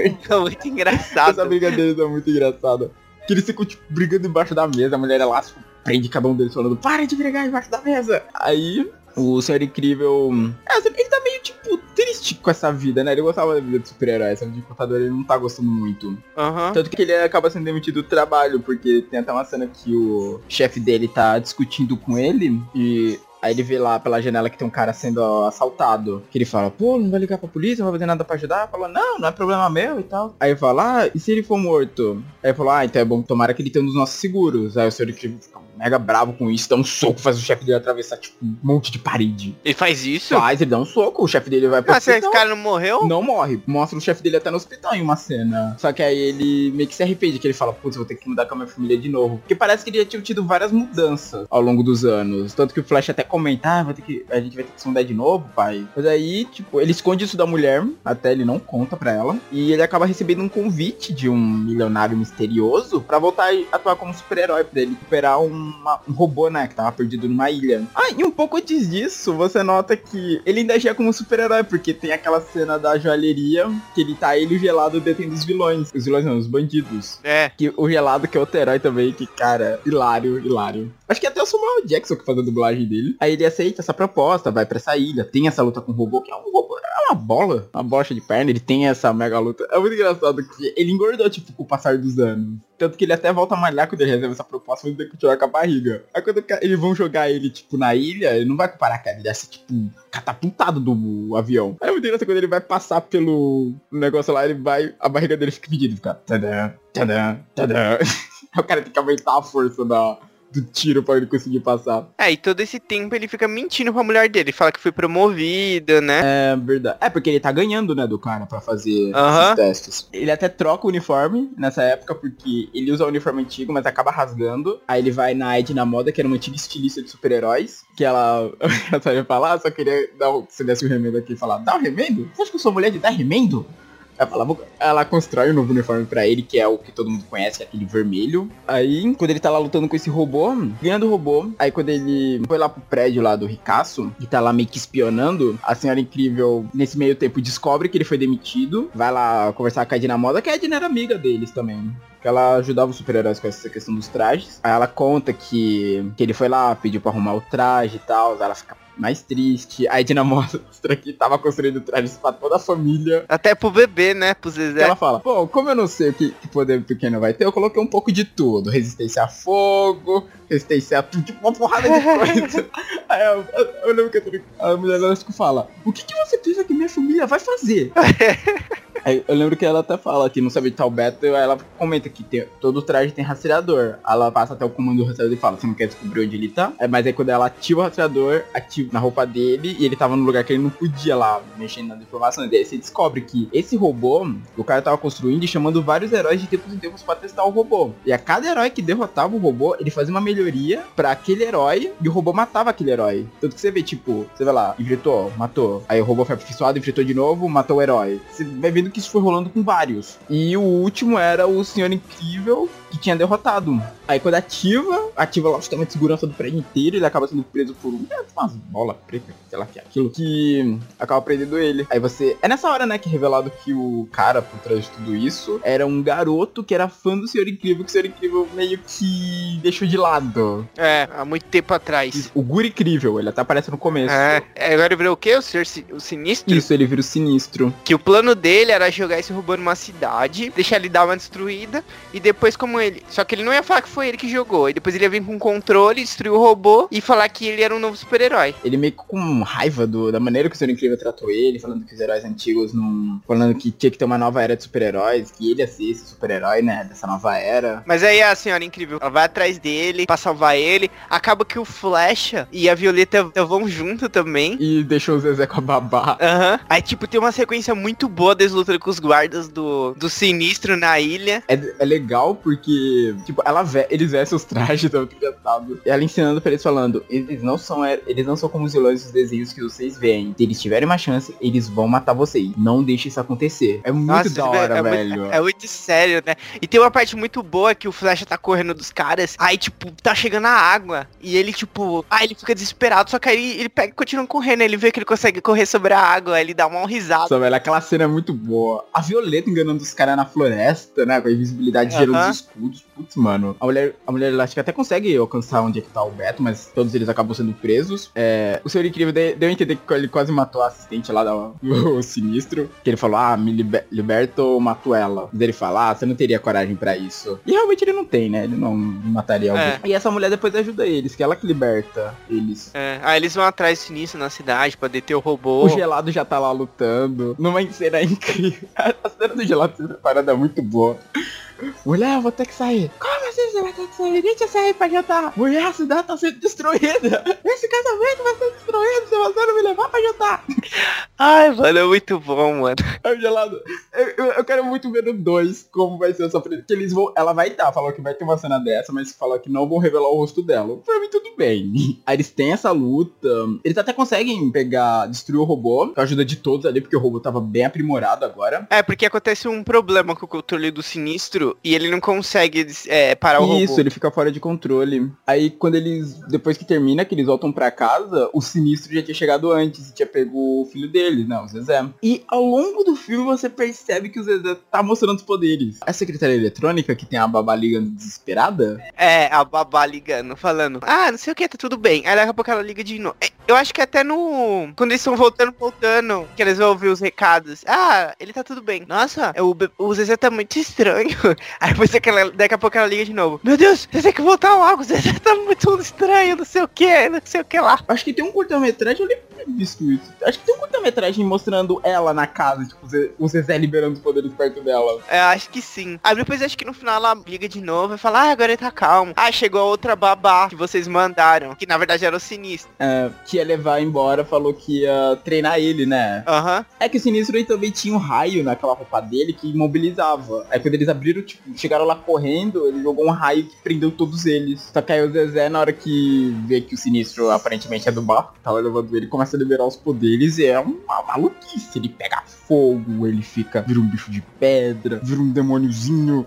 Então, muito Essa engraçado. briga deles é muito engraçada. Que eles ficam, tipo, brigando embaixo da mesa, a mulher elástico prende cada um deles falando, para de brigar embaixo da mesa. Aí, o Senhor Incrível... É, ele tá meio, tipo, triste com essa vida, né? Ele gostava da vida de super-herói, essa vida de contador ele não tá gostando muito. Aham. Tanto que ele acaba sendo demitido do trabalho, porque tem até uma cena que o chefe dele tá discutindo com ele e aí ele vê lá pela janela que tem um cara sendo assaltado. Que ele fala, pô, não vai ligar pra polícia, não vai fazer nada pra ajudar? Fala, não, não é problema meu e tal. Aí ele fala, ah, e se ele for morto? Aí falou, ah, então é bom tomara que ele tenha um dos nossos seguros. Aí o senhor fica mega bravo com isso, dá um soco, faz o chefe dele atravessar, tipo, um monte de parede. Ele faz isso? Faz, ele dá um soco, o chefe dele vai pro Ah, se esse cara não morreu? Não morre. Mostra o chefe dele até no hospital em uma cena. Só que aí ele meio que se arrepende, que ele fala, putz, eu vou ter que mudar com a minha família de novo. Porque parece que ele já tinha tido várias mudanças ao longo dos anos. Tanto que o Flash até comenta, ah, vai ter que, a gente vai ter que se mudar de novo, pai. Mas aí, tipo, ele esconde isso da mulher, até ele não conta pra ela. E ele acaba recebendo um convite de um milionário misterioso pra voltar a atuar como super-herói, pra ele recuperar uma- um robô, né, que tava perdido numa ilha. Ah, e um pouco antes disso, você nota que ele ainda agia como super-herói, porque tem aquela cena da joalheria, que ele tá ele e o gelado detendo os vilões. Os vilões não, os bandidos. É. Que o gelado que é outro herói também, que, cara, hilário, hilário. Acho que até o Samuel Jackson que faz a dublagem dele. Aí ele aceita essa proposta, vai pra essa ilha, tem essa luta com o robô, que é um robô, é uma bola, uma bocha de perna, ele tem essa mega luta. É muito engraçado que ele engordou, tipo, com o passar dos anos. Tanto que ele até volta a malhar quando ele recebe essa proposta, mas ele continuar com a barriga. Aí quando eles vão jogar ele, tipo, na ilha, ele não vai com paraquedas, ele ser, tipo, catapultado do avião. Aí é muito engraçado quando ele vai passar pelo negócio lá, ele vai, a barriga dele fica medida, fica tadã, tadã, tadã. O cara tem que aumentar a força da, do tiro pra ele conseguir passar. É, e todo esse tempo ele fica mentindo pra mulher dele. Fala que foi promovida, né? É verdade. É porque ele tá ganhando, né, do cara pra fazer Aham. esses testes. Ele até troca o uniforme nessa época, porque ele usa o uniforme antigo, mas acaba rasgando. Aí ele vai na Ed na moda, que era uma antiga estilista de super-heróis. Que ela. ela só ia falar, "Ah, só queria dar um, se desse um remendo aqui e falar, dá um remendo? Você acha que eu sou mulher de dar remendo? Ela, ela constrói um novo uniforme pra ele, que é o que todo mundo conhece, que aquele vermelho. Aí, quando ele tá lá lutando com esse robô, ganhando o robô, aí quando ele foi lá pro prédio lá do Ricaço, e tá lá meio que espionando, a Senhora Incrível, nesse meio tempo, descobre que ele foi demitido, vai lá conversar com a Edna Moda, que a Edna era amiga deles também. Que ela ajudava os super-heróis com essa questão dos trajes. Aí ela conta que, que ele foi lá, pediu pra arrumar o traje e tal. Ela fica mais triste. Aí a Edna mostra que tava construindo trajes pra toda a família. Até pro bebê, né? Pro Zezé. ela fala, bom, como eu não sei o que, que poder pequeno vai ter, eu coloquei um pouco de tudo. Resistência a fogo, resistência a tudo, tipo uma porrada de coisa. Aí eu, eu, eu lembro que a mulher elástico fala, o que, que você pensa que minha família vai fazer? Aí eu lembro que ela até fala que não sabe de tal beta, aí ela comenta que tem, todo traje tem rastreador. Ela passa até o comando do rastreador e fala, você não quer descobrir onde ele tá? É, mas aí quando ela ativa o rastreador, ativa na roupa dele e ele tava no lugar que ele não podia lá, mexendo nas informações. Daí você descobre que esse robô, o cara tava construindo e chamando vários heróis de tempos em tempos pra testar o robô. E a cada herói que derrotava o robô, ele fazia uma melhoria pra aquele herói e o robô matava aquele herói. Tanto que você vê, tipo, você vê lá, enfrentou, matou. Aí o robô foi aperfeiçoado, enfrentou de novo, matou o herói. Você vai vendo que isso foi rolando com vários. E o último era o Senhor Incrível, que tinha derrotado. Aí quando ativa, ativa lá o sistema de segurança do prédio inteiro, ele acaba sendo preso por um, é, umas bolas pretas, sei lá que é aquilo, que acaba prendendo ele. Aí você. É nessa hora, né, que é revelado que o cara por trás de tudo isso era um garoto que era fã do Senhor Incrível, que o Senhor Incrível meio que deixou de lado. É, há muito tempo atrás. O Guri Incrível, ele até aparece no começo. É, agora ele virou o quê? O Senhor Si- o Sinistro? Isso, ele vira o sinistro. Que o plano dele era jogar esse robô numa cidade, deixar ele dar uma destruída, e depois como ele... Só que ele não ia falar que foi ele que jogou, e depois ele ia vir com um controle, destruir o robô, e falar que ele era um novo super-herói. Ele meio que com raiva do, da maneira que o Senhor Incrível tratou ele, falando que os heróis antigos não. Falando que tinha que ter uma nova era de super-heróis, que ele ia ser esse super-herói, né? Dessa nova era. Mas aí a senhora incrível, ela vai atrás dele pra salvar ele. Acaba que o Flecha e a Violeta vão junto também. E deixou o Zezé com a babá. Aham. Aí, tipo, tem uma sequência muito boa deles lutando com os guardas do, do Sinistro na ilha. É, é legal porque, tipo, ela ve eles vestem os trajes, engraçado. E ela ensinando pra eles falando, eles não são eles não são como os vilões dos desenhos que vocês veem. Se eles tiverem uma chance, eles vão matar vocês. Não deixe isso acontecer. É muito Nossa, da hora, é, velho. Muito, é muito sério, né? E tem uma parte muito boa que o Flecha tá correndo dos caras. Aí, tipo, tá chegando a água. E ele, tipo, ah, ele fica desesperado. Só que aí ele pega e continua correndo. Ele vê que ele consegue correr sobre a água. aí Ele dá uma risada. Nossa, velho, aquela cena é muito boa. A Violeta enganando os caras na floresta, né? Com a invisibilidade gerando Aham. os escudos. Putz, mano. A mulher, a mulher elástica até consegue alcançar onde é que tá o Beto, mas todos eles acabam sendo presos. É, o Senhor Incrível de- deu a entender que ele quase matou a assistente lá do do Sinistro. Que ele falou, ah, me liber, liberta ou mato ela. Mas ele fala, ah, você não teria coragem pra isso. E realmente ele não tem, né? Ele não mataria alguém. É. E essa mulher depois ajuda eles, que ela que liberta eles. É, aí eles vão atrás do Sinistro na cidade pra deter o robô. O gelado já tá lá lutando. Numa cena incrível. A cena do gelado sendo preparada é muito boa. Mulher, eu vou ter que sair. Como assim você vai ter que sair? Deixa eu sair pra jantar. Mulher, a cidade tá sendo destruída. Esse casamento vai ser destruído se você não me levar pra jantar. Ai, mano, é muito bom, mano. Aí o gelado. Eu, eu- eu quero muito ver no 2 como vai ser essa frente. Que eles vão. Ela vai estar, falou que vai ter uma cena dessa, mas falou que não vão revelar o rosto dela. Pra mim, tudo bem. Aí eles têm essa luta. Eles até conseguem pegar, destruir o robô, com a ajuda de todos ali, porque o robô tava bem aprimorado agora. É, porque acontece um problema com o controle do Sinistro e ele não consegue é, parar o Isso, robô. ele fica fora de controle. Aí quando eles, depois que termina, que eles voltam pra casa, o Sinistro já tinha chegado antes e tinha pego o filho dele, não, o Zezé. E ao longo do filme você percebe que o Zezé tá mostrando os poderes. A secretária eletrônica, que tem a babá ligando desesperada, É, a babá ligando, falando, ah, não sei o que, tá tudo bem. Aí daqui a pouco ela liga de novo. É, Eu acho que até no. Quando eles estão voltando, voltando, que eles vão ouvir os recados. Ah, ele tá tudo bem. Nossa, o, be- o Zezé tá muito estranho. Aí depois aquela, daqui a pouco ela liga de novo. Meu Deus, você tem que voltar logo. Zezé tá muito estranho, não sei o que, não sei o que lá. acho que tem um curta-metragem, eu visto isso. Acho que tem um curta-metragem mostrando ela na casa, tipo, o Ze- o Zezé liberando os poderes perto dela. É, acho que sim. Aí depois acho que no final ela liga de novo e fala, ah, agora ele tá calmo. Ah, chegou a outra babá que vocês mandaram. Que na verdade era o sinistro. É, que ia levar embora, falou que ia treinar ele, né? Aham. É que o Sinistro aí também tinha um raio naquela roupa dele que imobilizava. Aí quando eles abriram, tipo, chegaram lá correndo, ele jogou um raio que prendeu todos eles. Só que aí o Zezé, na hora que vê que o Sinistro aparentemente é do mal, tava levando ele, começa a liberar os poderes e é uma maluquice. Ele pega fogo, ele fica, vira um bicho de pedra, vira um demôniozinho.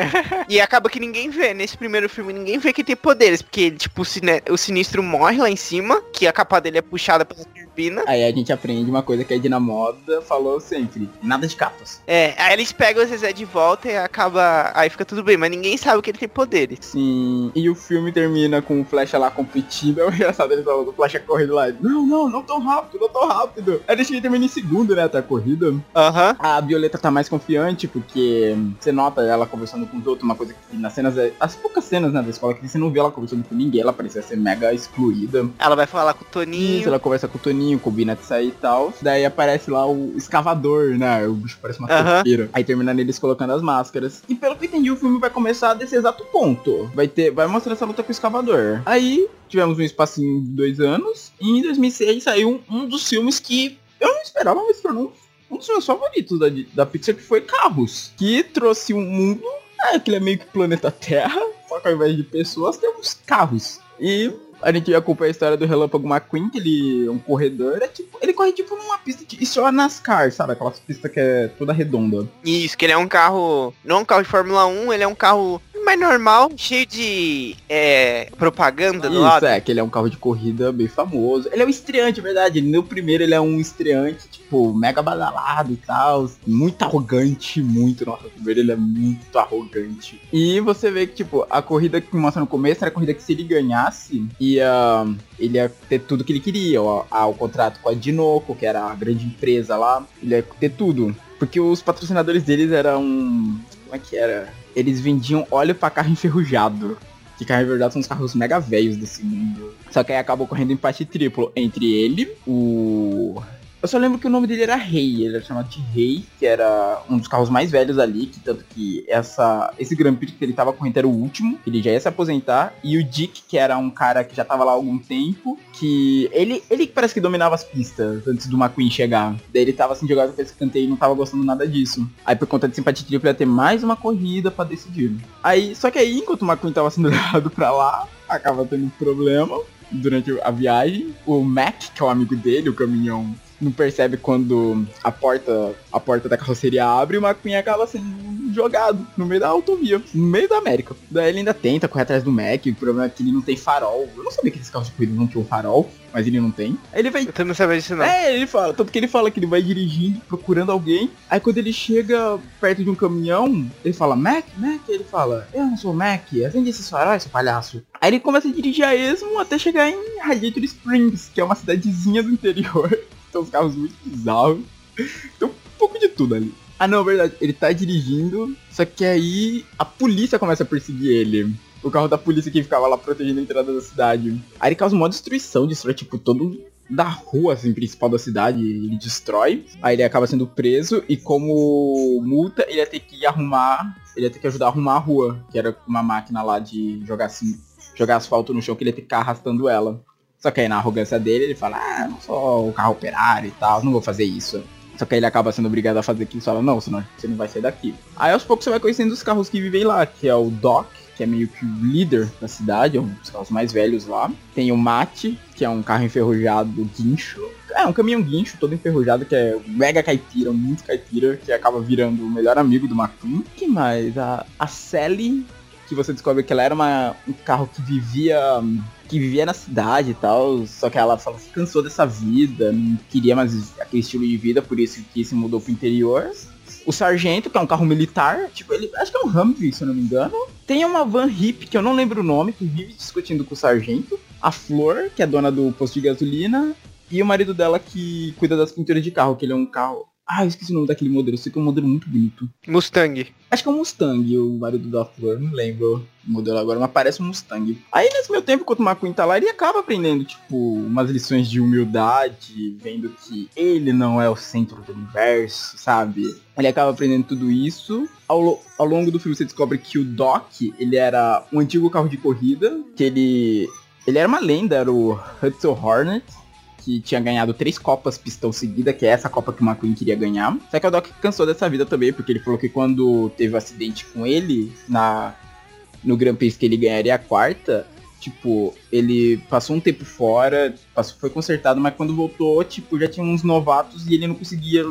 e acaba que ninguém vê. Nesse primeiro filme, ninguém vê que tem poderes. Porque, tipo, o, o sinistro morre lá em cima, que a capa dele é puxada pela turbina. Aí a gente aprende uma coisa que a Edna Moda falou sempre, nada de capas. É, aí eles pegam o Zezé de volta e acaba. Aí fica tudo bem, mas ninguém sabe que ele tem poderes. Sim, e o filme termina com o Flecha lá competindo. É engraçado ele falando, o Flecha correndo lá. Não, não, não tão rápido, não tão rápido. Aí deixa ele termina em segundo, né, até a corrida. Aham. A Violeta tá mais confiante, porque você nota ela conversando com os outros, uma coisa que nas cenas, as poucas cenas, né, da escola, que você não vê ela conversando com ninguém, ela parecia ser mega excluída. Ela vai falar com o Isso, Toninho. ela conversa com o Toninho, combina de sair e tal. Daí aparece lá o escavador, né? O bicho parece uma topeira. Aí termina neles colocando as máscaras. E pelo que eu entendi, o filme vai começar desse exato ponto. Vai ter, vai mostrar essa luta com o escavador. Aí tivemos um espacinho de dois anos. E em 2006 saiu um, um dos filmes que eu não esperava, mas tornou um dos meus favoritos da, da Pixar, que foi Carros. Que trouxe um mundo, é, que ele é meio que planeta Terra. Só que ao invés de pessoas, temos carros. E a gente acompanha a história do Relâmpago McQueen, que ele é um corredor, é tipo, ele corre tipo numa pista de isso é NASCAR, sabe? Aquelas pistas que é toda redonda. Isso, que ele é um carro. Não é um carro de Fórmula 1, ele é um carro mais normal, cheio de é, propaganda do Isso, lado. é, que ele é um carro de corrida bem famoso. Ele é um estreante, é verdade. No primeiro ele é um estreante, tipo, mega badalado e tal. Muito arrogante, muito. Nossa, no primeiro ele é muito arrogante. E você vê que, tipo, a corrida que mostra no começo era a corrida que se ele ganhasse, ia. Ele ia ter tudo que ele queria. O, a- o contrato com a Dinoco, que era a grande empresa lá. Ele ia ter tudo. Porque os patrocinadores deles eram. Como é que era? Eles vendiam óleo pra carro enferrujado. Que carro enferrujado são os carros mega velhos desse mundo. Só que aí acabou correndo empate triplo entre ele, o. Eu só lembro que o nome dele era Rei, ele era chamado de Rei, que era um dos carros mais velhos ali, que tanto que essa, esse Grand Prix que ele tava correndo era o último, ele já ia se aposentar, e o Dick, que era um cara que já tava lá há algum tempo, que ele, ele parece que dominava as pistas antes do McQueen chegar. Daí ele tava assim jogado com esse canteio e não tava gostando nada disso. Aí por conta de simpatia tripla ia ter mais uma corrida pra decidir. Aí, só que aí enquanto o McQueen tava sendo levado pra lá, acaba tendo um problema durante a viagem. O Mac, que é o amigo dele, o caminhão, não percebe quando a porta, a porta da carroceria abre e o McQueen acaba sendo jogado no meio da autovia, no meio da América. Daí ele ainda tenta correr atrás do Mac, o problema é que ele não tem farol. Eu não sabia que esses carros de corrida não tinham farol, mas ele não tem. Aí ele vai Eu também não sabia disso não. é, ele fala, tanto que ele fala que ele vai dirigindo, procurando alguém. Aí quando ele chega perto de um caminhão, ele fala, Mac, Mac, ele fala, eu não sou Mac, acende esse farol, seu palhaço. Aí ele começa a dirigir a esmo até chegar em Radiator Springs, que é uma cidadezinha do interior. Tem uns carros muito bizarros. Tem um pouco de tudo ali. Ah não, verdade, ele tá dirigindo, só que aí a polícia começa a perseguir ele. O carro da polícia que ficava lá protegendo a entrada da cidade. Aí ele causa uma destruição, destrói tipo todo da rua assim, principal da cidade, ele destrói. Aí ele acaba sendo preso e como multa ele ia ter que arrumar, ele ia ter que ajudar a arrumar a rua, que era uma máquina lá de jogar assim, jogar asfalto no chão que ele ia ter que ficar arrastando ela. Só que aí na arrogância dele ele fala, ah, não sou o carro operário e tal, não vou fazer isso. Só que aí ele acaba sendo obrigado a fazer aquilo e fala, não, senão você não vai sair daqui. Aí aos poucos você vai conhecendo os carros que vivem lá, que é o Doc, que é meio que o líder da cidade, é um dos carros mais velhos lá. Tem o Mate, que é um carro enferrujado guincho. É, um caminhão guincho todo enferrujado, que é mega caipira, muito caipira, que acaba virando o melhor amigo do McQueen. que mais? A, a Sally, que você descobre que ela era uma, um carro que vivia que vivia na cidade e tal, só que ela falou que cansou dessa vida, não queria mais aquele estilo de vida, por isso que se mudou pro interior. O Sargento, que é um carro militar, tipo, ele acho que é um Humvee, se eu não me engano. Tem uma van hippie, que eu não lembro o nome, que vive discutindo com o Sargento. A Flor, que é dona do posto de gasolina. E o marido dela que cuida das pinturas de carro, que ele é um carro. Ah, eu esqueci o nome daquele modelo, eu sei que é um modelo muito bonito. Mustang. Acho que é um Mustang, o marido da Flor, não lembro o modelo agora, mas parece um Mustang. Aí nesse meu tempo, enquanto o McQueen tá lá, ele acaba aprendendo, tipo, umas lições de humildade, vendo que ele não é o centro do universo, sabe? Ele acaba aprendendo tudo isso. Ao, ao longo do filme você descobre que o Doc, ele era um antigo carro de corrida, que ele... Ele era uma lenda, era o Hudson Hornet, que tinha ganhado três copas pistão seguida, que é essa copa que o McQueen queria ganhar. Só que o Doc cansou dessa vida também, porque ele falou que quando teve o acidente com ele na no Grand Prix que ele ganharia a quarta, tipo, ele passou um tempo fora, passou, foi consertado, mas quando voltou, tipo, já tinha uns novatos e ele não conseguia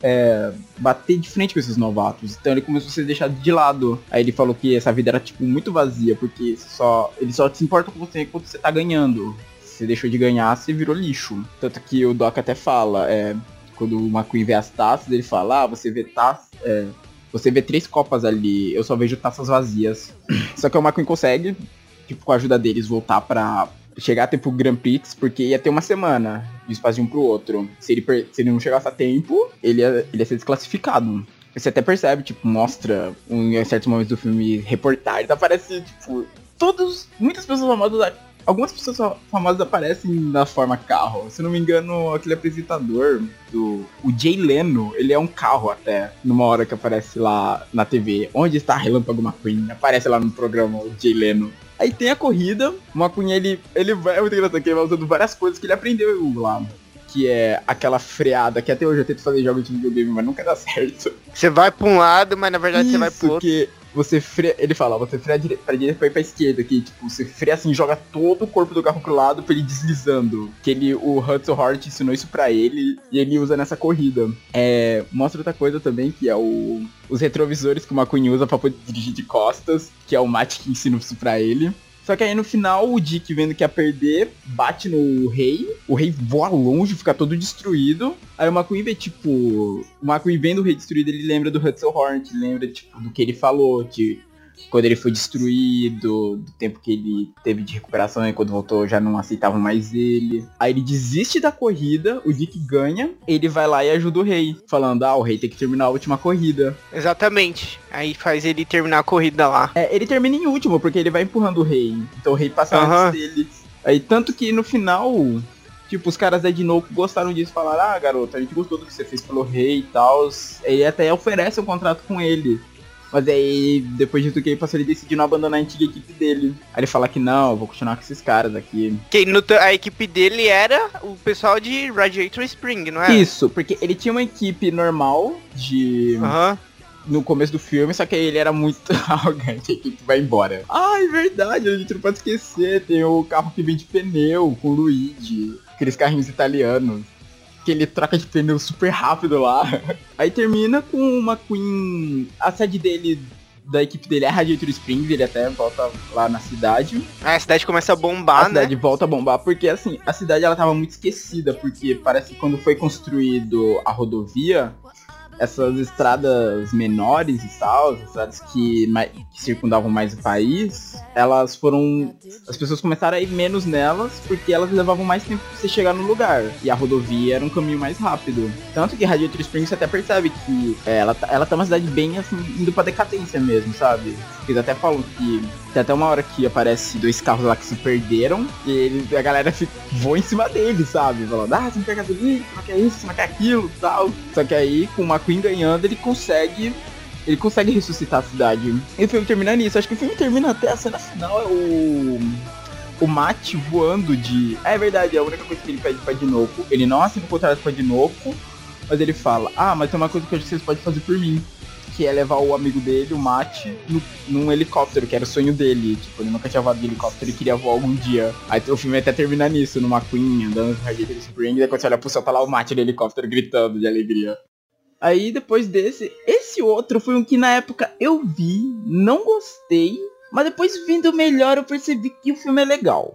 é, bater de frente com esses novatos. Então ele começou a ser deixado de lado. Aí ele falou que essa vida era, tipo, muito vazia, porque só ele só se importa com você quando você tá ganhando você deixou de ganhar, você virou lixo. Tanto que o Doc até fala, é, quando o McQueen vê as taças, ele fala, ah, você vê taças. É, você vê três copas ali, eu só vejo taças vazias. Só que o McQueen consegue, tipo, com a ajuda deles, voltar pra chegar até pro Grand Prix, porque ia ter uma semana. do espaço de um pro outro. Se ele, se ele não chegasse a tempo, ele ia, ele ia ser desclassificado. Você até percebe, tipo, mostra um, em certos momentos do filme reportagens, aparece, tipo, todos, muitas pessoas famosas, algumas pessoas fa- famosas aparecem na forma carro. Se não me engano, aquele apresentador do, o Jay Leno, ele é um carro até, numa hora que aparece lá na TV. Onde está Relâmpago McQueen? Aparece lá no programa o Jay Leno. Aí tem a corrida, o McQueen, ele, ele vai, é muito engraçado, que ele vai usando várias coisas que ele aprendeu lá. Que é aquela freada, que até hoje eu tento fazer jogos de videogame, mas nunca dá certo. Você vai pra um lado, mas na verdade você vai pro Isso, outro. que você freia, ele fala, você freia dire- pra direita pra ir pra esquerda, que tipo, você freia assim, joga todo o corpo do carro pro lado pra ele deslizando. Que ele, o Hudson Hort ensinou isso pra ele e ele usa nessa corrida. É, mostra outra coisa também, que é o, os retrovisores que o McQueen usa pra poder dirigir de costas, que é o Matt que ensina isso pra ele. Só que aí no final o Dick vendo que ia perder, bate no rei, o rei voa longe, fica todo destruído. Aí o McQueen vê, tipo, o McQueen vendo o rei destruído, ele lembra do Hudson Hornet, lembra, tipo, do que ele falou, de quando ele foi destruído, do tempo que ele teve de recuperação e quando voltou já não aceitavam mais ele. Aí ele desiste da corrida, o Dick ganha, ele vai lá e ajuda o rei, falando, ah, o rei tem que terminar a última corrida. Exatamente. Aí faz ele terminar a corrida lá. É, ele termina em último, porque ele vai empurrando o rei. Então o rei passa Aham. antes dele. Aí tanto que no final, tipo, os caras da Dinoco gostaram disso, falaram, ah, garoto, a gente gostou do que você fez pelo rei e tal. Ele até oferece um contrato com ele. Mas aí, depois de tudo que ele passou, ele decide não abandonar a antiga equipe dele. Aí ele fala que não, eu vou continuar com esses caras aqui. Que no a equipe dele era o pessoal de Radiator Spring, não é? Isso, porque ele tinha uma equipe normal de. Aham. no começo do filme, só que aí ele era muito arrogante, a equipe vai embora. Ah, é verdade, a gente não pode esquecer, tem o carro que vem de pneu, com o Luigi, aqueles carrinhos italianos. Que ele troca de pneu super rápido lá. Aí termina com uma Queen. A sede dele, da equipe dele é Radiator Springs, ele até volta lá na cidade. Aí a cidade começa a a bombar, né? cidade volta a bombar, porque assim, a cidade ela tava muito esquecida, porque parece que quando foi construído a rodovia, essas estradas menores e tal, as estradas que, que circundavam mais o país, elas foram. As pessoas começaram a ir menos nelas porque elas levavam mais tempo pra você chegar no lugar. E a rodovia era um caminho mais rápido. Tanto que Radiator Springs você até percebe que é, ela, tá- ela tá uma cidade bem assim, indo pra decadência mesmo, sabe? Eles até falam que tem até uma hora que aparece dois carros lá que se perderam e eles, a galera voa em cima deles, sabe? Falando, ah, você não quer gasolina, você não quer isso, você não quer aquilo tal. Só que aí, com o McQueen ganhando, ele consegue. Ele consegue ressuscitar a cidade. E o filme termina nisso. Acho que o filme termina até a cena final é o. O Matt voando de. É verdade, é a única coisa que ele pede pra Dinoco. Ele não assina o contrato pra Dinoco, mas ele fala, ah, mas tem uma coisa que eu acho que vocês podem fazer por mim que é levar o amigo dele, o Matt, no, num helicóptero, que era o sonho dele. Tipo, ele nunca tinha voado de helicóptero e queria voar algum dia. Aí o filme até termina nisso, numa Queen, andando no Radiator Spring, e daí quando você olha pro céu, tá lá o Matt no helicóptero gritando de alegria. Aí depois desse, esse outro foi um que na época eu vi, não gostei, mas depois vindo melhor eu percebi que o filme é legal.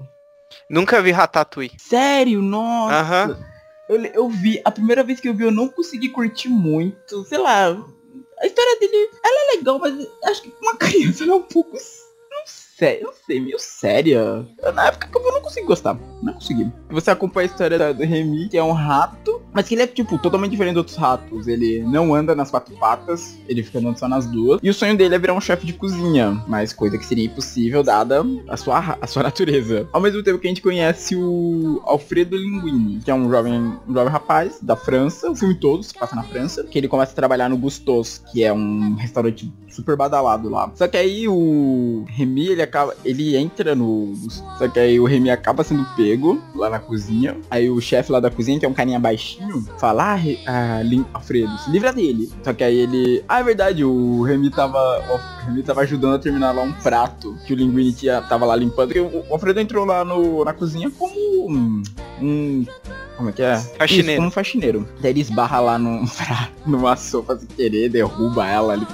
Nunca vi Ratatouille. Sério, nossa. Aham. Eu, eu vi, a primeira vez que eu vi eu não consegui curtir muito, sei lá. A história dele, ela é legal, mas acho que uma criança ela é um pouco, não sei, não sei, meio séria. Na época que eu vi eu não consegui gostar, não consegui. Você acompanha a história do Remy, que é um rato, mas que ele é, tipo, totalmente diferente de outros ratos. Ele não anda nas quatro patas, ele fica andando só nas duas. E o sonho dele é virar um chefe de cozinha, mas coisa que seria impossível dada a sua, a sua natureza. Ao mesmo tempo que a gente conhece o Alfredo Linguini, que é um jovem, um jovem rapaz da França, o filme todo se passa na França, que ele começa a trabalhar no Gustos, que é um restaurante super badalado lá. Só que aí o Remy, ele acaba, ele entra no, só que aí o Remy acaba sendo pego lá na cozinha. Aí o chefe lá da cozinha, que é um carinha baixinho, fala, ah, ah, Alfredo, se livra dele. Só que aí ele, ah, é verdade, o Remy tava, o Remy tava ajudando a terminar lá um prato que o Linguini tinha, tava lá limpando. Porque o, Alfredo entrou lá no, na cozinha como um, um como é que é? Faxineiro. Isso, como um faxineiro. Daí ele esbarra lá num, numa sopa sem querer, derruba ela. Ele,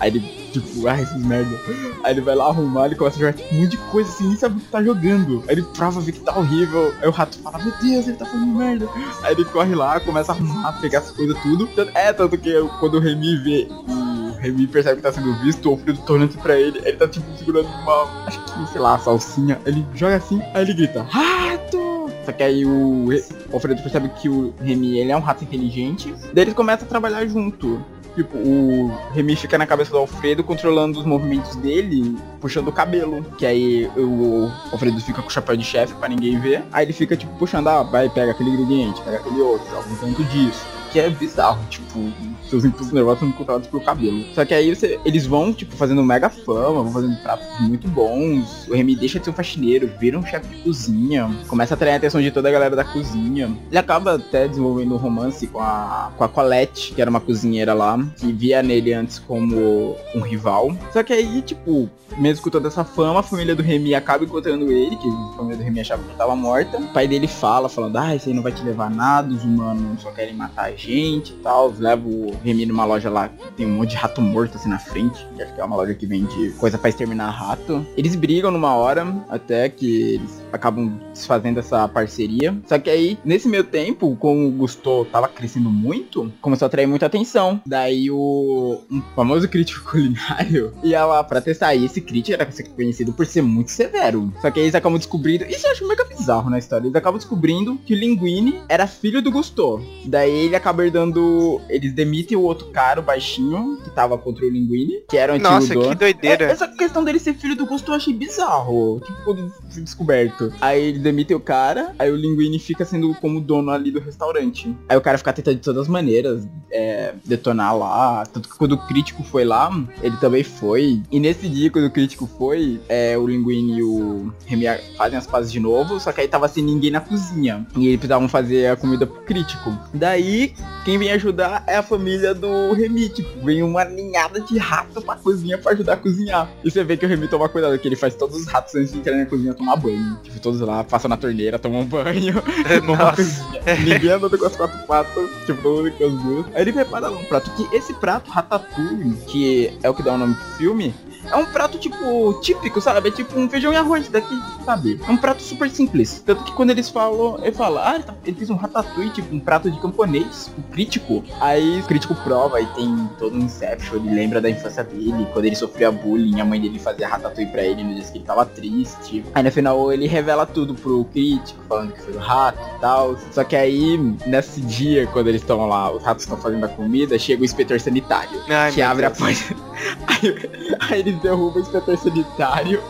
aí ele, tipo, ah, esses merda. Aí ele vai lá arrumar, ele começa a jogar tipo, um monte de coisa assim, nem sabe o que tá jogando. Aí ele prova, vê que tá horrível. Aí o rato fala, meu Deus, ele tá fazendo merda. Aí ele corre lá, começa a arrumar, pegar as coisas tudo. É, tanto que quando o Remy vê o Remy percebe que tá sendo visto, o Alfredo tá olhando pra ele, ele tá tipo segurando uma, acho que, sei lá, salsinha. Ele joga assim, aí ele grita, rato! Só que aí o Alfredo percebe que o Remy ele é um rato inteligente. Daí eles começam a trabalhar junto. Tipo, o Remy fica na cabeça do Alfredo controlando os movimentos dele, puxando o cabelo. Que aí o Alfredo fica com o chapéu de chefe pra ninguém ver. Aí ele fica, tipo, puxando, ah, vai, pega aquele ingrediente, pega aquele outro, joga um tanto disso. Que é bizarro, tipo, seus impulsos nervosos são controlados pelo cabelo. Só que aí você, eles vão, tipo, fazendo mega fama, vão fazendo pratos muito bons. O Remy deixa de ser um faxineiro, vira um chefe de cozinha, começa a atrair a atenção de toda a galera da cozinha. Ele acaba até desenvolvendo um romance com a, com a Colette, que era uma cozinheira lá, que via nele antes como um rival. Só que aí, tipo, mesmo com toda essa fama, a família do Remy acaba encontrando ele, que a família do Remy achava que tava morta. O pai dele fala, falando, ah, isso aí não vai te levar a nada, os humanos só querem matar a gente e tal. Leva o Remy numa loja lá tem um monte de rato morto assim na frente. Que acho que é uma loja que vende coisa pra exterminar rato. Eles brigam numa hora, até que eles acabam desfazendo essa parceria. Só que aí, nesse meio tempo, como o Gusto tava crescendo muito, começou a atrair muita atenção. Daí o um famoso crítico culinário ia lá pra testar. E esse crítico era conhecido por ser muito severo. Só que aí eles acabam descobrindo. Isso eu acho mega bizarro na história. Eles acabam descobrindo que o Linguini era filho do Gusto. Daí ele acaba herdando. Eles demitem o outro cara, o baixinho, que tava contra o Linguini, que era o antigo Nossa, dono. que doideira. É, essa questão dele ser filho do Gusto eu achei bizarro. Tipo, quando foi descoberto. Aí ele demite o cara, aí o Linguini fica sendo como dono ali do restaurante. Aí o cara fica tentando de todas as maneiras é, detonar lá. Tanto que quando o crítico foi lá, ele também foi. E nesse dia, quando o crítico foi, é, o Linguini e o Remy fazem as pazes de novo, só que aí tava sem ninguém na cozinha. E eles precisavam fazer a comida pro crítico. Daí, quem vem ajudar é a família do Remy. Tipo, vem uma ninhada de rato pra cozinha pra ajudar a cozinhar. E você vê que o Remy toma cuidado, que ele faz todos os ratos antes de entrar na cozinha tomar banho. Tipo, todos lá, passam na torneira, tomam banho. cozinha. Ninguém anda com as quatro patas, tipo, todo mundo com as duas. Aí ele prepara um prato, que esse prato, Ratatouille, que é o que dá o nome pro filme, é um prato, tipo, típico, sabe? É tipo um feijão e arroz daqui, sabe? É um prato super simples. Tanto que quando eles falam, ele fala, ah, ele, tá- ele fez um ratatouille, tipo, um prato de camponês, o crítico. Aí o crítico prova e tem todo um inception, ele lembra da infância dele, quando ele sofria bullying, a mãe dele fazia ratatouille pra ele no dia que ele tava triste. Aí no final ele revela tudo pro crítico, falando que foi do rato e tal. Só que aí, nesse dia, quando eles estão lá, os ratos estão fazendo a comida, chega o inspetor sanitário Ai, que abre Deus. a porta. Aí, aí eles derrubam o inspetor sanitário.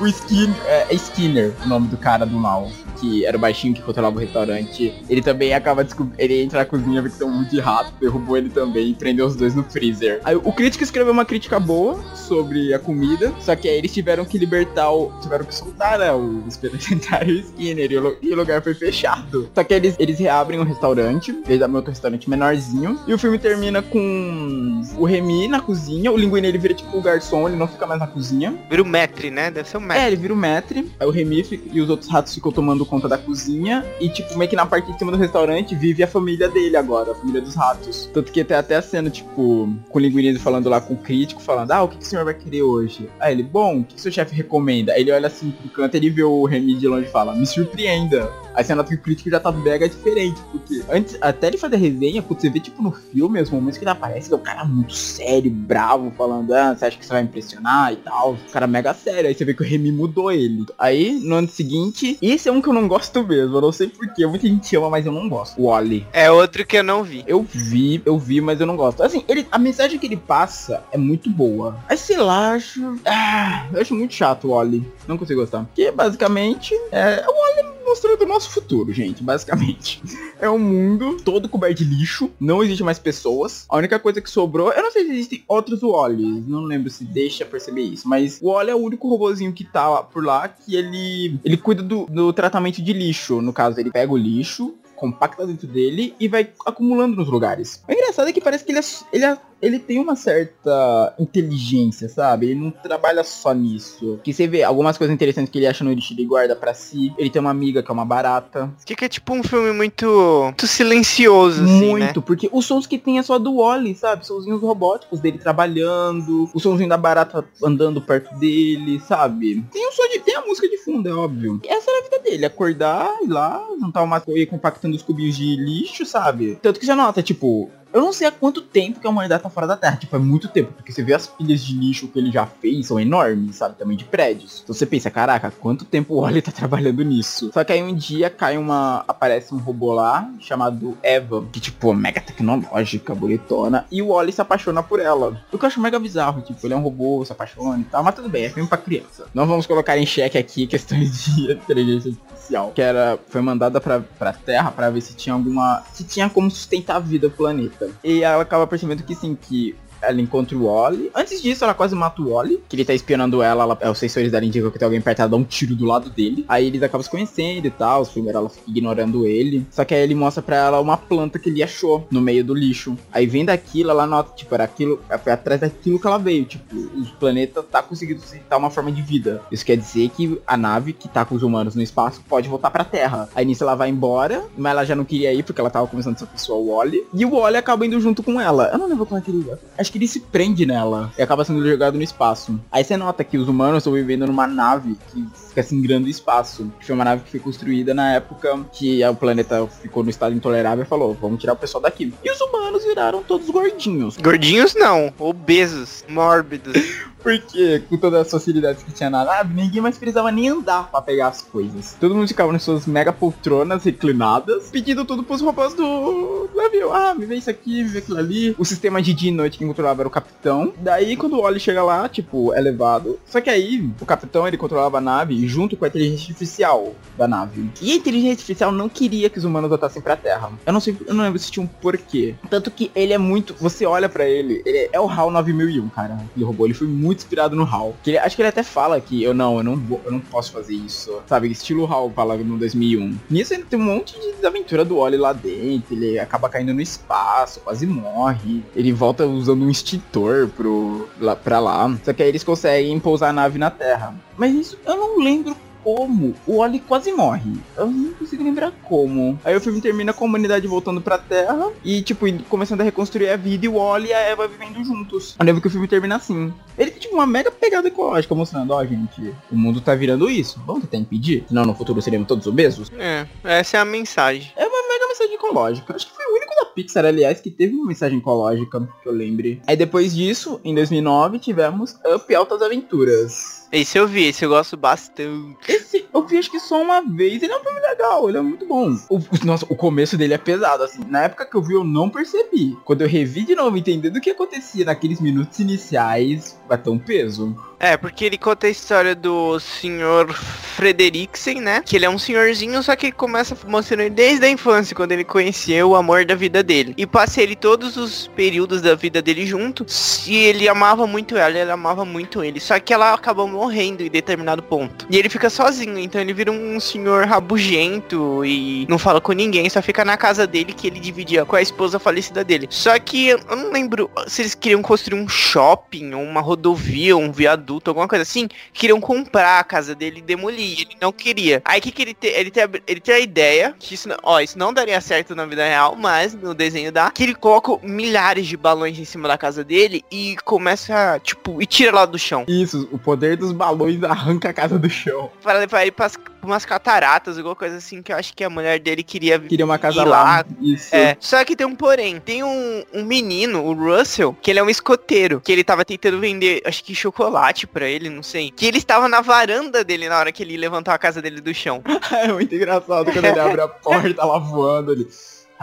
O Skinner, é, é Skinner, o nome do cara do mal, que era o baixinho que controlava o restaurante. Ele também acaba descobrindo. Ele entra na cozinha, vê que tem um monte de rato, derrubou ele também e prendeu os dois no freezer. Aí o crítico escreveu uma crítica boa sobre a comida, só que aí eles tiveram que libertar o. tiveram que soltar, né? O inspetor sanitário e o Skinner, e o, e o lugar foi fechado. Só que eles, eles reabrem o restaurante, eles abrem outro restaurante menorzinho, e o filme termina com o Remy na cozinha, o Linguini ele vira tipo o garçom, ele não fica mais na cozinha. Vira o Metri, né? Deve ser o Metri. É, ele vira o maître, aí o Remy fica- e os outros ratos ficam tomando conta da cozinha, e tipo, meio que na parte de cima do restaurante vive a família dele agora, a família dos ratos. Tanto que tem até a cena, tipo, com o Linguini falando lá com o crítico, falando, ah, o que, que o senhor vai querer hoje? Aí ele, bom, o que, que seu chefe recomenda? Aí ele olha assim pro canto, ele vê o Remy de longe e fala, me surpreenda. Aí você nota que o crítico já tá mega diferente, porque antes, até ele fazer resenha, você vê, tipo, no filme, os momentos que ele aparece, ele é um cara muito sério, bravo, falando, ah, você acha que você vai impressionar e tal. O cara mega sério, aí você vê que o Remy mudou ele. Aí, no ano seguinte, esse é um que eu não gosto mesmo, eu não sei porquê, muita gente ama, mas eu não gosto. O Wally. É outro que eu não vi. Eu vi, eu vi, mas eu não gosto. Assim, ele, a mensagem que ele passa é muito boa. Aí sei lá, acho. Ah, eu acho muito chato o Wally. Não consigo gostar. Porque basicamente é o Wally mostrando o nosso futuro, gente. Basicamente. É um mundo todo coberto de lixo. Não existe mais pessoas. A única coisa que sobrou. Eu não sei se existem outros Wallys. Não lembro se deixa perceber isso. Mas o Wally é o único robozinho que tá por lá que ele. Ele cuida do, do tratamento de lixo. No caso, ele pega o lixo compacta dentro dele e vai acumulando nos lugares. O engraçado é que parece que ele, é, ele, é, ele tem uma certa inteligência, sabe? Ele não trabalha só nisso. Que você vê algumas coisas interessantes que ele acha no lixo, ele guarda pra si. Ele tem uma amiga que é uma barata. Fica tipo um filme muito, muito silencioso, assim, Muito, né? porque os sons que tem é só do Wally, sabe? Sonzinhos robóticos dele trabalhando, o sonzinho da barata andando perto dele, sabe? Tem o som de. Tem a música de fundo, é óbvio. Essa era a vida dele, acordar, ir lá, juntar uma coisa compactando os cubinhos de lixo, sabe? Tanto que você nota, tipo, Eu não sei há quanto tempo que a humanidade tá fora da Terra. Tipo, é muito tempo. Porque você vê as pilhas de lixo que ele já fez, são enormes, sabe? Também de prédios. Então você pensa, caraca, quanto tempo o Wally tá trabalhando nisso? Só que aí um dia cai uma. aparece um robô lá chamado Eva, que tipo, é mega tecnológica, bonitona. E o Wally se apaixona por ela. O que eu acho mega bizarro, tipo, ele é um robô, se apaixona e tal. Mas tudo bem, é filme pra criança. Não vamos colocar em xeque aqui questões de inteligência artificial. Que era. Foi mandada pra, Terra pra ver se tinha alguma. se tinha como sustentar a vida no planeta. E ela acaba percebendo que sim, que ela encontra o Wally. Antes disso, ela quase mata o Wally, que ele tá espionando ela, ela os sensores dela indicam que tem alguém perto, ela dá um tiro do lado dele. Aí eles acabam se conhecendo e tal, primeiro ela fica ignorando ele. Só que aí ele mostra pra ela uma planta que ele achou no meio do lixo. Aí vem daquilo, ela nota, tipo, era aquilo, foi atrás daquilo que ela veio, tipo, os planetas tá conseguindo sustentar uma forma de vida. Isso quer dizer que a nave que tá com os humanos no espaço pode voltar pra Terra. Aí nisso ela vai embora, mas ela já não queria ir porque ela tava começando a pessoa o Wally. E o Wally acaba indo junto com ela. Eu não lembro como é que ele Acho que ele se prende nela e acaba sendo jogado no espaço. Aí você nota que os humanos estão vivendo numa nave que fica singrando o espaço. Que foi uma nave que foi construída na época que o planeta ficou no estado intolerável e falou, vamos tirar o pessoal daqui. E os humanos viraram todos gordinhos. Gordinhos não, obesos, mórbidos. Porque com todas as facilidades que tinha na nave, ninguém mais precisava nem andar para pegar as coisas. Todo mundo ficava nas suas mega poltronas reclinadas, pedindo tudo pros robôs do navio. Ah, me vê isso aqui, me vê aquilo ali. O sistema de dia e noite que controlava era o capitão. Daí quando o Wally chega lá, tipo, é levado. Só que aí o capitão ele controlava a nave junto com a inteligência artificial da nave. E a inteligência artificial não queria que os humanos voltassem pra Terra. Eu não sei, eu não lembro se tinha um porquê. Tanto que ele é muito. Você olha para ele, ele é o HAL 9001, cara. Aquele robô, ele foi muito muito inspirado no HAL. Que ele, acho que ele até fala que eu não, eu não vou, eu não posso fazer isso. Sabe, estilo HAL fala no 2001. Nisso ele tem um monte de aventura do Oli lá dentro, ele acaba caindo no espaço, quase morre. Ele volta usando um extintor pro, lá, pra lá. Só que aí eles conseguem pousar a nave na Terra. Mas isso eu não lembro como o Oli quase morre. Eu não consigo lembrar como. Aí o filme termina com a humanidade voltando pra Terra e, tipo, começando a reconstruir a vida e o Oli e a Eva vivendo juntos. Eu lembro que o filme termina assim. Ele tem, tipo, uma mega pegada ecológica mostrando, ó, oh, gente, o mundo tá virando isso. Vamos tentar impedir? Senão no futuro seremos todos obesos? É, essa é a mensagem. É uma mega mensagem ecológica. Acho que foi o único da Pixar, aliás, que teve uma mensagem ecológica, que eu lembre. Aí depois disso, em 2009, tivemos Up Altas Aventuras. Esse eu vi, esse eu gosto bastante. Esse eu vi acho que só uma vez. Ele é um filme legal, ele é muito bom. O, nossa, o começo dele é pesado, assim. Na época que eu vi, eu não percebi. Quando eu revi de novo, entendendo o que acontecia naqueles minutos iniciais, bateu um peso. É, porque ele conta a história do senhor Frederiksen, né? Que ele é um senhorzinho, só que começa mostrando ele desde a infância, quando ele conheceu o amor da vida dele. E passa ele todos os períodos da vida dele junto. E ele amava muito ela, ela amava muito ele. Só que ela acabou morrendo em determinado ponto. E ele fica sozinho, então ele vira um senhor rabugento e não fala com ninguém, só fica na casa dele que ele dividia com a esposa falecida dele. Só que eu não lembro se eles queriam construir um shopping, uma rodovia, um viaduto alguma coisa assim, queriam comprar a casa dele e demolir. Ele não queria. Aí que, que ele, te, ele, tem, ele tem a ideia, que isso, ó, isso não daria certo na vida real, mas no desenho dá, que ele coloca milhares de balões em cima da casa dele e começa, tipo, e tira lá do chão. Isso, o poder dos balões arranca a casa do chão. Para levar ele pras, umas cataratas, alguma coisa assim, que eu acho que a mulher dele queria Queria uma casa lá. lá. Isso. É. Só que tem um porém. Tem um, um menino, o Russell, que ele é um escoteiro, que ele tava tentando vender, acho que chocolate para ele, não sei. Que ele estava na varanda dele na hora que ele levantou a casa dele do chão. é muito engraçado quando ele abre a porta lá voando ali.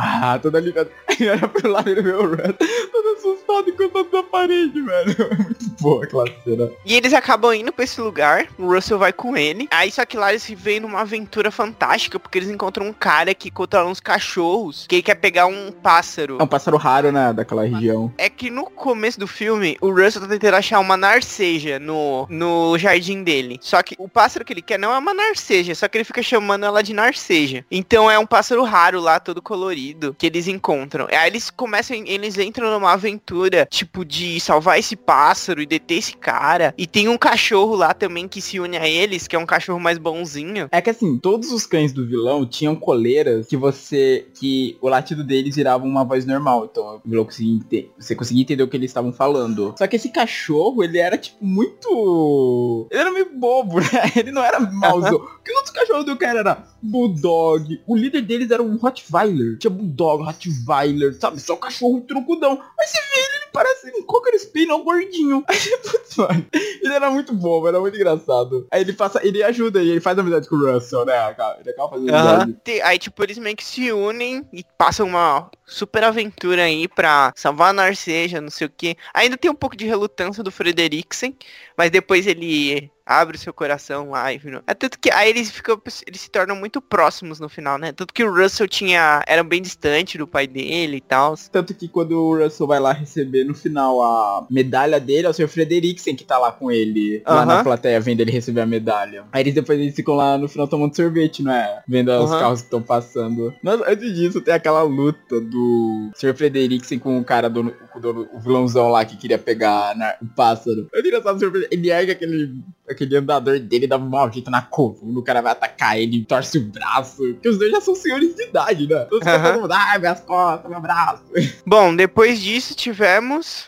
Ah, toda ligada. Aí olha pro lado e vê o Red todo assustado encostado na parede, velho. É muito boa aquela cena. E eles acabam indo pra esse lugar, o Russell vai com ele. Aí só que lá eles veem numa aventura fantástica, porque eles encontram um cara que controla uns cachorros, que ele quer pegar um pássaro. É um pássaro raro, né, daquela região. É que no começo do filme, o Russell tá tentando achar uma narceja no, no jardim dele. Só que o pássaro que ele quer não é uma narceja, só que ele fica chamando ela de narceja. Então é um pássaro raro lá, todo colorido que eles encontram. Aí eles começam, eles entram numa aventura, tipo, de salvar esse pássaro e deter esse cara. E tem um cachorro lá também que se une a eles, que é um cachorro mais bonzinho. É que assim, todos os cães do vilão tinham coleiras que você. que o latido deles virava uma voz normal. Então o vilão conseguia você conseguia entender o que eles estavam falando. Só que esse cachorro, ele era tipo muito. Ele era meio bobo, né? Ele não era mauzão. Porque os outros cachorros do cara era Bulldog. O líder deles era um Rottweiler. Tinha Bulldog, Rottweiler, sabe? Só cachorro trucudão. Aí você vê ele, ele parece um Cocker Spaniel gordinho. Aí, putz, mano. Ele era muito bom, era muito engraçado. Aí ele passa, ele ajuda e ele faz amizade com o Russell, né? Ele acaba fazendo amizade. Te- Aí, tipo, eles meio que se unem e passam uma super aventura aí pra salvar a Narceja, não sei o que. Ainda tem um pouco de relutância do Frederiksen, mas depois ele abre o seu coração lá vira- É tanto que aí eles ficam, eles se tornam muito próximos no final, né? Tanto que o Russell tinha, era bem distante do pai dele e tal. Tanto que quando o Russell vai lá receber no final a medalha dele, é o Sr. Frederiksen que tá lá com ele. Lá na plateia, vendo ele receber a medalha. Aí eles depois eles ficam lá no final tomando sorvete, não é? Vendo os Aham. carros que estão passando. Mas antes disso, tem aquela luta do Sr. Frederiksen com o cara do, com o o vilãozão lá que queria pegar na- o pássaro. O Sr. Frederiksen, ele ergue aquele, aquele andador dele, dá um maldito na coluna, o cara vai atacar ele, torce o braço. Porque os dois já são senhores de idade, né? Então fica Aham. todo mundo, ai, minhas costas, meu braço. Bom, depois disso tivemos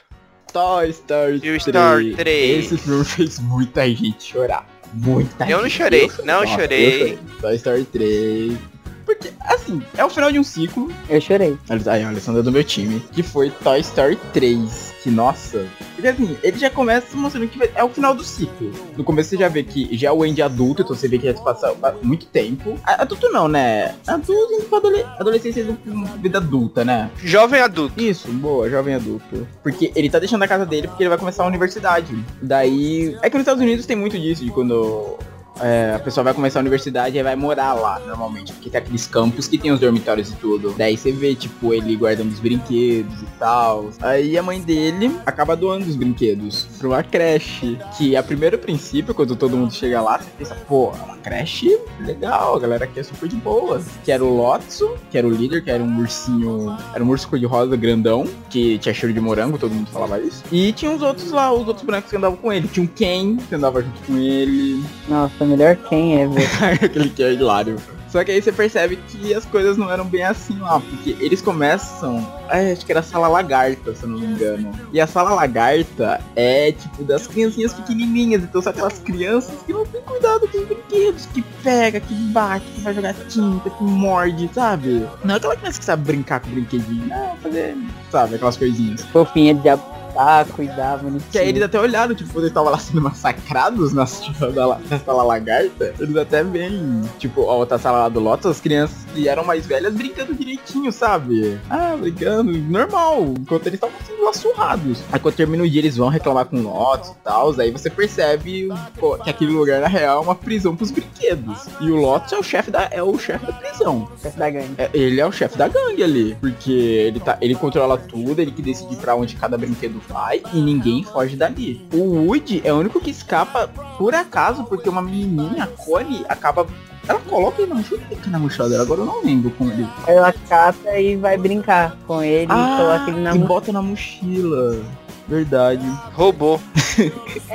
Toy Story Toy 3. Story 3. Esse filme fez muita gente chorar. Muita Eu não gente. chorei, Eu- não Nossa, chorei. eu chorei. Toy Story 3. Porque, assim, é o final de um ciclo. Eu chorei. Aí, a Alessandra é do meu time. Que foi Toy Story 3. Que, nossa. Porque, assim, ele já começa mostrando que é o final do ciclo. No começo você já vê que já é o Andy adulto, então você vê que já se passa muito tempo. Adulto não, né? Adulto indo pra adole- adolescência pra vida adulta, né? Jovem Adulto. Isso, boa, jovem adulto. Porque ele tá deixando a casa dele porque ele vai começar a universidade. Daí. É que nos Estados Unidos tem muito disso, de quando. É, a pessoa vai começar a universidade e vai morar lá, normalmente. Porque tem aqueles campos que tem os dormitórios e tudo. Daí você vê, tipo, ele guardando os brinquedos e tal. Aí a mãe dele acaba doando os brinquedos pra uma creche. Que a primeiro princípio, quando todo mundo chega lá, você pensa, pô, é uma creche legal, a galera aqui é super de boa. Que era o Lotso, que era o líder, que era um ursinho. Era um urso cor-de-rosa grandão, que tinha cheiro de morango, todo mundo falava isso. E tinha os outros lá, os outros bonecos que andavam com ele. Tinha um Ken, que andava junto com ele. Nossa, melhor quem é, velho. Aquele que é hilário. Só que aí você percebe que as coisas não eram bem assim lá, porque eles começam. ai, acho que era a sala lagarta, se eu não me engano. E a sala lagarta é tipo das criancinhas pequenininhas, então são aquelas crianças que não tem cuidado com os brinquedos, que pega, que bate, que vai jogar tinta, que morde, sabe? Não é aquela criança que sabe brincar com o brinquedinho, não, fazer, sabe, aquelas coisinhas. Fofinha de abraçar, cuidar, bonitinho. Que aí eles até olharam, tipo, quando eles estavam lá sendo massacrados na, da, na sala lagarta, eles até veem, tipo, a outra sala lá do Lotus, as crianças que eram mais velhas brincando direitinho, sabe? Ah, brincando, normal, enquanto eles estavam sendo lá surrados. Aí quando termina o dia, eles vão reclamar com o Lotus e tal, aí você percebe pô, que aquele lugar, na real, é uma prisão pros brinquedos. E o Lotus é o chefe da, é o chefe da prisão. Chefe da gangue. É, ele é o chefe da gangue ali. Porque ele, tá, ele controla tudo, ele que decide pra onde cada brinquedo vai e ninguém foge dali. O Woody é o único que escapa por acaso, porque uma menininha, a Connie, acaba. Ela coloca ele na mochila, fica na mochila dela, agora eu não lembro como ele. Ela cata e vai brincar com ele e coloca ele na Ah, e bota na mochila. Verdade. Roubou.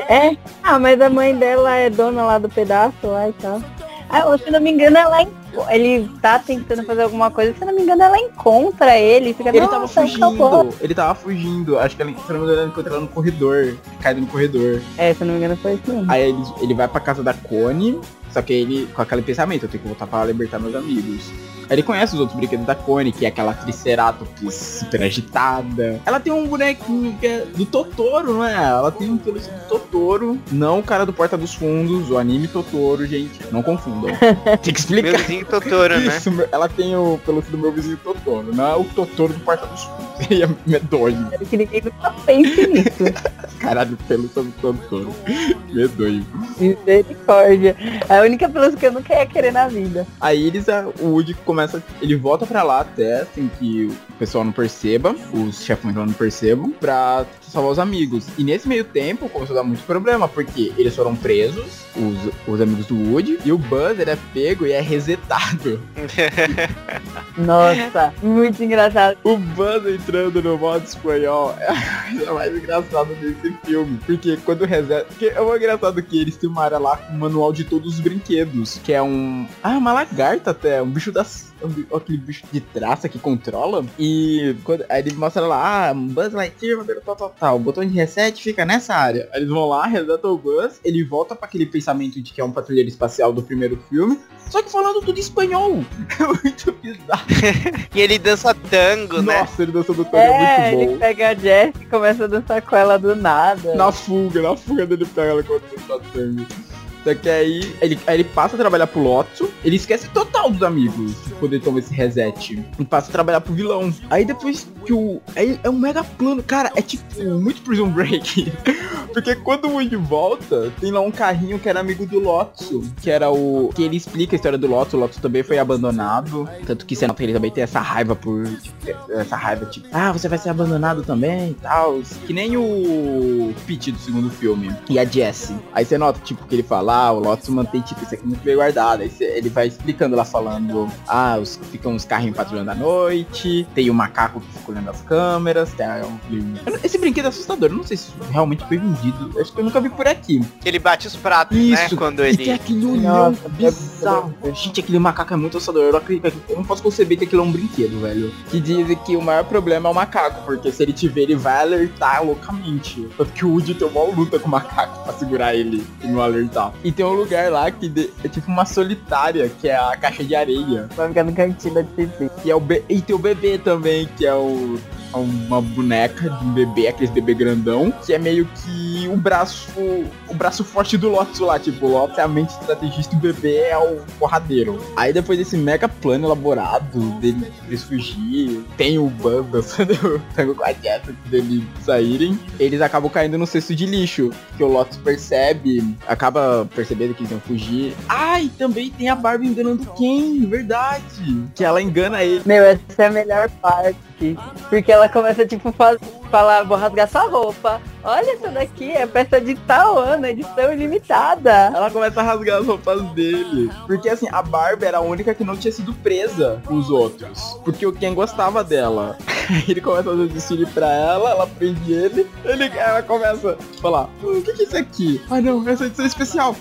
É? Ah, mas a mãe dela é dona lá do pedaço lá e tal. Ah, se não me engano, ela en- ele tá tentando fazer alguma coisa, se não me engano, ela encontra ele fica Ele tava fugindo. Ele tava fugindo. Acho que ela, se não me engano, ela encontra ela no corredor. Caído no corredor. É, se não me engano, foi isso mesmo. Aí ele, ele vai pra casa da Connie, só que ele, com aquele pensamento, eu tenho que voltar pra libertar meus amigos. Ele conhece os outros brinquedos da Connie, que é aquela Triceratops super agitada. Ela tem um bonequinho que é do Totoro, não é? Ela tem um peluche do Totoro, não o cara do Porta dos Fundos, o anime Totoro, gente. Não confundam. tem que explicar. Meu vizinho Totoro, né? Isso, ela tem o pelúcia do meu vizinho Totoro, não é o Totoro do Porta dos Fundos. Ele é medonho. Quero que ninguém nunca pense nisso. Caralho, pelúcia do Totoro. Medonho. Misericórdia. É a única pelúcia que eu nunca ia querer na vida. Aí eles, a- o Woody começa, ele volta pra lá até, sem que o pessoal não perceba, os chefões lá não percebam, pra salvar os amigos. E nesse meio tempo começou a dar muito problema, porque eles foram presos, os, os amigos do Woody, e o Buzz ele é pego e é resetado. Nossa, muito engraçado. O Buzz entrando no modo espanhol é a coisa mais engraçada desse filme. Porque quando reseta. Porque é uma engraçado que eles têm uma área lá com o manual de todos os brinquedos. Que é um. Ah, uma lagarta até. Um bicho das. Aquele bicho de traça que controla. E quando, aí ele mostra lá, ah, Buzz Lightyear, tal, tal, tal. O botão de reset fica nessa área. Aí eles vão lá, resetam o Buzz, ele volta para aquele pensamento de que é um patrulheiro espacial do primeiro filme. Só que falando tudo em espanhol. É muito bizarro. e ele dança tango, Nossa, né? Nossa, ele dança do tango É, é muito bom. ele pega a Jess e começa a dançar com ela do nada. Na fuga, na fuga dele pega ela quando tá tango. Só que aí ele, aí ele passa a trabalhar pro Lotso, ele esquece total dos amigos, quando ele toma esse reset. E passa a trabalhar pro vilão. Aí depois que o. Aí é um mega plano. Cara, é tipo muito Prison Break. Porque quando o Woody volta, tem lá um carrinho que era amigo do Lotso. Que era o. Que ele explica a história do Lotso. O Lotso também foi abandonado. Tanto que você nota que ele também tem essa raiva por. Essa raiva, tipo, ah, você vai ser abandonado também e tal. Que nem o Pete do segundo filme. E a Jessie. Aí você nota, tipo, que ele fala, ah, o Lotus mantém, tipo, isso aqui muito bem guardado. Aí ele vai explicando lá, falando, ah, os, ficam uns carrinhos patrulhando à noite, tem o macaco que fica olhando as câmeras, tem um... Esse brinquedo é assustador, eu não sei se realmente foi vendido, acho que eu nunca vi por aqui. Ele bate os pratos, Isso, né, quando e ele... tem aquele olhão bizarro. Gente, aquele macaco é muito assustador, eu não acredito, eu não posso conceber que aquilo é um brinquedo, velho. Que dizem que o maior problema é o macaco, porque se ele te ver, ele vai alertar loucamente. Tanto que o Woody tem uma luta com o macaco pra segurar ele e não alertar. E tem um lugar lá que de- é tipo uma solitária, que é a caixa de areia. Vai ficar no cantinho da TV. E, é o be- e tem o bebê também, que é o é uma boneca de um bebê, aqueles bebê grandão, que é meio que o braço o braço forte do Lotus lá, tipo, o Lotus é a mente estrategista e o bebê é o porradeiro. Aí depois desse mega plano elaborado dele eles fugir, tem o o tango com a Jess antes deles saírem, eles acabam caindo no cesto de lixo, que o Lotus percebe, acaba percebendo que eles vão fugir. Ah, também tem a Barbie enganando quem? Verdade! Que ela engana ele. Meu, essa é a melhor parte. Porque ela começa, tipo, faz, falar, vou rasgar sua roupa. Olha essa daqui, é peça de tal ano, edição ilimitada. Ela começa a rasgar as roupas dele. Porque assim, a Barbie era a única que não tinha sido presa com os outros. Porque o Ken gostava dela. ele começa a fazer desfile pra ela, ela prende ele, ele ela começa a falar, "Hum, o que, que é isso aqui? Ah não, essa edição especial.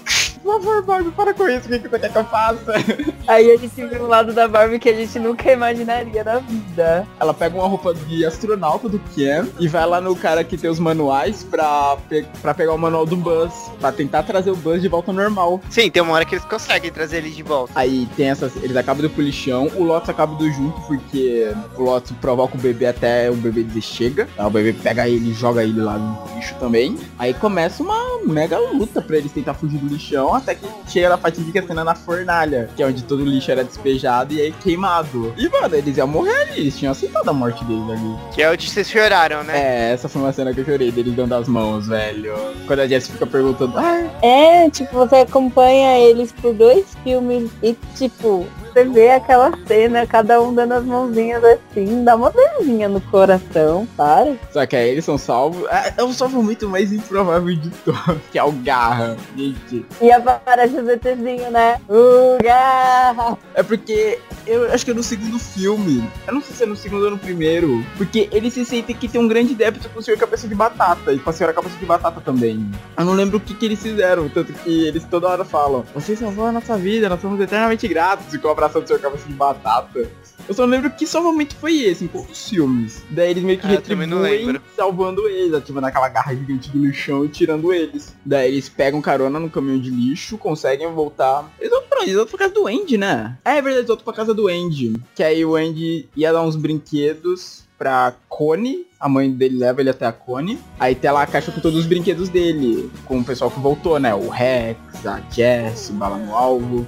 Por favor, Barbie, para com isso, o que, que você quer que eu faça? Aí a gente vê um lado da Barbie que a gente nunca imaginaria na vida. Ela pega uma roupa de astronauta do Ken e vai lá no cara que tem os manuais pra, pe pra pegar o manual do Buzz. Pra tentar trazer o Buzz de volta ao normal. Sim, tem uma hora que eles conseguem trazer ele de volta. Aí tem essas. Eles acabam do polichão, o Lotus acaba do junto, porque o Lotus provoca o bebê até o bebê dizer chega. Aí o bebê pega ele e joga ele lá no lixo também. Aí começa uma mega luta pra eles tentar fugir do lixão, até que chega na fatídica cena na fornalha, que é onde todo o lixo era despejado e aí queimado. E mano, eles iam morrer ali, eles tinham aceitado a morte deles ali. Que é onde vocês choraram, né? É, essa foi uma cena que eu chorei deles dando as mãos, velho. Quando a Jess fica perguntando, ah, É, tipo, você acompanha eles por dois filmes e, tipo, você vê aquela cena, cada um dando as mãozinhas assim, dá uma dorzinha no coração, para. Só que aí eles são salvos. É, é um salvo muito mais improvável de todos, que é o Garra. Gente. E aparece o ZTzinho, né? O garra! É porque eu acho que é no segundo filme. Eu não sei se é no segundo ou no primeiro. Porque eles se sentem que tem um grande débito com o senhor cabeça de batata. E com a senhora cabeça de batata também. Eu não lembro o que, que eles fizeram. Tanto que eles toda hora falam: Vocês salvou a nossa vida, nós somos eternamente gratos. E com a abração do senhor cabeça de batata. Eu só lembro que só momento foi esse, em poucos filmes. Daí eles meio que Ah, não retribuem salvando eles, ativando aquela garra gigante do lixão e tirando eles. Daí eles pegam carona no caminhão de lixo, conseguem voltar. Eles vão pra? Eles vão pra casa do Andy, né? É, é verdade, eles voltam pra casa do Andy. Que aí o Andy ia dar uns brinquedos pra Connie. A mãe dele leva ele até a Connie. Aí tem lá a caixa com todos os brinquedos dele. Com o pessoal que voltou, né? O Rex, a Jess, o Bala no Alvo.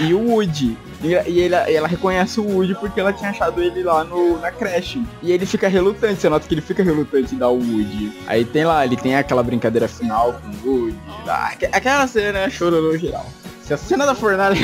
E o Woody. E, e ele- e ela reconhece o Woody porque ela tinha achado ele lá no, na creche. E ele fica relutante, você nota que ele fica relutante em dar o Woody. Aí tem lá, ele tem aquela brincadeira final com o Woody. Aquela cena chorou no geral. Se a cena da fornalha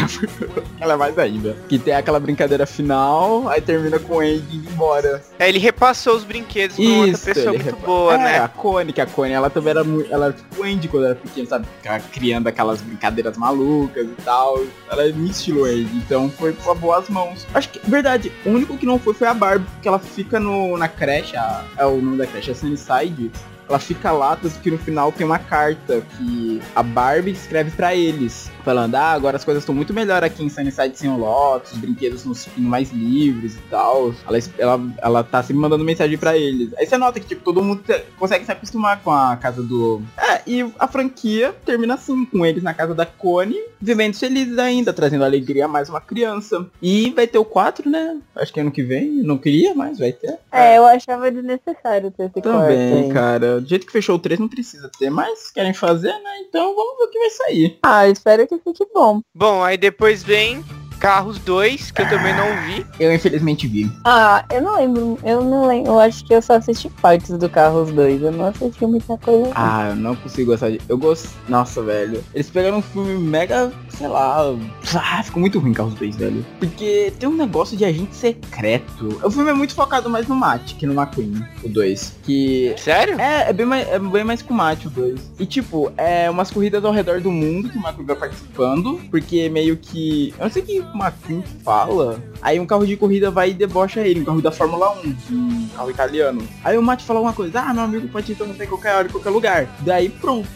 ela é mais ainda. Que tem aquela brincadeira final, aí termina com o Andy indo embora. É, ele repassou os brinquedos pra outra Isso, pessoa ele muito repa- boa, é, né? a Connie, que a Connie, ela também era muito. Ela era tipo o Andy quando era pequena, sabe? Criando aquelas brincadeiras malucas e tal. Ela é muito estilo Andy, então foi com boas mãos. Acho que, verdade, o único que não foi foi a Barbie, porque ela fica no, na creche, a- é o nome da creche, é Sunnyside. ela fica lá, tanto que no final tem uma carta que a Barbie escreve pra eles. Falando, ah, agora as coisas estão muito melhor aqui em Sunnyside sem o Lotus, os brinquedos ficam mais livres e tal. Ela, ela, ela tá sempre mandando mensagem pra eles. Aí você nota que, tipo, todo mundo consegue se acostumar com a casa do... É, e a franquia termina assim, com eles na casa da Connie, vivendo felizes ainda, trazendo alegria a mais uma criança. E vai ter o 4, né? Acho que ano que vem, não queria, mas vai ter. É, eu achava desnecessário ter esse quarto Também, aí. cara. Do jeito que fechou o 3 não precisa ter, mas querem fazer, né? Então vamos ver o que vai sair. Ah, espero que bom. Bom, aí depois vem Carros 2, que eu também não vi. Eu infelizmente vi. Ah, eu não lembro, eu não lembro, eu acho que eu só assisti partes do Carros 2, eu não assisti muita coisa. não. Ah, eu não consigo gostar de. Eu gosto. Nossa, velho. Eles pegaram um filme mega, sei lá. Ah, ficou muito ruim Carros 2, velho. Porque tem um negócio de agente secreto. O filme é muito focado mais no Matt que no McQueen, o 2. Que Sério? É, é bem mais, é bem mais com o Matt, o 2. E tipo, é umas corridas ao redor do mundo que o McQueen vai participando, porque meio que. Eu não sei o que McQueen fala. Aí um carro de corrida vai e debocha ele, um carro da Fórmula 1, um carro italiano. Aí o Matt fala alguma coisa, ah, meu amigo pode ir então em qualquer hora, em qualquer lugar. Daí pronto.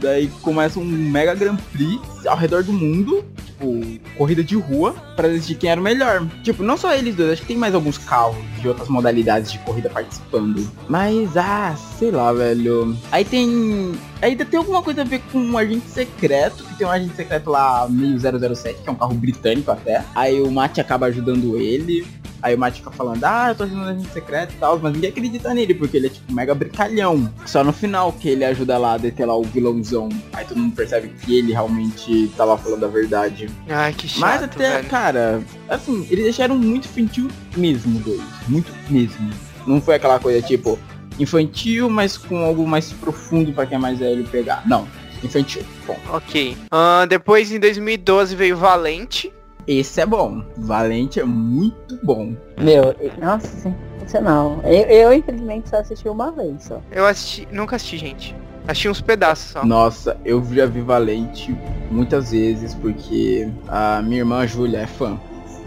Daí começa um mega Grand Prix ao redor do mundo, tipo, corrida de rua, pra decidir quem era o melhor. Tipo, não só eles dois, acho que tem mais alguns carros de outras modalidades de corrida participando. Mas, ah, sei lá, velho. Aí tem. Ainda tem alguma coisa a ver com um agente secreto, que tem um agente secreto lá, meio 007, que é um carro britânico até. Aí o Matt acaba ajudando ele. Aí o Matt fica falando, ah, eu tô ajudando a gente secreto e tal, mas ninguém acredita nele, porque ele é tipo mega brincalhão. Só no final que ele ajuda lá a deter lá o vilãozão. Aí todo mundo percebe que ele realmente tava falando a verdade. Ai, que chato, mas até, velho. cara, assim, eles deixaram muito infantil mesmo, dois. Muito mesmo. Não foi aquela coisa tipo, infantil, mas com algo mais profundo pra quem é mais velho pegar. Não, infantil. Bom, Ok. Ah, depois, em 2012, veio Valente. esse é bom. Valente é muito bom. Meu, nossa, sensacional. Eu, eu infelizmente só assisti uma vez só. Eu assisti, nunca assisti, gente. Assisti uns pedaços só. Nossa, eu já vi Valente muitas vezes porque a minha irmã Júlia é fã.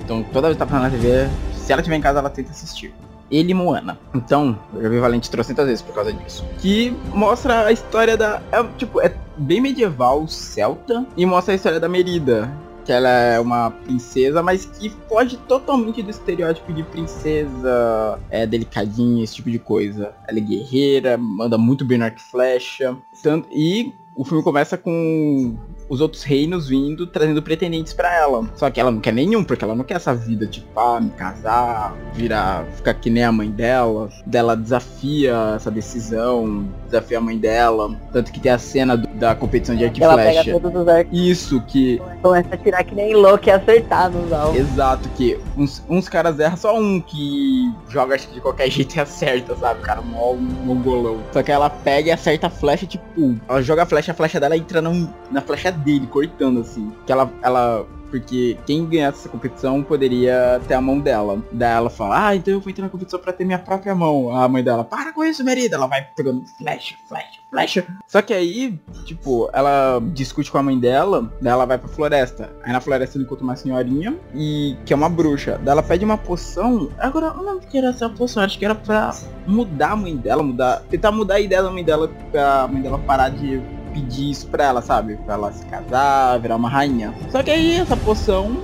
Então toda vez que tá passando na TV, se ela tiver em casa, ela tenta assistir. Ele e Moana. Então, eu já vi Valente trocentas vezes por causa disso. Que mostra a história da. É, tipo, é bem medieval, celta. E mostra a história da Merida. Que ela é uma princesa, mas que foge totalmente do estereótipo de princesa é, delicadinha, esse tipo de coisa. Ela é guerreira, manda muito bem no arco e flecha. Tanto, e o filme começa com os outros reinos vindo, trazendo pretendentes pra ela. Só que ela não quer nenhum, porque ela não quer essa vida, tipo, ah, me casar, virar, ficar que nem a mãe dela. Dela desafia essa decisão, desafia a mãe dela. Tanto que tem a cena do- da competição de arco e Ela pega flecha. todos os arcos Isso, que e começa a tirar que nem louco e acertar nos alvos. Exato, que uns, uns caras erram só um que joga acho que de qualquer jeito e acerta, sabe? O cara mó um mongolão. Só que ela pega e acerta a flecha, tipo, ela joga a flecha, a flecha dela entra num- na flecha dele, cortando assim. Que ela, ela. Porque quem ganhasse essa competição poderia ter a mão dela. Daí ela fala, ah, então eu vou entrar na competição pra ter minha própria mão. A mãe dela, para com isso, merida. Ela vai pegando flecha, flecha, flecha. Só que aí, tipo, ela discute com a mãe dela, daí ela vai pra floresta. Aí na floresta ela encontra uma senhorinha, e que é uma bruxa. Daí ela pede uma poção. Agora, eu não que era essa poção, acho que era pra mudar a mãe dela, mudar. Tentar mudar a ideia da mãe dela, pra mãe dela parar de pedir isso pra ela, sabe? Pra ela se casar, virar uma rainha. Só que aí essa poção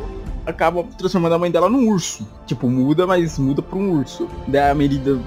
acaba transformando a mãe dela num urso. Tipo, muda, mas muda pra um urso. Daí a Merida.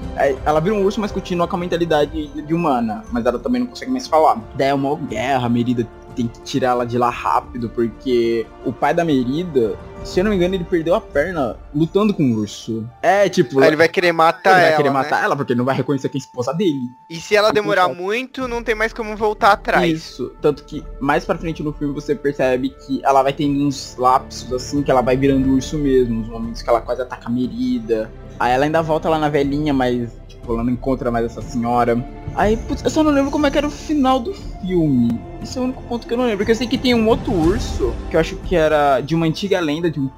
Ela vira um urso, mas continua com a mentalidade de humana. Mas ela também não consegue mais falar. Daí é uma guerra, a Merida tem que tirar ela de lá rápido, porque o pai da Merida, se eu não me engano, ele perdeu a perna lutando com o urso. É, tipo, Aí ele vai querer matar ele vai ela, querer né? matar ela, porque ele não vai reconhecer que é a esposa dele. E se ela demorar Complicado. muito, não tem mais como voltar atrás. Isso, tanto que mais pra frente no filme você percebe que ela vai tendo uns lapsos assim, que ela vai virando urso mesmo, uns momentos que ela quase ataca a Merida. Aí ela ainda volta lá na velhinha, mas tipo, ela não encontra mais essa senhora. Aí, putz, eu só não lembro como é que era o final do filme. Esse é o único ponto que eu não lembro, porque eu sei que tem um outro urso, que eu acho que era de uma antiga lenda, de um,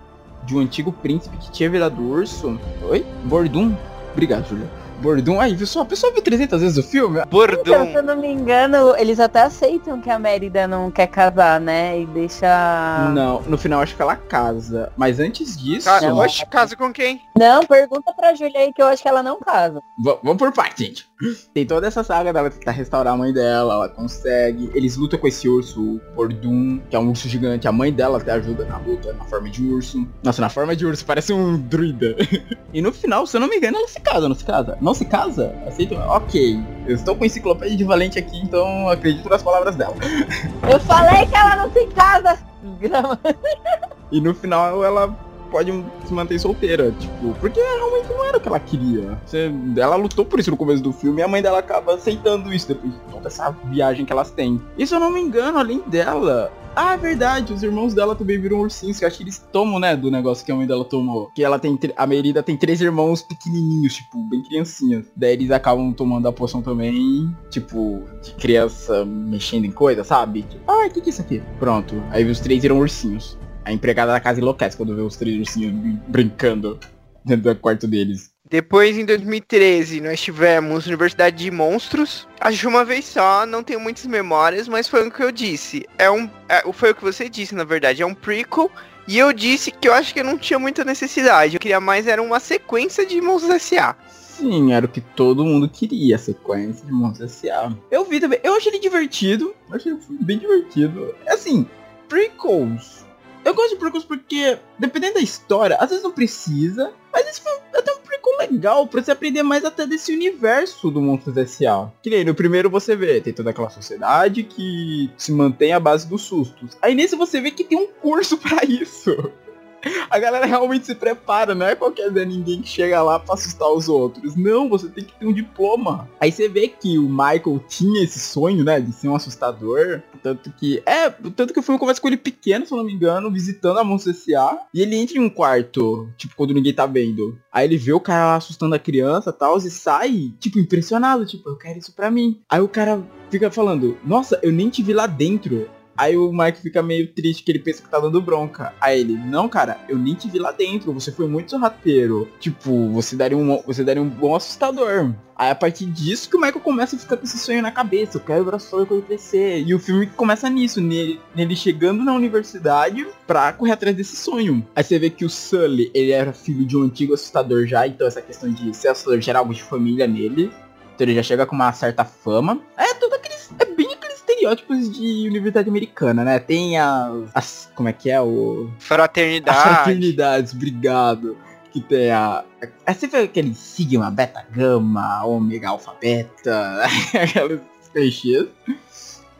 de um antigo príncipe que tinha virado urso. Oi? Bordum? Obrigado, Julia. Bordum, aí, viu só? A pessoa viu 300 vezes o filme? Então, Bordão. se eu não me engano, eles até aceitam que a Mérida não quer casar, né? E deixa. Não, no final acho que ela casa. Mas antes disso. Ca- Não. Oxe, casa com quem? Não, pergunta pra Júlia aí que eu acho que ela não casa. Va- vamos por parte, gente. Tem toda essa saga dela tentar restaurar a mãe dela, ela consegue. Eles lutam com esse urso, o Ordum, que é um urso gigante. A mãe dela até ajuda na luta, na forma de urso. Nossa, na forma de urso, parece um druida. e no final, se eu não me engano, ela se casa, não se casa? Não se casa? Aceito? Ok. Eu estou com enciclopédia de Valente aqui, então acredito nas palavras dela. Eu falei que ela não se casa! e no final ela pode se manter solteira, tipo, porque realmente não era o que ela queria. Você, ela lutou por isso no começo do filme e a mãe dela acaba aceitando isso depois de toda essa viagem que elas têm. E se eu não me engano, além dela, ah, é verdade, os irmãos dela também viram ursinhos, que acho que eles tomam, né, do negócio que a mãe dela tomou. Que ela tem, a Merida tem três irmãos pequenininhos, tipo, bem criancinhas. Daí eles acabam tomando a poção também, tipo, de criança mexendo em coisa, sabe? Tipo, ah, o que que é isso aqui? Pronto, aí os três viram ursinhos. A empregada da casa enlouquece quando vê os três brincando dentro do quarto deles. Depois, em 2013, nós tivemos Universidade de Monstros. Acho uma vez só, não tenho muitas memórias, mas foi o que eu disse. É um, é, foi o que você disse, na verdade. É um prequel. E eu disse que eu acho que eu não tinha muita necessidade. Eu queria mais, era uma sequência de Monstros S.A. Sim, era o que todo mundo queria, a sequência de Monstros S.A. Eu vi também, eu achei ele divertido. Eu achei bem divertido. É assim, prequels eu gosto de prequels porque, dependendo da história, às vezes não precisa, mas esse foi até um prequel legal pra você aprender mais até desse universo do Monstros S.A. Que nem no primeiro você vê, tem toda aquela sociedade que se mantém à base dos sustos. Aí nesse você vê que tem um curso para isso. A galera realmente se prepara, não é qualquer Zé ninguém que chega lá pra assustar os outros. Não, você tem que ter um diploma. Aí você vê que o Michael tinha esse sonho, né, de ser um assustador. Tanto que. É, tanto que o filme começa com ele pequeno, se eu não me engano, visitando a Monstro S.A. E ele entra em um quarto, tipo, quando ninguém tá vendo. Aí ele vê o cara assustando a criança e tal, e sai, tipo, impressionado, tipo, eu quero isso pra mim. Aí o cara fica falando, nossa, eu nem te vi lá dentro. Aí o Mike fica meio triste que ele pensa que tá dando bronca. Aí ele, não, cara, eu nem te vi lá dentro, você foi muito sorrateiro. Tipo, você daria um, você daria um bom assustador. Aí a partir disso que o Michael começa a ficar com esse sonho na cabeça, eu quero virar sonho quando crescer. E o filme começa nisso, nele, nele chegando na universidade pra correr atrás desse sonho. Aí você vê que o Sully, ele era filho de um antigo assustador já, então essa questão de ser assustador gera algo de família nele. Então ele já chega com uma certa fama. É tudo aqueles. É bem estereótipos de universidade americana, né? Tem as, as como é que é o fraternidade. As fraternidades, obrigado. Que tem a é sempre aquele sigma, beta, gama, ômega, alfa, beta, aqueles clichês.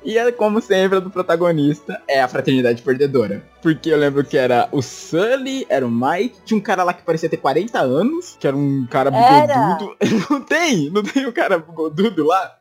E é como sempre, a do protagonista é a fraternidade perdedora. Porque eu lembro que era o Sully, era o Mike, tinha um cara lá que parecia ter 40 anos, que era um cara bigodudo. Não tem, não tem o um cara bigodudo lá.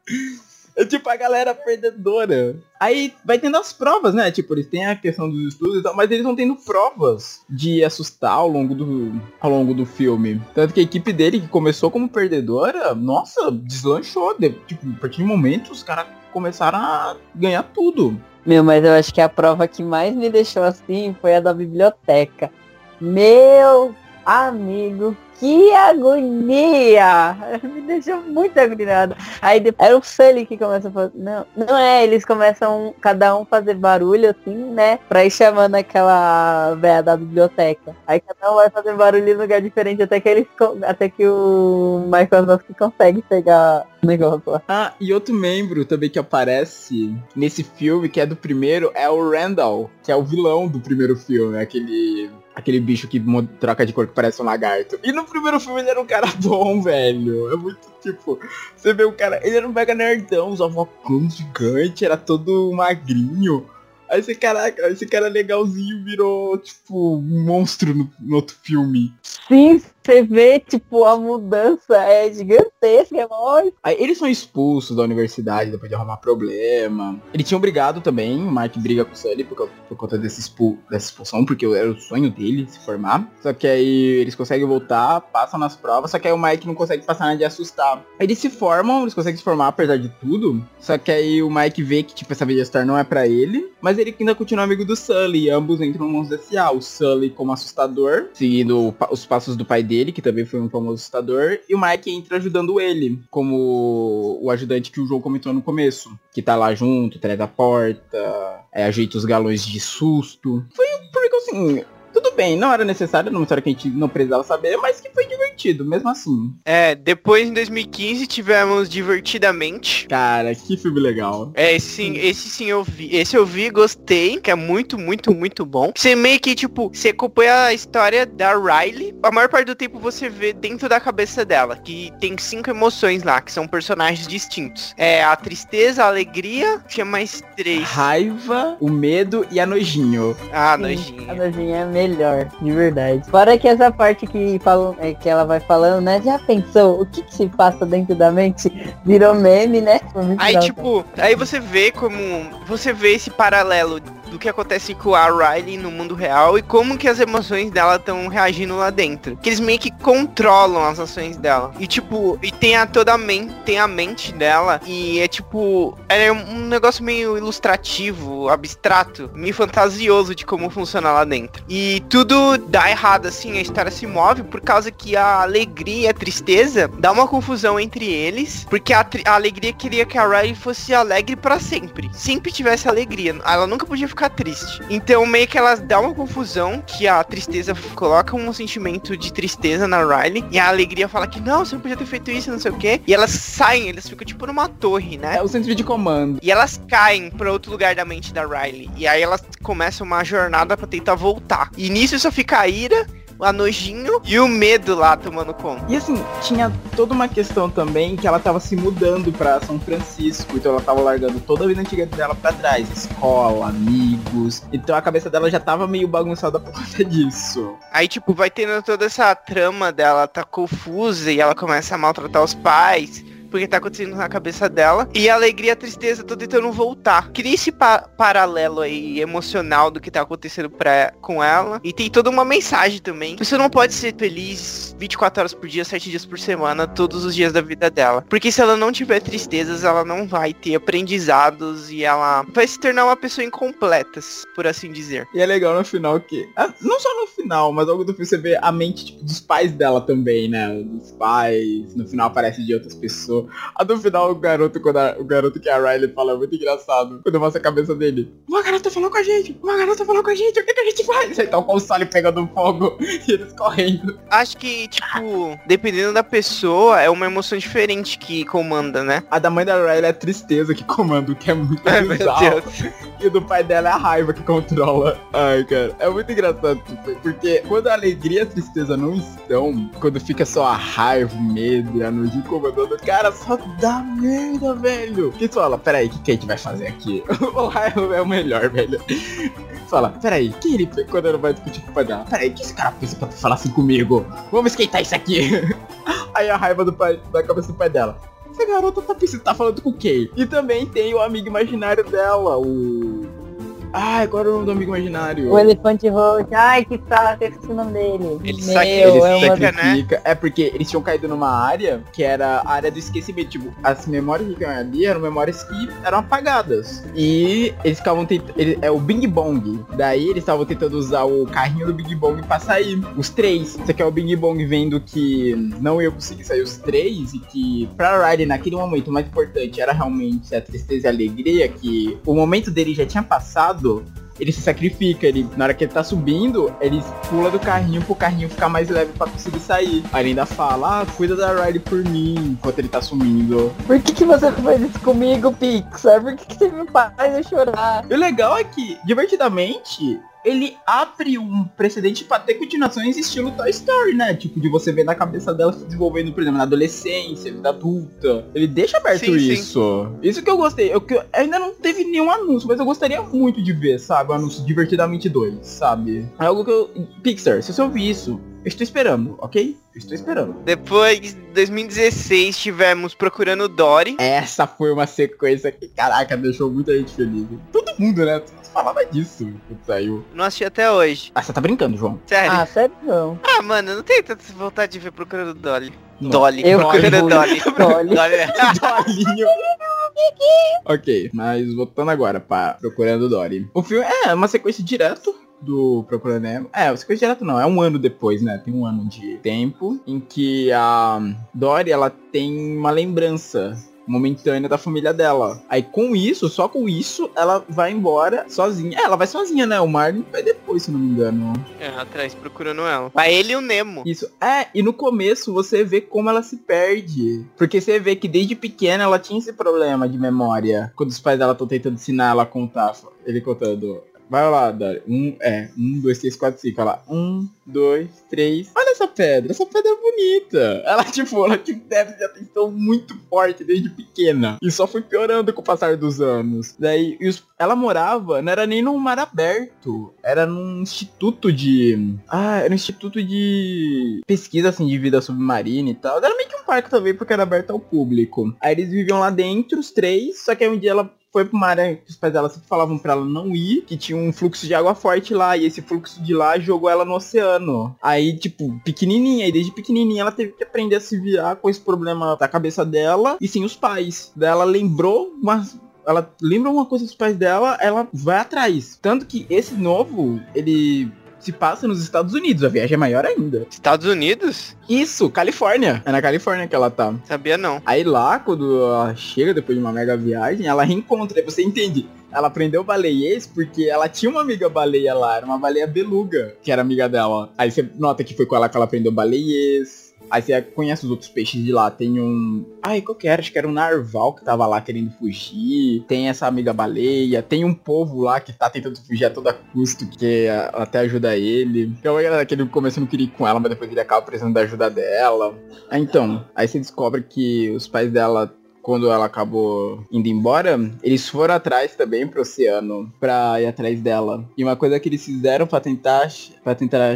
É tipo a galera perdedora. Aí vai tendo as provas, né? Tipo, eles têm a questão dos estudos e tal, mas eles vão tendo provas de assustar ao longo do, ao longo do filme. Tanto que a equipe dele, que começou como perdedora, nossa, deslanchou. De, tipo, a partir de momento, os caras começaram a ganhar tudo. Meu, mas eu acho que a prova que mais me deixou assim foi a da biblioteca. Meu amigo, que agonia! Me deixou muito agoniada. Aí depois, era o Sully que começa a fazer. Não, não é, eles começam cada um fazer barulho assim, né? Pra ir chamando aquela véia da biblioteca. Aí cada um vai fazer barulho em lugar diferente até que eles até que o Michael que consegue pegar o negócio lá. Ah, e outro membro também que aparece nesse filme, que é do primeiro, é o Randall, que é o vilão do primeiro filme, aquele aquele bicho que troca de cor que parece um lagarto. E no primeiro filme ele era um cara bom, velho. É muito tipo. Você vê o cara. Ele era um mega nerdão, usava um gigante, era todo magrinho. Aí esse cara, esse cara legalzinho virou, tipo, um monstro no, no outro filme. Sim, você vê, tipo, a mudança é gigantesca, é nóis. Aí eles são expulsos da universidade depois de arrumar problema. Eles tinham brigado também, o Mark briga com o Sully por, por conta desse dessa expulsão, porque era o sonho dele se formar. Só que aí eles conseguem voltar, passam nas provas, só que aí o Mike não consegue passar nada de assustar. Aí eles se formam, eles conseguem se formar apesar de tudo. Só que aí o Mike vê que, tipo, essa Star não é para ele, mas ele ainda continua amigo do Sully. Ambos entram no mundo S.A. O Sully como assustador, seguindo os passos do pai dele dele, que também foi um famoso assustador, e o Mike entra ajudando ele, como o ajudante que o João comentou no começo, que tá lá junto, traz a porta, é, ajeita os galões de susto. Foi um porque assim, tudo bem, não era necessário numa história que a gente não precisava saber, mas que foi divertido divertido, mesmo assim. É, depois em 2015 tivemos Divertidamente. Cara, que filme legal. É, esse sim, esse sim eu vi. Esse eu vi, gostei, que é muito, muito, muito bom. Você meio que, tipo, você acompanha a história da Riley. A maior parte do tempo você vê dentro da cabeça dela, que tem cinco emoções lá, que são personagens distintos. É a tristeza, a alegria, tinha mais três. Raiva, o medo e a nojinho. Ah, Sim, nojinha. A nojinha é melhor, de verdade. Fora que essa parte que, falam, é, que ela vai falando, né? Já pensou o que, que se passa dentro da mente? Virou meme, né? Aí, tipo, aí você vê como. Você vê esse paralelo do que acontece com a Riley no mundo real e como que as emoções dela estão reagindo lá dentro. Que eles meio que controlam as ações dela. E tipo, e tem a toda a mente, tem a mente dela e é tipo, é um negócio meio ilustrativo, abstrato, meio fantasioso de como funciona lá dentro. E tudo dá errado assim, a história se move por causa que a alegria e a tristeza dá uma confusão entre eles, porque a, a alegria queria que a Riley fosse alegre pra sempre, sempre tivesse alegria, ela nunca podia ficar triste. Então meio que elas dão uma confusão que a tristeza coloca um sentimento de tristeza na Riley e a alegria fala que não, você não podia ter feito isso, não sei o que. E elas saem, eles ficam tipo numa torre, né? É o centro de comando. E elas caem pra outro lugar da mente da Riley. E aí elas começam uma jornada pra tentar voltar. E nisso só fica a ira, a nojinho e o medo lá tomando conta. E assim, tinha toda uma questão também que ela tava se mudando pra São Francisco, então ela tava largando toda a vida antiga dela pra trás, escola, amigos. Então a cabeça dela já tava meio bagunçada por conta disso. Aí, tipo, vai tendo toda essa trama dela, tá confusa e ela começa a maltratar os pais. Porque tá acontecendo na cabeça dela. E a alegria e a tristeza tô tentando voltar. Cria esse pa- paralelo aí emocional do que tá acontecendo pra, com ela. E tem toda uma mensagem também. Você não pode ser feliz 24 horas por dia, 7 dias por semana, todos os dias da vida dela. Porque se ela não tiver tristezas, ela não vai ter aprendizados e ela vai se tornar uma pessoa incompleta, por assim dizer. E é legal no final que. ah, Não só no final, mas logo do você vê a mente tipo, dos pais dela também, né? Dos pais. No final aparece de outras pessoas. A do final, o garoto, quando a- o garoto que a Riley fala é muito engraçado. Quando mostra a cabeça dele. Uma garota falou com a gente! Uma garota falou com a gente! O que, que a gente faz? Aí tá o console pegando fogo e eles correndo. Acho que, tipo, dependendo da pessoa, é uma emoção diferente que comanda, né? A da mãe da Riley é a tristeza que comanda, o que é muito Ai, bizarro. E o do pai dela é a raiva que controla. Ai, cara. É muito engraçado. tipo, Porque quando a alegria e a tristeza não estão, quando fica só a raiva, o medo e a nojo incomodando, cara, só dá merda, velho. Que tu fala, peraí, o que, que a gente vai fazer aqui? o raiva é o melhor, velho. Fala, peraí, que ele, quando ela vai discutir com o pai dela, peraí, que esse cara pensa pra falar assim comigo? Vamos esquentar isso aqui. Aí a raiva do pai, da cabeça do pai dela. Essa garota tá pensando, tá falando com quem? E também tem o amigo imaginário dela, o. Ai, qual era o nome do amigo imaginário? O elefante roxo. Ai, que saco, o nome dele. Ele Meu, é Ele uma... sacrifica. sacrifica. É porque eles tinham caído numa área que era a área do esquecimento. Tipo, as memórias que tinham ali eram memórias que eram apagadas. E eles ficavam tentando. É o Bing Bong. Daí eles estavam tentando usar o carrinho do Bing Bong pra sair. Os três. Só que é o Bing Bong vendo que não ia conseguir sair os três. E que pra Riley, naquele momento, o mais importante era realmente a tristeza e a alegria. Que o momento dele já tinha passado ele se sacrifica, ele, na hora que ele tá subindo, ele pula do carrinho pro carrinho ficar mais leve pra conseguir sair. Aí ele ainda fala, ah, cuida da Riley por mim, enquanto ele tá sumindo. Por que, que você fez isso comigo, Pixar? Por que, que você me faz eu chorar? E o legal é que, divertidamente, ele abre um precedente pra ter continuações estilo Toy Story, né? Tipo, de você ver na cabeça dela se desenvolvendo, por exemplo, na adolescência, vida adulta. Ele deixa aberto Sim, sim. isso. Isso que eu gostei. Eu, ainda não teve nenhum anúncio, mas eu gostaria muito de ver, sabe? O anúncio Divertidamente 2, sabe? É algo que eu... Pixar, se você ouvir isso, eu estou esperando, ok? Eu estou esperando. Depois, em 2016, tivemos Procurando Dory. Essa foi uma sequência que, caraca, deixou muita gente feliz. Todo mundo, né? Falava disso quando saiu. Não assisti até hoje. Ah, você tá brincando, João. Sério. Ah, Ah, sério não. mano, eu não tenho tanta vontade de ver Procurando Dolly. Não. Dolly. Eu Procurando Dolly. Dolly. Dolly. Dolinho. ok, mas voltando agora para Procurando Dory. O filme é uma sequência direto do Procurando Nemo. É, uma sequência direto não, é um ano depois, né? Tem um ano de tempo em que a Dory, ela tem uma lembrança momentânea da família dela. Aí com isso, só com isso, ela vai embora sozinha. É, ela vai sozinha, né? O Marlin vai depois, se não me engano. É, atrás procurando ela. Vai ele e o Nemo. Isso. É, e no começo você vê como ela se perde. Porque você vê que desde pequena ela tinha esse problema de memória. Quando os pais dela estão tentando ensinar ela a contar. Ele contando. Vai lá, Dari. Um, é. Um, dois, três, quatro, cinco. Olha lá. Um, dois, três. Olha essa pedra. Essa pedra é bonita. Ela, tipo, ela um déficit de atenção muito forte desde pequena. E só foi piorando com o passar dos anos. Daí, os, ela morava, não era nem num mar aberto. Era num instituto de... Ah, era um instituto de pesquisa, assim, de vida submarina e tal. Era meio que um parque também, porque era aberto ao público. Aí eles viviam lá dentro, os três. Só que aí um dia ela foi pra uma área que os pais dela sempre falavam pra ela não ir, que tinha um fluxo de água forte lá, e esse fluxo de lá jogou ela no oceano. Aí, tipo, pequenininha, e desde pequenininha ela teve que aprender a se virar com esse problema da cabeça dela e sem os pais. Daí ela lembrou umas ela lembra uma coisa dos pais dela, ela vai atrás. Tanto que esse novo, ele se passa nos Estados Unidos. A viagem é maior ainda. Estados Unidos? Isso, Califórnia. É na Califórnia que ela tá. Sabia não. Aí lá, quando ela chega depois de uma mega viagem, ela reencontra. Aí você entende. Ela aprendeu baleiês porque ela tinha uma amiga baleia lá, era uma baleia beluga, que era amiga dela. Aí você nota que foi com ela que ela aprendeu baleiês. Aí você conhece os outros peixes de lá. Tem um. Ai, qual que era? Acho que era um narval que tava lá querendo fugir. Tem essa amiga baleia. Tem um povo lá que tá tentando fugir a toda custo, que até ajuda ele. Então era que ele começou não queria ir com ela, mas depois ele acaba precisando da ajuda dela. Então, aí você descobre que os pais dela quando ela acabou indo embora, eles foram atrás também pro oceano pra ir atrás dela. E uma coisa que eles fizeram para tentar para tentar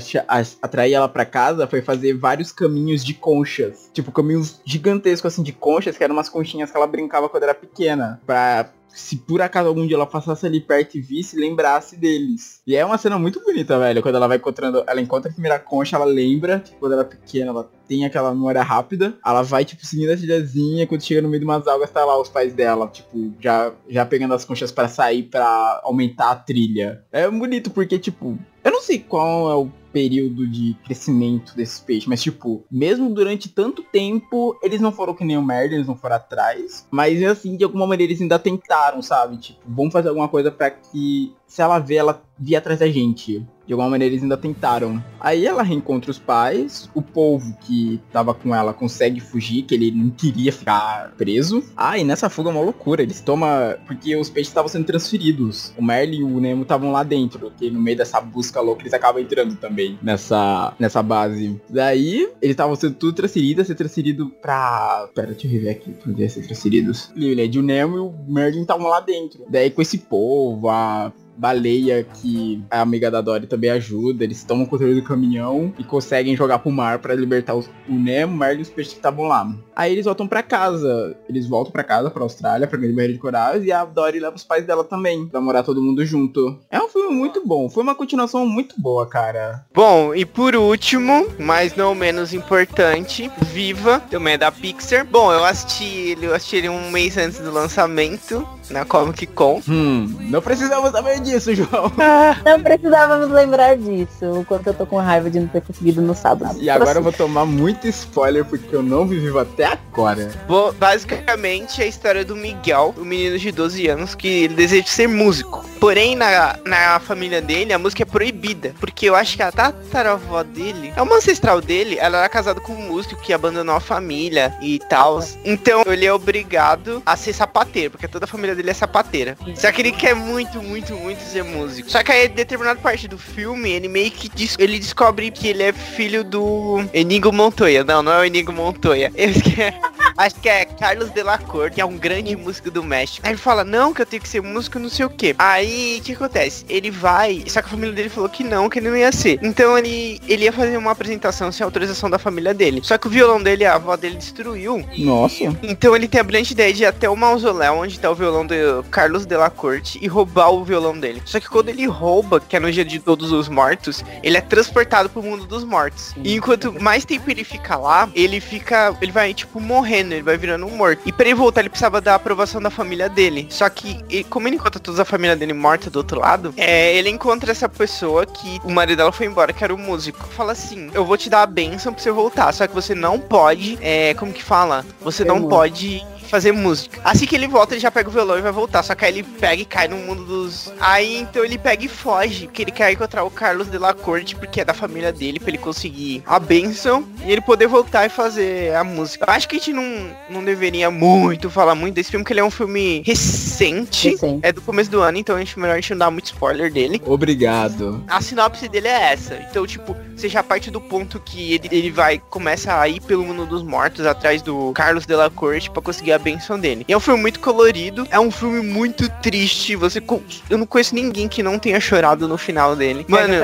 atrair ela para casa foi fazer vários caminhos de conchas, tipo caminhos gigantescos assim de conchas, que eram umas conchinhas que ela brincava quando era pequena, para se por acaso algum dia ela passasse ali perto e visse, lembrasse deles. E é uma cena muito bonita, velho. Quando ela vai encontrando. Ela encontra a primeira concha, ela lembra, tipo, quando ela é pequena, ela tem aquela memória rápida. Ela vai, tipo, seguindo a trilhazinha. Quando chega no meio de umas algas, tá lá os pais dela, tipo, já, já pegando as conchas para sair para aumentar a trilha. É bonito porque, tipo, eu não sei qual é o período de crescimento desses peixes, mas tipo, mesmo durante tanto tempo, eles não foram que nem o Merlin, eles não foram atrás, mas assim, de alguma maneira eles ainda tentaram, sabe? Tipo, vamos fazer alguma coisa para que se ela vê, ela vir atrás da gente. De alguma maneira eles ainda tentaram. Aí ela reencontra os pais, o povo que tava com ela consegue fugir, que ele não queria ficar preso. Ah, e nessa fuga é uma loucura, eles tomam. Porque os peixes estavam sendo transferidos. O Merlin e o Nemo estavam lá dentro, porque no meio dessa busca louca eles acabam entrando também nessa, nessa base. Daí, eles estavam sendo tudo transferidos, ser transferido pra. Pera, deixa eu rever aqui pra ver ser transferidos. O Nemo e o Merlin estavam lá dentro. Daí com esse povo, a baleia que a amiga da Dory também ajuda. Eles tomam o controle do caminhão e conseguem jogar pro mar para libertar os, o Nemo, o Marley e os peixes que estavam lá. Aí eles voltam para casa. Eles voltam para casa, pra Austrália, pra Grande Barreira de Corais, e a Dory leva os pais dela também, pra morar todo mundo junto. É um filme muito bom. Foi uma continuação muito boa, cara. Bom, e por último, mas não menos importante, Viva, também é da Pixar. Bom, eu assisti ele, eu assisti ele um mês antes do lançamento na Comic Con. Hum, não precisamos saber disso, João. não precisávamos lembrar disso. O quanto eu tô com raiva de não ter conseguido no sábado. E agora eu vou tomar muito spoiler porque eu não vivo até agora. Bom, basicamente é a história do Miguel, o um menino de 12 anos que ele deseja ser músico. Porém, na, na família dele, a música é proibida. Porque eu acho que a tataravó dele, é uma ancestral dele, ela era casada com um músico que abandonou a família e tal. Então ele é obrigado a ser sapateiro, porque toda a família dele é sapateira. Só que ele quer muito, muito, muito ser músico. Só que aí, em determinada parte do filme, ele meio que des ele descobre que ele é filho do Enigo Montoya. Não, não é o Enigo Montoya. acho que é Carlos Delacour, que é um grande músico do México. Aí ele fala, não, que eu tenho que ser músico, não sei o que. Aí, o que acontece? Ele vai, só que a família dele falou que não, que ele não ia ser. Então ele, ele ia fazer uma apresentação sem autorização da família dele. Só que o violão dele, a avó dele destruiu. Nossa. Então ele tem a brilhante ideia de ir até o mausoléu onde tá o violão do Carlos Delacorte e roubar o violão dele. Só que quando ele rouba, que é no dia de todos os mortos, ele é transportado pro mundo dos mortos. E enquanto mais tempo ele fica lá, ele fica. Ele vai, tipo, morrendo, ele vai virando um morto. E pra ele voltar, ele precisava da aprovação da família dele. Só que, ele, como ele encontra toda a família dele morta do outro lado, é, ele encontra essa pessoa que o marido dela foi embora, que era o músico. Fala assim: Eu vou te dar a benção pra você voltar. Só que você não pode. É, como que fala? Você não pode fazer música. Assim que ele volta, ele já pega o violão e vai voltar. Só que aí ele pega e cai no mundo dos. Aí então ele pega e foge. Que ele quer encontrar o Carlos de la Corte, porque é da família dele, pra ele conseguir a benção e ele poder voltar e fazer a música. Eu acho que a gente não, não deveria muito falar muito desse filme, porque ele é um filme recente. Recente. É do começo do ano, então a gente melhor a gente não dar muito spoiler dele. Obrigado. A sinopse dele é essa. Então, tipo, você já parte do ponto que ele, ele vai, começa a ir pelo mundo dos mortos atrás do Carlos de la Corte pra conseguir a benção dele. E é um filme muito colorido, é um filme muito triste. Você Eu não conheço ninguém que não tenha chorado no final dele. Mano,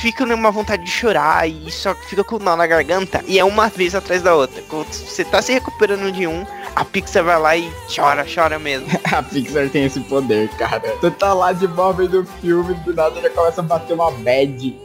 fica numa vontade de chorar e só fica com o nó na garganta. E é uma vez atrás da outra. Quando você tá se recuperando de um, a Pixar vai lá e chora, chora mesmo. A Pixar tem esse poder, cara. Tu tá lá de boa vendo o filme, do nada já começa a bater uma bad.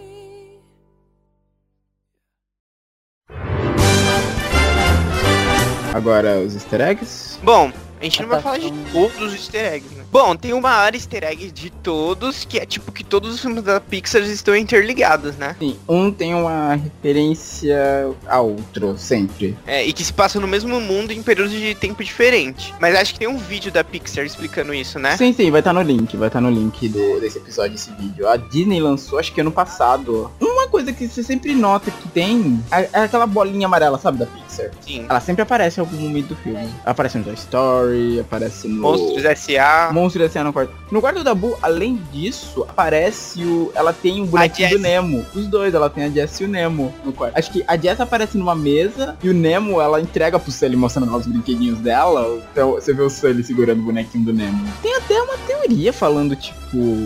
Agora, os easter eggs? Bom, a gente não vai falar de todos os easter eggs, né? Bom, tem o maior easter egg de todos, que é tipo que todos os filmes da Pixar estão interligados, né? Sim, um tem uma referência a outro, sempre. É, e que se passa no mesmo mundo em períodos de tempo diferente. Mas acho que tem um vídeo da Pixar explicando isso, né? Sim, sim, vai estar no link, vai estar no link do- desse episódio, esse vídeo. A Disney lançou, acho que ano passado. Uma coisa que você sempre nota que tem é é aquela bolinha amarela, sabe, da Pixar. Sim. Ela sempre aparece em algum momento do filme. Aparece no Toy Story, aparece no... Monstros S.A. Monstros S.A. no quarto. No quarto da Boo, além disso, aparece o. Ela tem o bonequinho do. Nemo. Os dois, ela tem a Jess e o Nemo no quarto. Acho que a Jess aparece numa mesa e o Nemo ela entrega pro Sully mostrando lá os brinquedinhos dela. Então você vê o Sully segurando o bonequinho do Nemo. Tem até uma teoria falando, tipo.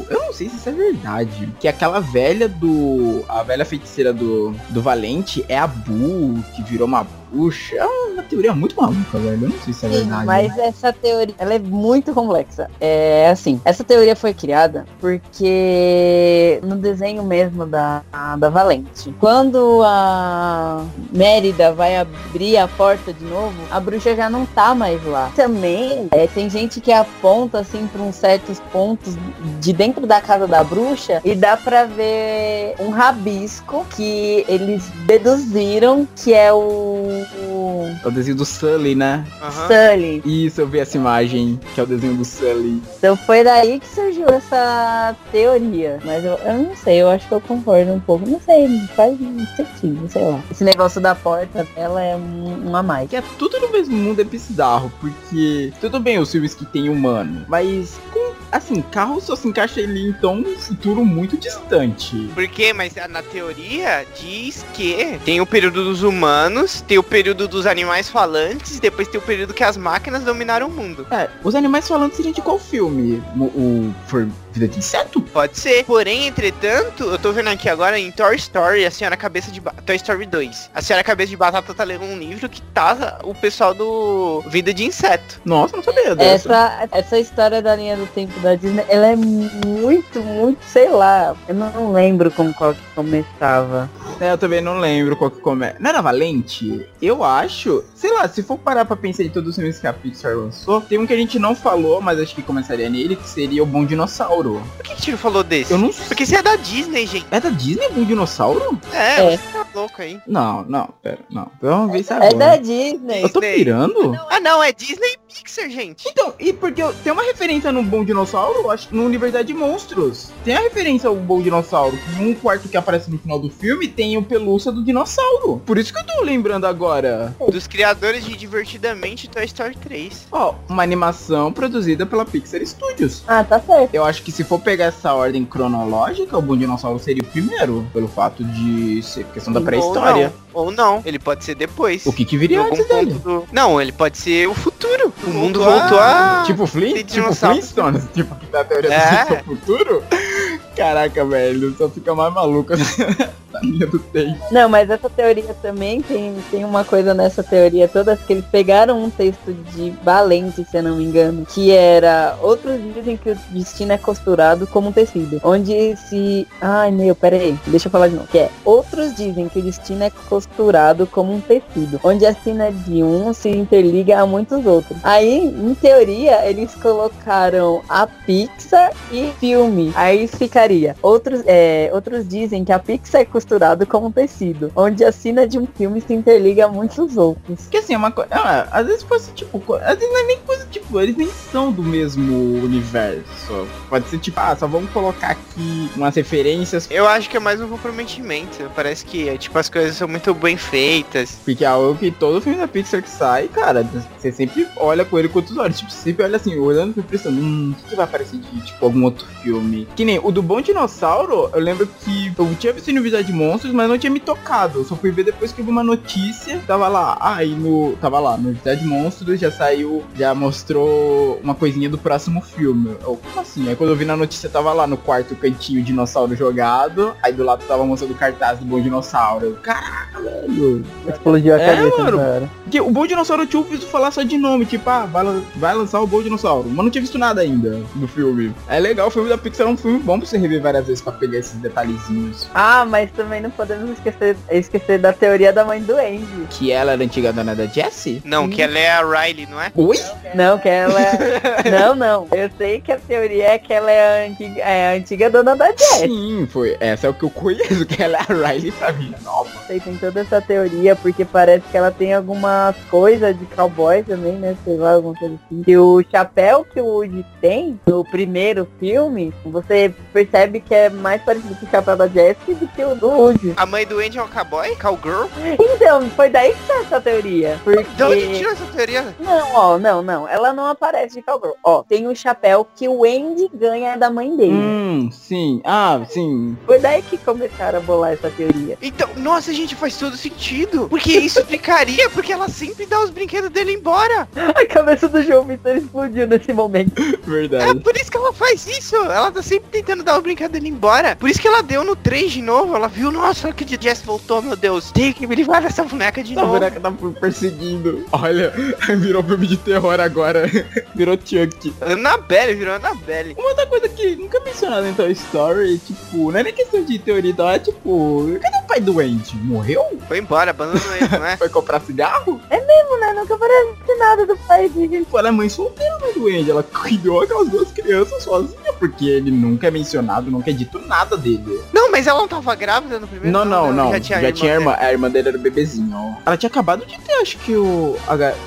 Eu não sei se isso é verdade. Que aquela velha do. A velha feiticeira do, do Valente é a Boo, que virou uma bruxa. É uma teoria muito maluca, velho. Eu não sei se é Sim, verdade. mas essa teoria, ela é muito complexa. É assim, essa teoria foi criada porque no desenho mesmo da, da Valente, quando a Mérida vai abrir a porta de novo, a bruxa já não tá mais lá. Também é, tem gente que aponta assim para uns certos pontos de dentro da casa da bruxa e dá pra ver um rabisco que eles deduziram que é o, o É o desenho do Sully, né? Aham. Sully. Isso, eu vi essa imagem, que é o desenho do Sully. Então foi daí que surgiu essa teoria. Mas eu, eu não sei, eu acho que eu concordo um pouco. Não sei, faz sentido, sei lá. Esse negócio da porta dela é um, um a mais. Que é tudo no mesmo mundo é bizarro, porque tudo bem os filmes que tem humano, mas com, assim, carro só se encaixa ele então num futuro muito distante. Por quê? Mas ah, na teoria diz que tem o período dos humanos, tem o período dos animais falantes, depois tem o período que as máquinas dominaram o mundo. É, os animais falando seriam de qual filme? O, o for Vida de Inseto? Pode ser. Porém, entretanto, eu tô vendo aqui agora em Toy Story, a senhora cabeça de ba... Toy Story 2. A senhora cabeça de batata tá lendo um livro que tá o pessoal do Vida de Inseto. Nossa, não sabia dessa. Essa, essa história da linha do tempo da Disney, ela é muito, muito, sei lá. Eu não lembro como qual que começava. É, eu também não lembro qual que começa. Não era Valente? Eu acho. Sei lá, se for parar pra pensar em todos os filmes que a Pixar lançou, tem um que a gente não falou, mas acho que começaria nele, que seria o Bom Dinossauro. Por que a gente não falou desse? Eu não sei. Porque você é da Disney, gente. É da Disney o Bom Dinossauro? É, É. você tá louco aí. Não, não, pera, não. Vamos ver isso É agora. da Disney. Eu tô pirando? Ah, não, é Disney Pixar, gente. Então, e porque eu- tem uma referência no Bom Dinossauro, acho que no Universidade de Monstros. Tem a referência ao Bom Dinossauro. Um quarto que aparece no final do filme tem o pelúcia do dinossauro. Por isso que eu tô lembrando agora. Dos criadores de Divertidamente Toy Story 3. Ó, uma animação produzida pela Pixar Studios. Ah, tá certo. Eu acho que se for pegar essa ordem cronológica, o Bom Dinossauro seria o primeiro, pelo fato de ser questão da pré-história. Ou não, ele pode ser depois. O que que viria algum antes dele? ponto do- Não, ele pode ser o futuro. O mundo Voltou voltou a... Tipo Flint? Tipo. Flintstones? Tipo que na teoria É. do futuro? Caraca, velho, só fica mais maluco na linha do tempo. Não, mas essa teoria também tem, tem uma coisa nessa teoria toda que eles pegaram um texto de Valente, se eu não me engano, que era outros dizem que o destino é costurado como um tecido, onde se ai meu, pera aí, deixa eu falar de novo, que é outros dizem que o destino é costurado como um tecido, onde a sina de um se interliga a muitos outros. Aí, em teoria, eles colocaram a Pixar e filme. Aí ficaria. Outros, é, outros dizem que a Pixar costurado como um tecido, onde a cena de um filme se interliga a muitos outros. Que assim, é uma coisa. Ah, às vezes fosse tipo. co- Às vezes não é nem coisa tipo. Eles nem são do mesmo universo. Pode ser tipo, ah, só vamos colocar aqui umas referências. Eu acho que é mais um comprometimento. Parece que, é, tipo, as coisas são muito bem feitas. Porque é algo que todo filme da Pixar que sai, cara, você sempre olha com ele com outros olhos. Tipo, sempre olha assim, olhando e pensando, hum, o que, que vai aparecer de tipo algum outro filme? Que nem o do Bom Dinossauro, eu lembro que eu tinha visto no de Monstros, mas não tinha me tocado. Eu só fui ver depois que eu vi uma notícia, tava lá, ah, e no. Tava lá, no Vida de Monstros já saiu, já mostrou uma coisinha do próximo filme. Eu, como assim? Aí quando eu vi na notícia, tava lá no quarto cantinho o dinossauro jogado, aí do lado tava mostrando o cartaz do Bom Dinossauro. Eu, velho. Explodiu a É, cabeça mano. na hora. Porque o Bom Dinossauro eu tinha ouvido falar só de nome, tipo, ah, vai, vai lançar o Bom Dinossauro. Mas não tinha visto nada ainda do filme. É legal, o filme da Pixar é um filme bom pra você rever várias vezes pra pegar esses detalhezinhos. Ah, mas também não podemos esquecer, esquecer da teoria da mãe do Andy. Que ela era a antiga dona da Jessie? Não, que ela é a Riley, não é? Oi? Não, que ela é... não, não. Eu sei que a teoria é que ela é a antiga, é a antiga dona da Jess. Sim, foi. Essa é o que eu conheço, que ela é a Riley família nova. Sei, tem toda essa teoria, porque parece que ela tem algumas coisas de cowboy também, né? Sei lá, alguma coisa assim. E o chapéu que o Woody tem no primeiro filme, você percebe que é mais parecido com o chapéu da Jessie do que o do Woody. A mãe do Andy é um cowboy? Cowgirl? Então, foi daí que tá essa teoria. Porque... De onde tirou essa teoria? Não, ó, não, não. Ela não aparece de cowgirl. Ó, tem o chapéu que o Andy ganha da mãe dele. Hum, sim. Ah, sim. Foi daí que começaram a bolar essa teoria. Então, nossa, gente, faz todo sentido. Porque isso explicaria porque ela sempre dá os brinquedos dele embora. A cabeça do João Vitor explodiu nesse momento. É Verdade. por isso que ela faz isso. Ela tá sempre tentando dar o brinquedo dele embora. Por isso que ela deu no 3 de novo. Ela viu, nossa, que o Jess voltou, meu Deus. Tenho que me livrar dessa boneca de A novo. boneca tá perseguindo. Olha, virou filme de terror agora. virou Chuck. Annabelle, virou Annabelle. Uma outra coisa que nunca é mencionada em Toy Story, tipo, não é nem questão de teoria e tal, é tipo, cadê o pai do Andy? Morreu? Foi embora, abandonou ele, não é? Foi comprar cigarro? Não, né? Nunca aparece nada do pai dele. Pô, ela é mãe solteira, mãe do Andy. Ela cuidou aquelas duas crianças sozinha, porque ele nunca é mencionado, nunca é dito nada dele. Não, mas ela não tava grávida no primeiro? Não, não, não. Já tinha, irmã irmã. A irmã dele era bebezinho, ó. Ela tinha acabado de ter, acho que o.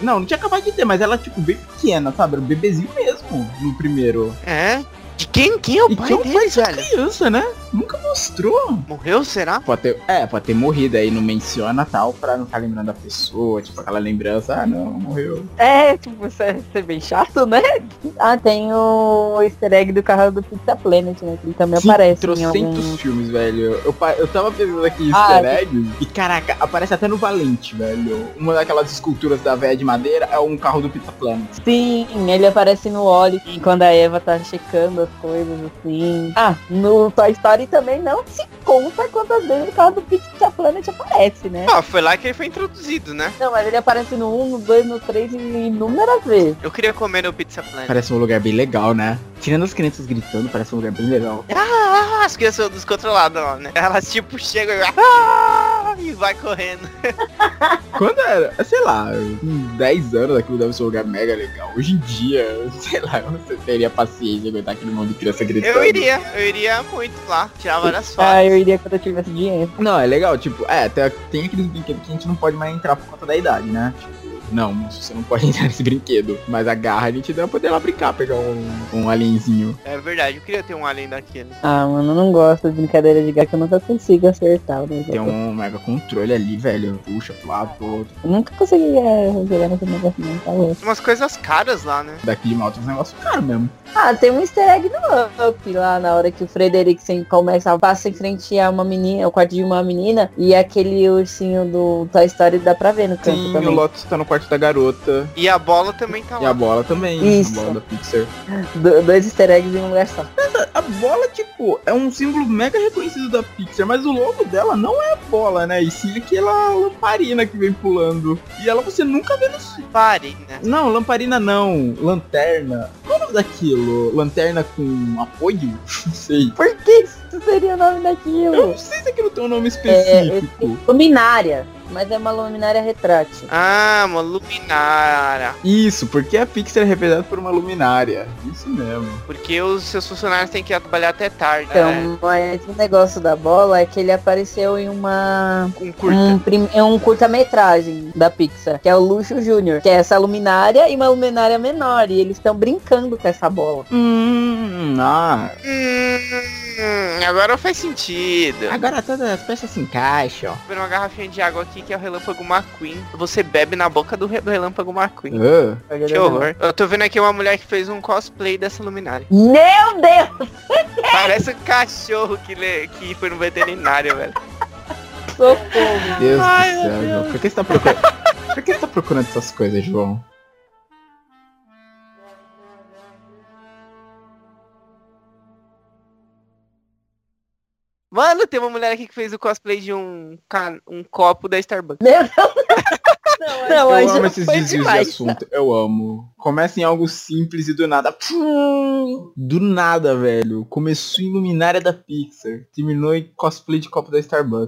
Não, não tinha acabado de ter, mas ela, tipo, bem pequena, sabe? Era um bebezinho mesmo no primeiro. É? De quem? Quem é o E pai que é dele, pai de velho? criança, né? Nunca mostrou. Morreu, será? Pode ter, é, pode ter morrido aí, não menciona tal, pra não ficar lembrando da pessoa, tipo aquela lembrança, ah não, morreu. É, tipo, isso é, isso é bem chato, né? Ah, tem o easter egg do carro do Pizza Planet, né? Que ele também aparece em trocentos algum... filmes, velho. Eu, eu tava pensando aqui Ah, easter eggs, e caraca, aparece até no Valente, velho. Uma daquelas esculturas da véia de madeira é um carro do Pizza Planet. Sim, ele aparece no Oli quando a Eva tá checando as coisas assim. Ah, no Toy Story também não se conta quantas vezes o carro do Pizza Planet aparece, né? Ah, foi lá que ele foi introduzido, né? Não, mas ele aparece no 1, no 2, no 3 e inúmeras vezes. Eu queria comer no Pizza Planet. Parece um lugar bem legal, né? Tirando as crianças gritando, parece um lugar bem legal. Ah, as crianças são descontroladas lá, né? Elas tipo chegam e, ah, e vai correndo. Quando era, sei lá, uns 10 anos aquilo deve ser um lugar mega legal. Hoje em dia, sei lá, você teria paciência de aguentar aquele monte de criança gritando. Eu iria, eu iria muito lá, tirar várias fotos. Ah, eu iria quando eu tivesse dinheiro. Não, é legal, tipo, é, tem, tem aqueles brinquedos que a gente não pode mais entrar por conta da idade, né? Tipo, não, moço, você não pode entrar nesse brinquedo. Mas a garra a gente deve poder lá brincar, pegar um, um alienzinho. É verdade, eu queria ter um alien daquele. Ah, mano, eu não gosto de brincadeira de gato, eu nunca consigo acertar. Né? Tem um mega controle ali, velho. Puxa pro lado, pro outro. Eu nunca consegui é, jogar nesse negócio não, tá louco. Umas coisas caras lá, né? Daqui de malta uns negócios caros mesmo. Ah, tem um easter egg no Up lá na hora que o Frederiksen começa a passar em frente a uma menina, o quarto de uma menina, e aquele ursinho do Toy Story dá pra ver no canto Sim, o também. Lotus tá no quarto da garota. E a bola também tá E lá. a bola também. Isso. A bola da Pixar. Do- dois easter eggs em um lugar só. A bola, tipo, é um símbolo mega reconhecido da Pixar, mas o logo dela não é a bola, né? E sim aquela lamparina que vem pulando. E ela você nunca vê no. Pare, né? Não, lamparina não. Lanterna. Qual é o nome daquilo? Lanterna com apoio? Não sei. Por que seria o nome Eu daquilo? não sei se aquilo tem um nome É, específico. Luminária. mas é uma luminária retrátil. Ah, uma luminária. Isso, porque a Pixar é representada por uma luminária. Isso mesmo. Porque os seus funcionários têm que trabalhar até tarde. Então, né? mas o negócio da bola é que ele apareceu em uma Um curta. um, prim- é um curta-metragem da Pixar, que é o Luxo Júnior, que é essa luminária e uma luminária menor, e eles estão brincando com essa bola. Hum, ah. Hum, agora faz sentido. Agora todas as peças se encaixam. Vou ver uma garrafinha de água aqui que é o Relâmpago McQueen. Você bebe na boca do, re- do Relâmpago McQueen. Ah. Que horror. Eu tô vendo aqui uma mulher que fez um cosplay dessa luminária. Meu Deus, Parece um cachorro que, le- que foi no veterinário, velho. socorro. Deus Ai, do céu, meu João. Por que você tá procurando? Por que você tá procurando essas coisas, João? Mano, tem uma mulher aqui que fez o cosplay de um, ca- um copo da Starbucks. Meu Deus. Não, não, eu amo esses desvios de demais. assunto. Eu amo. Começa em algo simples e do nada. pum, Do nada, velho. Começou em luminária da Pixar. Terminou em cosplay de copo da Starbucks.